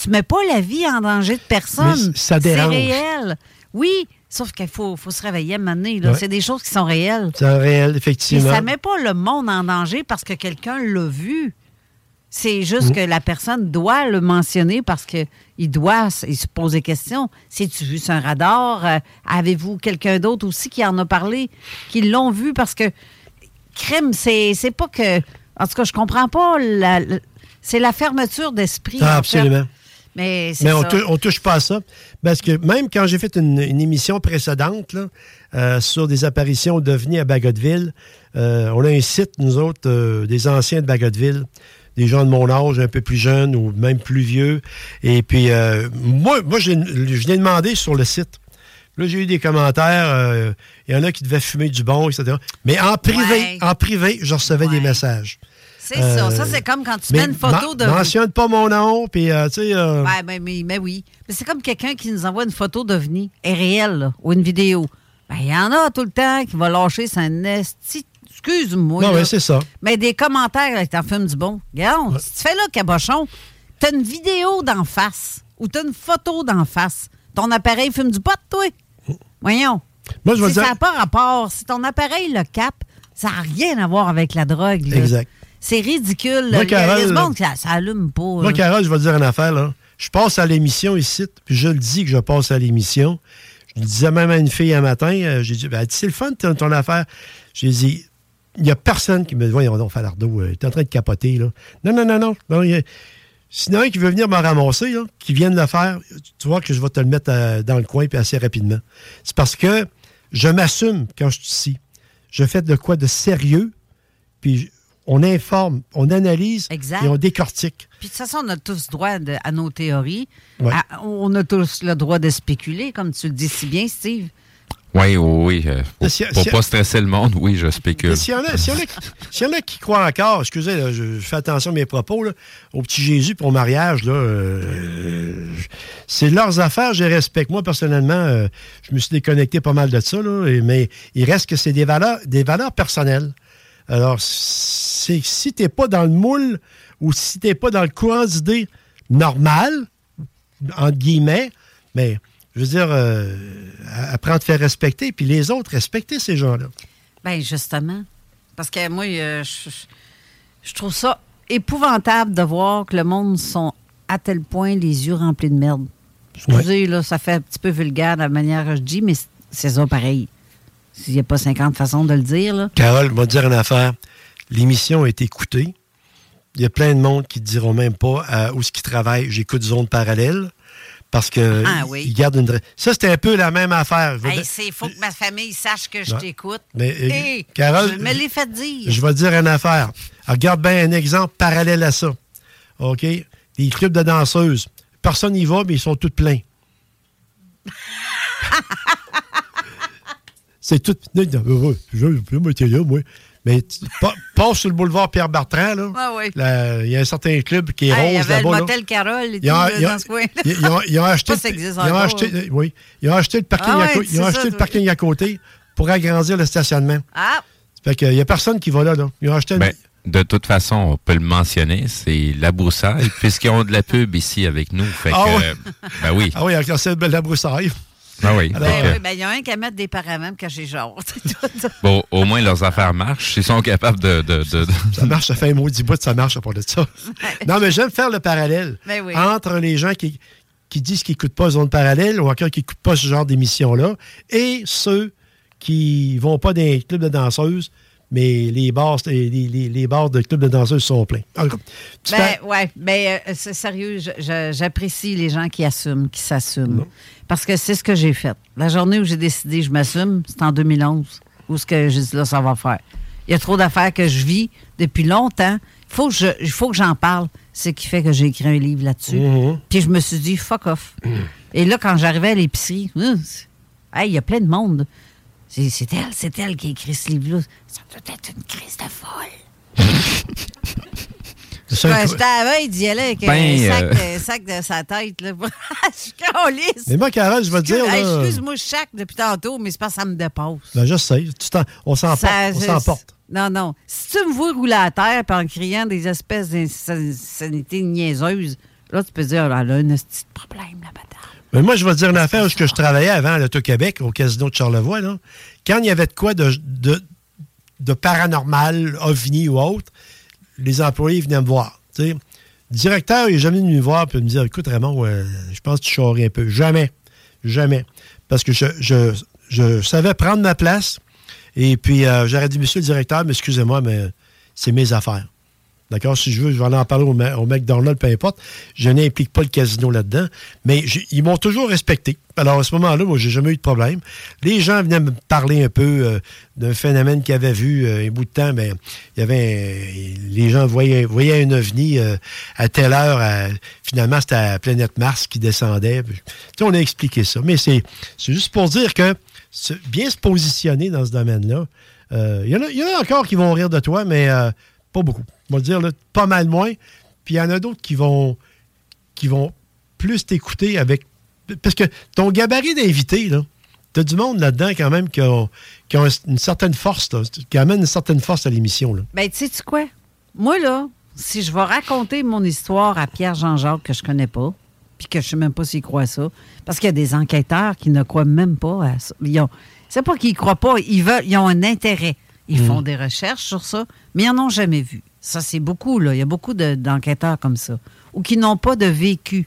Tu mets pas la vie en danger de personne. Mais ça dérange. C'est réel. Oui, sauf qu'il faut, faut se réveiller à un moment donné, là. Ouais. C'est des choses qui sont réelles. C'est réel, Et effectivement. ça met pas le monde en danger parce que quelqu'un l'a vu. C'est juste Mm. que la personne doit le mentionner parce qu'il doit il se poser des questions. Si tu vu sur un radar, euh, avez-vous quelqu'un d'autre aussi qui en a parlé, qui l'ont vu? Parce que crime, c'est c'est pas que. En tout cas, je comprends pas. la- la- c'est la fermeture d'esprit. Ah, en fait. absolument. Mais c'est Mais on, ça. on touche pas à ça. Parce que même quand j'ai fait une, une émission précédente là, euh, sur des apparitions d'ovnis à Bagotville, euh, on a un site, nous autres, euh, des anciens de Bagotville, des gens de mon âge, un peu plus jeunes ou même plus vieux. Et puis, moi, moi je l'ai demandé sur le site. Là, j'ai eu des commentaires. euh, Il y en a qui devaient fumer du bon, etc. Mais en privé, Ouais. en privé, je recevais des messages. C'est ça. Euh, Ça, c'est comme quand tu mets une photo de. Mentionne pas mon nom, puis, euh, tu sais... euh, Ouais, ben, mais, mais oui. Mais c'est comme quelqu'un qui nous envoie une photo d'OVNI, est réelle, là, ou une vidéo. Ben, il y en a tout le temps qui va lâcher sa esti. Excuse-moi. Non, là. mais c'est ça. Mais des commentaires avec t'en fumes du bon. Regarde, si tu fais là, cabochon, t'as une vidéo d'en face ou t'as une photo d'en face. Ton appareil fume du pot, toi. Voyons. Moi, je si dire- ça n'a pas rapport, si ton appareil le cap, ça n'a rien à voir avec la drogue. là. Exact. C'est ridicule. Moi, Carole, monde ça, ça allume pas. Moi, là. Carole, je vais te dire une affaire. Là. Je passe à l'émission ici, puis je le dis que je passe à l'émission. Je le disais même à une fille un matin. euh, J'ai dit, ben, c'est le fun, ton, ton affaire. J'ai dit, il n'y a personne qui me dit, voyons donc, Falardeau, euh, t'es en train de capoter. Là. Non, non, non, non. non il y a- Sinon, un qui veut venir me ramasser, là, qui vienne le faire, tu vois que je vais te le mettre euh, dans le coin puis assez rapidement. C'est parce que je m'assume quand je suis ici. Je fais de quoi de sérieux, puis on informe, on analyse Exact. et on décortique. Puis de toute façon, on a tous droit de- à nos théories. Ouais. À- on a tous le droit de spéculer, comme tu le dis si bien, Steve. Oui, oui, oui. euh, pour Si- si- pas stresser le monde, oui, je spécule. Mais S'il y, en a- s'il y en a qui- s'il y en a qui croient encore, excusez, là, je, je fais attention à mes propos, là, au petit Jésus pour mariage, là, euh, c'est leurs affaires, je les respecte. Moi, personnellement, euh, je me suis déconnecté pas mal de ça, là, et- mais il reste que c'est des valeurs, des valeurs personnelles. Alors, c'est si t'es pas dans le moule ou si t'es pas dans le courant d'idées normal, entre guillemets, mais je veux dire, euh, apprends à te faire respecter, puis les autres, respecter ces gens-là. Ben justement. Parce que moi, euh, je, je trouve ça épouvantable de voir que le monde sont à tel point les yeux remplis de merde. Excusez, là, ça fait un petit peu vulgaire de la manière que je dis, mais c'est ça pareil. S'il n'y a pas 50 façons de le dire, là. Carole, te dire une affaire. L'émission est écoutée. Il y a plein de monde qui ne diront même pas à où ce qu'ils travaillent. J'écoute Zone Parallèle. Parce que Ah oui. gardent une. Ça, c'était un peu la même affaire. Hey, dire- c'est faut que ma famille sache que je t'écoute. Mais, euh, Hey, Carole, je me l'ai fait dire. Je vais dire une affaire. Regarde bien un exemple parallèle à ça. OK? Les clubs de danseuses. Personne n'y va, mais ils sont tous pleins. C'est tout. Non, non, Je je là, moi. Mais tu- pa- passe sur le boulevard Pierre-Bertrand, là. Ah oui. Là, Il y a un certain club qui est Hey, Il y rose avait le là. motel Carole et tout, là, dans ce coin. ils- ont- ils ont acheté, Pas ça existe ils ont encore, acheté- hein. oui, ils ont acheté le parking, Ah à, ouais, co- ils ont c'est acheté ça, le parking à côté pour agrandir le stationnement. Ah, Fait qu'il n'y a personne qui va là, là. Ils ont acheté Ben, de toute façon, on peut le mentionner, c'est la broussaille, puisqu'ils ont de la pub ici avec nous. Fait Ah que, ouais? euh, ben oui. Ah oui, avec la broussaille. Ben oui. Alors, ben oui, ben, il y a un qui a mettre des paravents quand j'ai genre. Bon, au moins, leurs affaires marchent. Ils sont capables de... de, de- de- Ça marche, ça fait un maudit bout, ça marche à part de ça. non, mais j'aime faire le parallèle Ben oui. entre les gens qui, qui disent qu'ils n'écoutent pas Zone Parallèle ou encore qui n'écoutent pas ce genre d'émission-là et ceux qui vont pas dans les clubs de danseuses, mais les bars, les, les- les bars de clubs de danseuses sont pleins. Ben, fais- ouais, mais euh, c'est sérieux, j'apprécie les gens qui assument, qui s'assument. Parce que c'est ce que j'ai fait. La journée où j'ai décidé je m'assume, c'est en 2011. Où ce que j'ai dit là, ça va faire. Il y a trop d'affaires que je vis depuis longtemps. Il faut que je- faut que j'en parle. C'est ce qui fait que j'ai écrit un livre là-dessus. Mhm. Puis je me suis dit, fuck off. Et là, quand j'arrivais à l'épicerie, hum, hey, il y a plein de monde. C'est elle, c'est elle qui a écrit ce livre-là. Ça doit être une crise de folle. Ouais, J'étais à la veille d'y aller avec Ben, un, sac, euh, un sac de sa tête. Là. je mais moi, Carole, je vais te dire. Hey, là, Excuse-moi, je chaque depuis tantôt, mais c'est parce que ça me dépasse. ben, je sais. Tu on s'emporte. Non, non. Si tu me vois rouler à terre en criant des espèces d'insanités niaiseuses, là, tu peux dire, elle a un petit problème, la madame. Mais moi, je vais dire une affaire où je travaillais avant à l'Auto-Québec, au casino de Charlevoix. Là. Quand il y avait de quoi de, paranormal, ovni ou autre, les employés venaient me voir. Le directeur, il n'est jamais venu me voir et me dire Écoute, Raymond, euh, je pense que tu charries un peu. Jamais. Jamais. Parce que je savais prendre ma place. Et puis, euh, j'aurais dit Monsieur le directeur, mais excusez-moi, mais c'est mes affaires. D'accord? Si je veux, je vais aller en parler au, au McDonald's, peu importe. Je n'implique pas le casino là-dedans. Mais ils m'ont toujours respecté. Alors, à ce moment-là, moi, j'ai jamais eu de problème. Les gens venaient me parler un peu euh, d'un phénomène qu'ils avaient vu euh, un bout de temps. Mais il y avait les gens voyaient, un ovni euh, à telle heure. finalement, c'était la planète Mars qui descendait. Puis, on a expliqué ça. Mais c'est juste pour dire que bien se positionner dans ce domaine-là, il y, en a- encore qui vont rire de toi, mais pas beaucoup. On va le dire, là, pas mal moins. Puis il y en a d'autres qui vont, qui vont plus t'écouter avec. Parce que ton gabarit d'invité, là, t'as du monde là-dedans quand même qui a, qui a une certaine force, là, qui amène une certaine force à l'émission. là. Ben, tu sais quoi? Moi, là, si je vais raconter mon histoire à Pierre Jean-Jacques que je connais pas, puis que je sais même pas s'il croit ça, parce qu'il y a des enquêteurs qui ne croient même pas à ça. Ils ont, c'est pas qu'ils croient pas, ils veulent, ils ont un intérêt. Ils Mhm. font des recherches sur ça, mais ils n'en ont jamais vu. Ça, c'est beaucoup, là. Il y a beaucoup de- d'enquêteurs comme ça. Ou qui n'ont pas de vécu,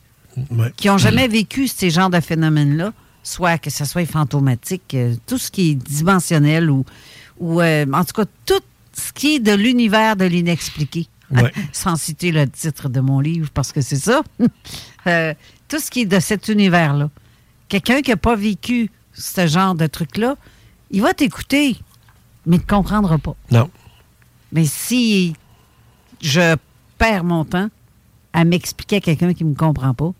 Ouais. qui n'ont jamais vécu ces genres de phénomènes-là, soit que ce soit fantomatique, euh, tout ce qui est dimensionnel ou, ou euh, en tout cas, tout ce qui est de l'univers de l'inexpliqué. Ouais. Sans citer le titre de mon livre, parce que c'est ça. Euh, tout ce qui est de cet univers-là. Quelqu'un qui n'a pas vécu ce genre de truc-là, il va t'écouter, mais il ne comprendra pas. Non. Mais si je perds mon temps à m'expliquer à quelqu'un qui ne me comprend pas,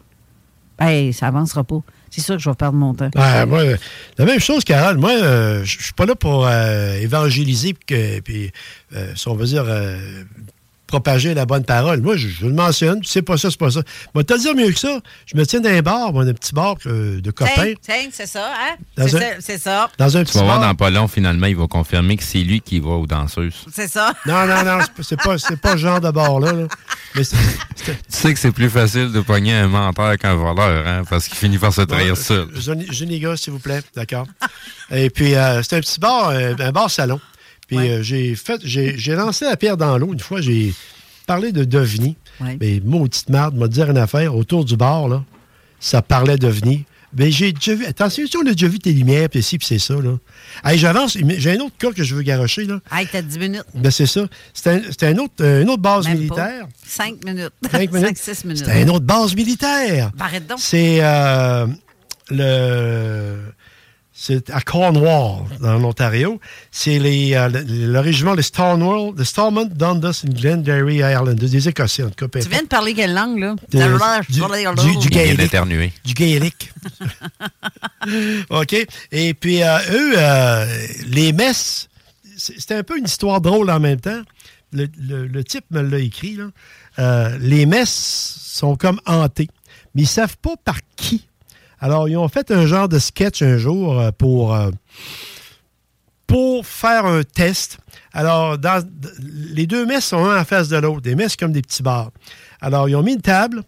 ben, ça avancera pas. C'est sûr que je vais perdre mon temps. La même chose, Carole. Moi, euh, je suis pas là pour euh, évangéliser puis euh, si on veut dire euh, propager la bonne parole. Moi, je, je le mentionne. C'est pas ça, c'est pas ça. Moi, te le dire mieux que ça. Je me tiens dans un bar, moi, un petit bar euh, de copains. C'est ça, hein? Dans C'est un- ça, c'est ça. Dans un Tu petit vas voir dans pas long, finalement, il va confirmer que c'est lui qui va aux danseuses. C'est ça. Non, non, non, c'est pas- c'est pas, c'est pas ce genre de bar-là. là. Mais c'est- Tu sais que c'est plus facile de pogner un menteur qu'un voleur, hein, parce qu'il finit par se trahir seul. Gars, s'il vous plaît. D'accord. Et puis, euh, c'était un petit bar, euh, un bar Puis, euh, j'ai fait, j'ai j'ai lancé la pierre dans l'eau. Une fois, j'ai parlé de d'OVNI. Ouais. Mais maudite marde, m'a dire une affaire. Autour du bar, là, ça parlait d'OVNI. Ben, j'ai déjà vu. Attention, on a déjà vu tes lumières, puis ci, puis c'est ça, là. Hey, j'avance. mais J'ai un autre cas que je veux garocher, là. Hey, t'as 10 minutes. Ben, c'est ça. C'était un- c'était un autre, euh, une autre base Même militaire. 5 minutes. Cinq minutes? 5-6 minutes. C'était une autre base militaire. Arrête donc. C'est euh, le. C'est à Cornwall, dans l'Ontario. C'est les, euh, le, le régiment de Stonewall, de Stormont, Dundas and Glengarry, Ireland. Des Écossais, en tout cas. Tu viens de parler quelle langue, là? De- du, du, du Il vient gaélique. d'éternuer. Du gaélique. OK. Et puis, euh, eux, euh, les messes, c'était un peu une histoire drôle en même temps. Le, le- le type me l'a écrit. Là. Euh, les messes sont comme hantées, mais ils ne savent pas par qui. Alors, ils ont fait un genre de sketch un jour euh, pour, euh, pour faire un test. Alors, dans, les deux messes sont un en face de l'autre. Des messes comme des petits bars. Alors, ils ont mis une table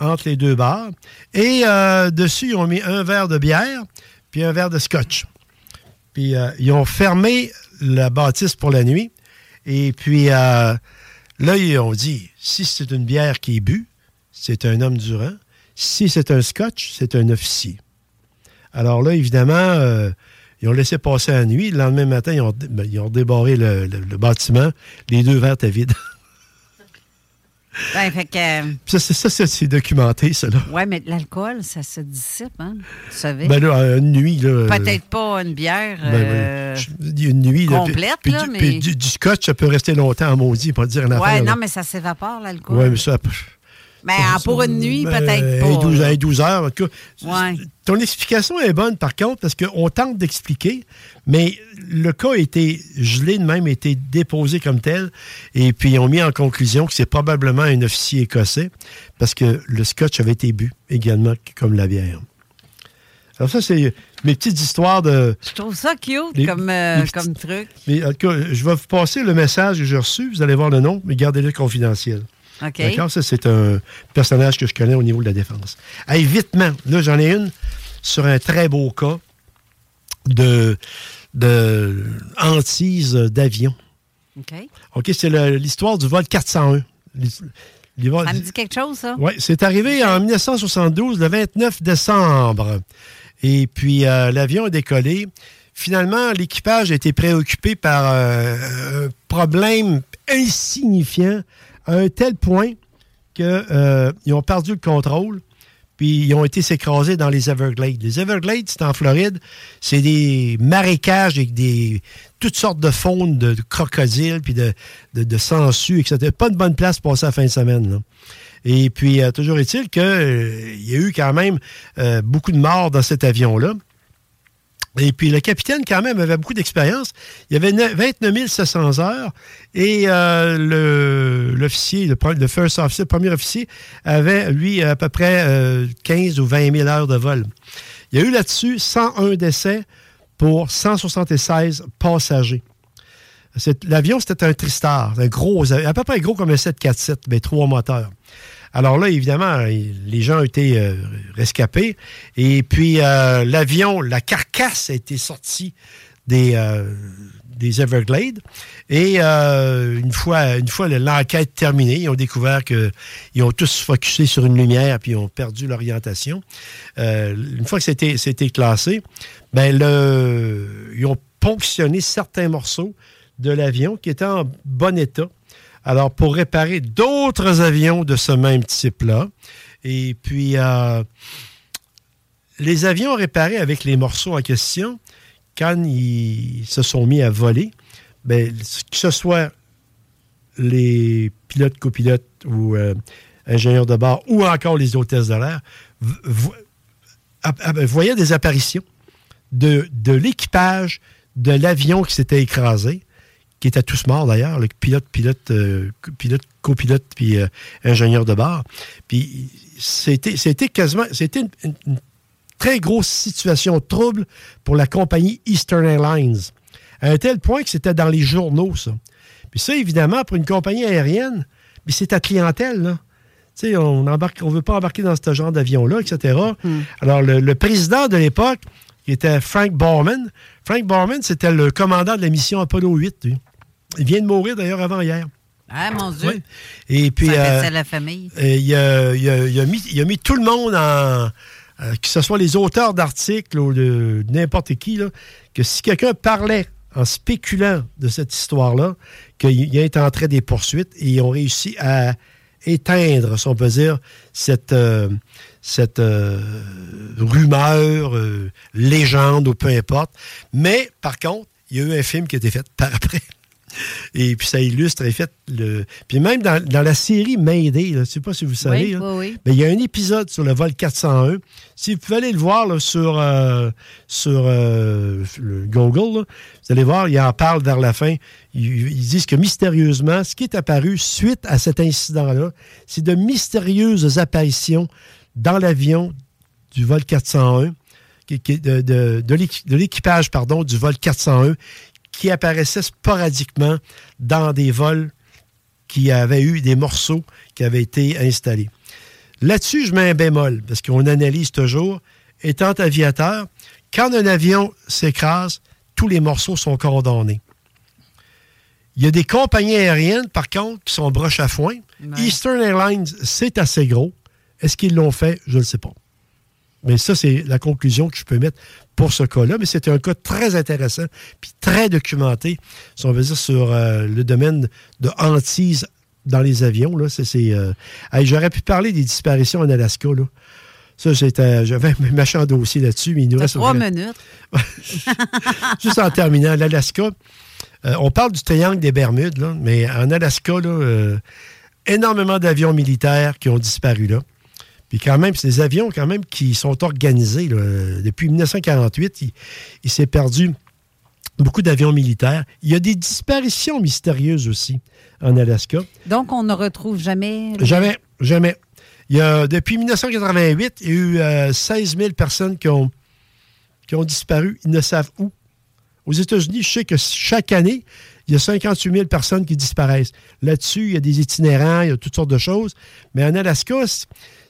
entre les deux bars et euh, dessus, ils ont mis un verre de bière puis un verre de scotch. Puis, euh, ils ont fermé la bâtisse pour la nuit. Et puis, là, ils ont dit, si c'est une bière qui est bue, c'est un homme du rang. Si c'est un scotch, c'est un officier. Alors là, évidemment, euh, ils ont laissé passer la nuit. Le lendemain matin, ils ont, ben, ils ont débarré le, le- le bâtiment. Les deux verres étaient vides. Ben, fait que. euh, ça, c'est, ça, c'est- c'est documenté, ça, là. Ouais, mais l'alcool, ça se dissipe, hein? Tu savais? Ben là, une nuit, là... Peut-être pas une bière. Ben, ben, euh, une nuit. là, puis- complète, là, du, mais- puis du, du scotch, ça peut rester longtemps en maudit, pas dire Ouais, affaire. là. non, mais ça s'évapore, l'alcool. Ouais, mais ça... Mais ah, pour une nuit, Ben, peut-être pas. 12, là. hey, 12 heures, en tout cas. Ouais. Ton explication est bonne, par contre, parce qu'on tente d'expliquer, mais le cas a été gelé de même, a été déposé comme tel, et puis ils ont mis en conclusion que c'est probablement un officier écossais, parce que le scotch avait été bu également, comme la bière. Alors ça, c'est mes petites histoires de... Je trouve ça cute Les- comme, euh, comme truc. Mais en tout cas, je vais vous passer le message que j'ai reçu, vous allez voir le nom, mais gardez-le confidentiel. D'accord? Ça, c'est un personnage que je connais au niveau de la défense. Hey, vitement, là, j'en ai une sur un très beau cas de, de hantise d'avion. OK. OK, c'est l'histoire du vol 401. L'his- les vols- Ça me dit quelque chose, ça? oui, c'est arrivé en 1972, le 29 décembre. Et puis, euh, l'avion a décollé. Finalement, l'équipage a été préoccupé par euh, un problème insignifiant à un tel point qu'ils ont perdu le contrôle. Puis ils ont été s'écraser dans les Everglades. Les Everglades, c'est en Floride. C'est des marécages avec des toutes sortes de faunes, de, crocodiles, puis de, de, sangsues, etc. Pas de bonne place pour passer la fin de semaine. Et puis, euh, toujours est-il qu'il y a eu quand même euh, beaucoup de morts dans cet avion-là. Et puis, le capitaine, quand même, avait beaucoup d'expérience. Il avait ne- 29 700 heures et euh, l'officier, le, premier officier, avait, lui, à peu près euh, 15 ou 20 000 heures de vol. Il y a eu là-dessus 101 décès pour 176 passagers. L'avion, c'était un Tristar, un gros, à peu près gros comme un 747, mais trois moteurs. Alors là, évidemment, les gens ont été euh, rescapés. Et puis, euh, l'avion, la carcasse a été sortie des, euh, des Everglades. Et une fois, une fois l'enquête terminée, ils ont découvert qu'ils ont tous focusé sur une lumière puis ils ont perdu l'orientation. Une fois que c'était c'était classé, ben le, ils ont ponctionné certains morceaux de l'avion qui étaient en bon état. Alors, pour réparer d'autres avions de ce même type-là. Et puis, euh, les avions réparés avec les morceaux en question, quand ils se sont mis à voler, ben, que ce soit les pilotes, copilotes ou euh, ingénieurs de bord ou encore les hôtesses de l'air, voyaient des apparitions de l'équipage de l'avion qui s'était écrasé, qui étaient tous morts d'ailleurs, le pilote, pilote, euh, pilote, copilote, puis euh, ingénieur de bord. Puis c'était, c'était quasiment, c'était une, une- une très grosse situation trouble pour la compagnie Eastern Airlines. À un tel point que c'était dans les journaux, ça. Puis ça, évidemment, pour une compagnie aérienne, puis c'est ta clientèle, là. Tu sais, on embarque, on veut pas embarquer dans ce genre d'avion-là, etc. Alors, le, le président de l'époque, qui était Frank Borman, Frank Borman, c'était le commandant de la mission Apollo 8, lui. Il vient de mourir, d'ailleurs, avant hier. Ah, mon Dieu. Oui. Et puis, Ça euh, fait ça la famille. euh, il, a, il a- il a mis, il a mis tout le monde en, euh, que ce soit les auteurs d'articles ou de n'importe qui, là, que si quelqu'un parlait en spéculant de cette histoire-là, qu'il est en train des poursuites et ils ont réussi à éteindre, si on peut dire, cette, euh, cette euh, rumeur, euh, légende ou peu importe. Mais, par contre, il y a eu un film qui a été fait par après. Et puis ça illustre, en fait, le. Puis même dans, dans la série Mayday, je ne sais pas si vous savez, Oui, là, oui, oui. mais il y a un épisode sur le vol 401. Si vous pouvez aller le voir là, sur, euh, sur euh, le Google, là, vous allez voir, il en parle vers la fin. Ils, ils disent que mystérieusement, ce qui est apparu suite à cet incident-là, c'est de mystérieuses apparitions dans l'avion du vol 401, qui- qui- de, de l'équipage pardon, du vol 401, qui apparaissait sporadiquement dans des vols qui avaient eu des morceaux qui avaient été installés. Là-dessus, je mets un bémol, parce qu'on analyse toujours, étant aviateur, quand un avion s'écrase, tous les morceaux sont condamnés. Il y a des compagnies aériennes, par contre, qui sont broches à foin. Eastern Airlines, c'est assez gros. Est-ce qu'ils l'ont fait? Je ne sais pas. Mais ça, c'est la conclusion que je peux mettre pour ce cas-là. Mais c'était un cas très intéressant, puis très documenté, si on veut dire, sur euh, le domaine de hantise dans les avions. Là. C'est, c'est, euh, hey, j'aurais pu parler des disparitions en Alaska. Là. Ça, c'était, j'avais un méchant dossier là-dessus, mais il nous reste... trois minutes. Juste en terminant, l'Alaska, euh, on parle du triangle des Bermudes, là, mais en Alaska, là, euh, énormément d'avions militaires qui ont disparu là. Puis quand même, c'est des avions quand même qui sont organisés. là. Euh, Depuis 1948, il, il s'est perdu beaucoup d'avions militaires. Il y a des disparitions mystérieuses aussi en Alaska. Donc, on ne retrouve jamais. Jamais, jamais. Il y a, depuis 1988, il y a eu euh, 16 000 personnes qui ont, qui ont disparu. Ils ne savent où. Aux États-Unis, je sais que chaque année, il y a 58 000 personnes qui disparaissent. Là-dessus, il y a des itinérants, il y a toutes sortes de choses. Mais en Alaska,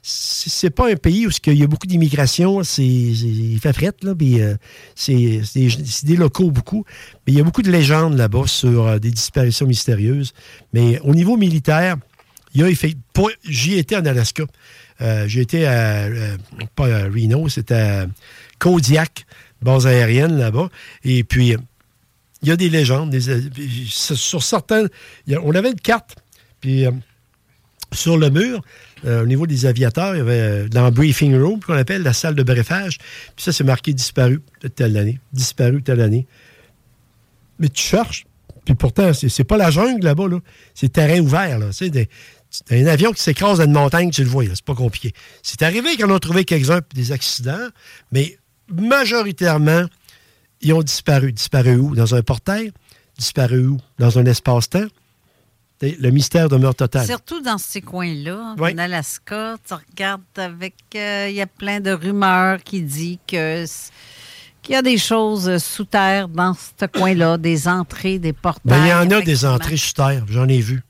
c'est- pas un pays où il y a beaucoup d'immigration. C'est, il fait fret, là. euh, c'est, des, locaux beaucoup. Mais il y a beaucoup de légendes là-bas sur euh, des disparitions mystérieuses. Mais au niveau militaire, il y a J'y étais en Alaska. Euh, J'ai à. euh, pas à Reno, c'était à Kodiak, base aérienne là-bas. Et puis, il y a des légendes. des- sur certains. on avait une carte, puis sur le mur, euh, au niveau des aviateurs, il y avait euh, dans le briefing room, qu'on appelle la salle de briefage. Puis ça, c'est marqué disparu telle année. Disparu telle année. Mais tu cherches, puis pourtant, c'est c'est pas la jungle là-bas, là. c'est terrain ouvert. Là. Sais, des- un avion qui s'écrase dans une montagne, tu le vois, c'est pas compliqué. C'est arrivé qu'on a trouvé quelques-uns, des accidents, mais majoritairement, ils ont disparu. Disparu où? Dans un portail? Disparu où? Dans un espace-temps? Le mystère demeure total. Surtout dans ces coins-là, Oui. en Alaska, tu regardes avec. euh, Il y a plein de rumeurs qui disent que qu'il y a des choses sous terre dans ce coin-là, des entrées, des portails. Ben, il y en a des entrées sous terre, j'en ai vu.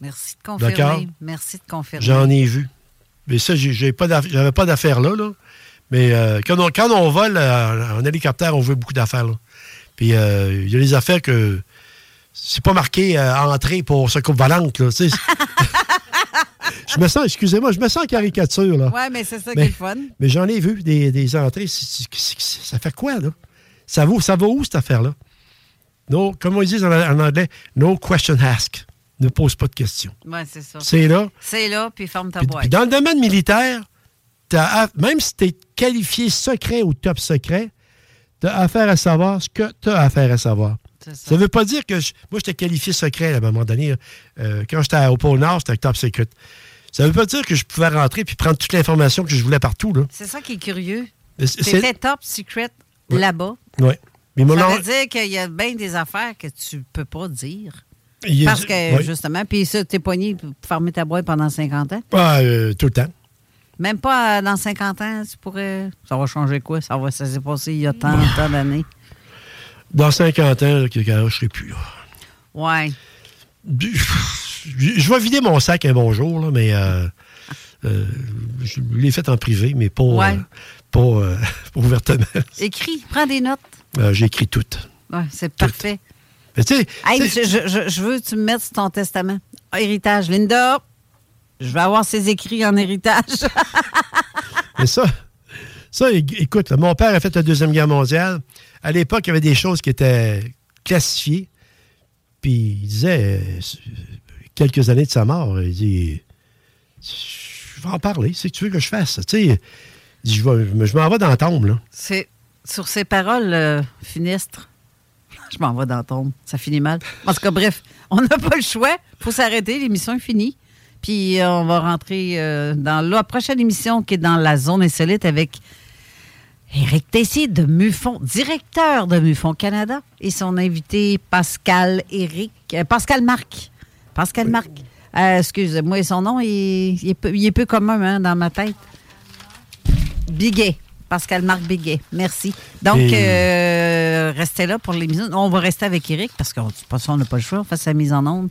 Merci de confirmer. D'accord? Merci de confirmer. J'en ai vu. Mais ça, j'avais pas d'affaires là, là. Mais euh, quand, on, quand on vole euh, en hélicoptère, on voit beaucoup d'affaires. là. Puis euh, il y a des affaires que c'est pas marqué euh, entrée pour ce coupe volante. Là, je me sens, excusez-moi, je me sens en caricature. Là. Oui, mais c'est ça qui est le fun. Mais j'en ai vu des, des entrées. Ça fait quoi, là? Ça va, ça va où, cette affaire-là? No, comme on dit en, en anglais, no question ask. Ne pose pas de questions. Oui, c'est ça. C'est là. C'est là, puis ferme ta Puis, boîte. puis dans le domaine militaire, même si tu es qualifié secret ou top secret, tu as affaire à savoir ce que tu as affaire à savoir. Ça ne veut pas dire que je- moi, j'étais qualifié secret à un moment donné. là. Euh, quand j'étais au pôle Nord, c'était top secret. Ça ne veut pas dire que je pouvais rentrer puis prendre toute l'information que je voulais partout. Là. C'est ça qui est curieux. C'est- C'était top secret Ouais. là-bas. Ouais. Mais mon Ça veut dire qu'il y a bien des affaires que tu peux pas dire. A- Parce que, justement, puis ça, t'es poigné pour fermer ta boîte pendant 50 ans. Ah, euh, tout le temps. Même pas euh, dans 50 ans, tu pourrais. Ça va changer quoi? Ça, va, ça s'est passé il y a tant, tant d'années. Dans 50 ans, là, que- je ne serai plus. là. Ouais. Je vais vider mon sac un bon jour, là, mais euh, euh, je l'ai fait en privé, mais pas, Ouais. euh, pas, pas ouvertement. Écris, prends des notes. Euh, J'ai écrit tout. Ouais, c'est parfait. Mais tu sais, Hey, je, je- veux que tu me mettes sur ton testament. Héritage. Linda, je vais avoir ses écrits en héritage. mais ça, Ça, écoute, mon père a fait la Deuxième Guerre mondiale. À l'époque, il y avait des choses qui étaient classifiées. Puis il disait, euh, quelques années de sa mort, il dit Je vais en parler, c'est que tu veux que je fasse. Tu sais, je, je m'en vais dans la tombe. C'est sur ces paroles euh. Je m'en vais dans la tombe. Ça finit mal. En tout cas, bref, on n'a pas le choix. Il faut s'arrêter. L'émission est finie. Puis euh, on va rentrer euh, dans la prochaine émission qui est dans la zone insolite avec Éric Tessier de MUFON, directeur de MUFON Canada, et son invité Pascal Éric, euh, Pascal Marc. Pascal Marc. Euh, Excusez-moi, son nom, il, il est, peu, il est peu commun hein, dans ma tête. Biguet. Pascal Marc Biguet. Merci. Donc, Et- euh, restez là pour l'émission. On va rester avec Eric parce qu'on on n'a pas le choix. On fait sa mise en onde.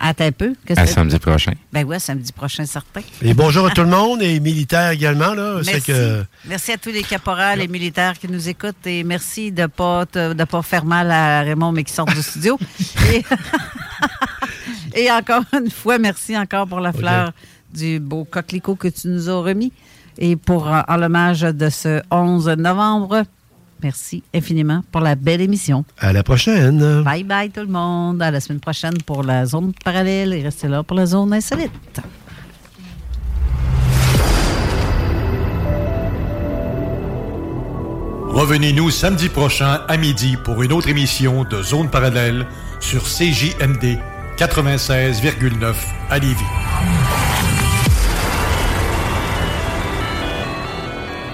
Attends un peu. À samedi prochain. Ben ouais, samedi prochain, certain. Et bonjour à tout le monde, et militaires également, là. Merci. que. Merci à tous les caporales et militaires qui nous écoutent et merci de ne pas, te- de pas faire mal à Raymond, mais qui sort du studio. Et, et encore une fois, merci encore pour la fleur du beau coquelicot que tu nous as remis et pour en l'hommage de ce 11 novembre. Merci infiniment pour la belle émission. À la prochaine. Bye bye tout le monde. À la semaine prochaine pour la zone parallèle et restez là pour la zone insolite. Revenez-nous samedi prochain à midi pour une autre émission de Zone Parallèle sur CJMD 96,9 à Lévis.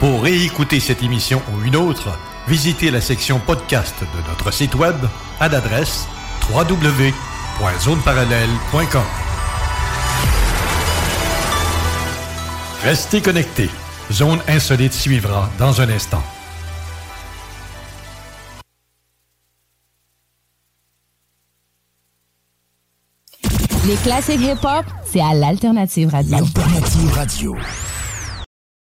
Pour réécouter cette émission ou une autre, visitez la section podcast de notre site web à l'adresse www.zoneparallèle.com. Restez connectés. Zone insolite suivra dans un instant. Les classiques hip-hop, c'est à l'Alternative Radio.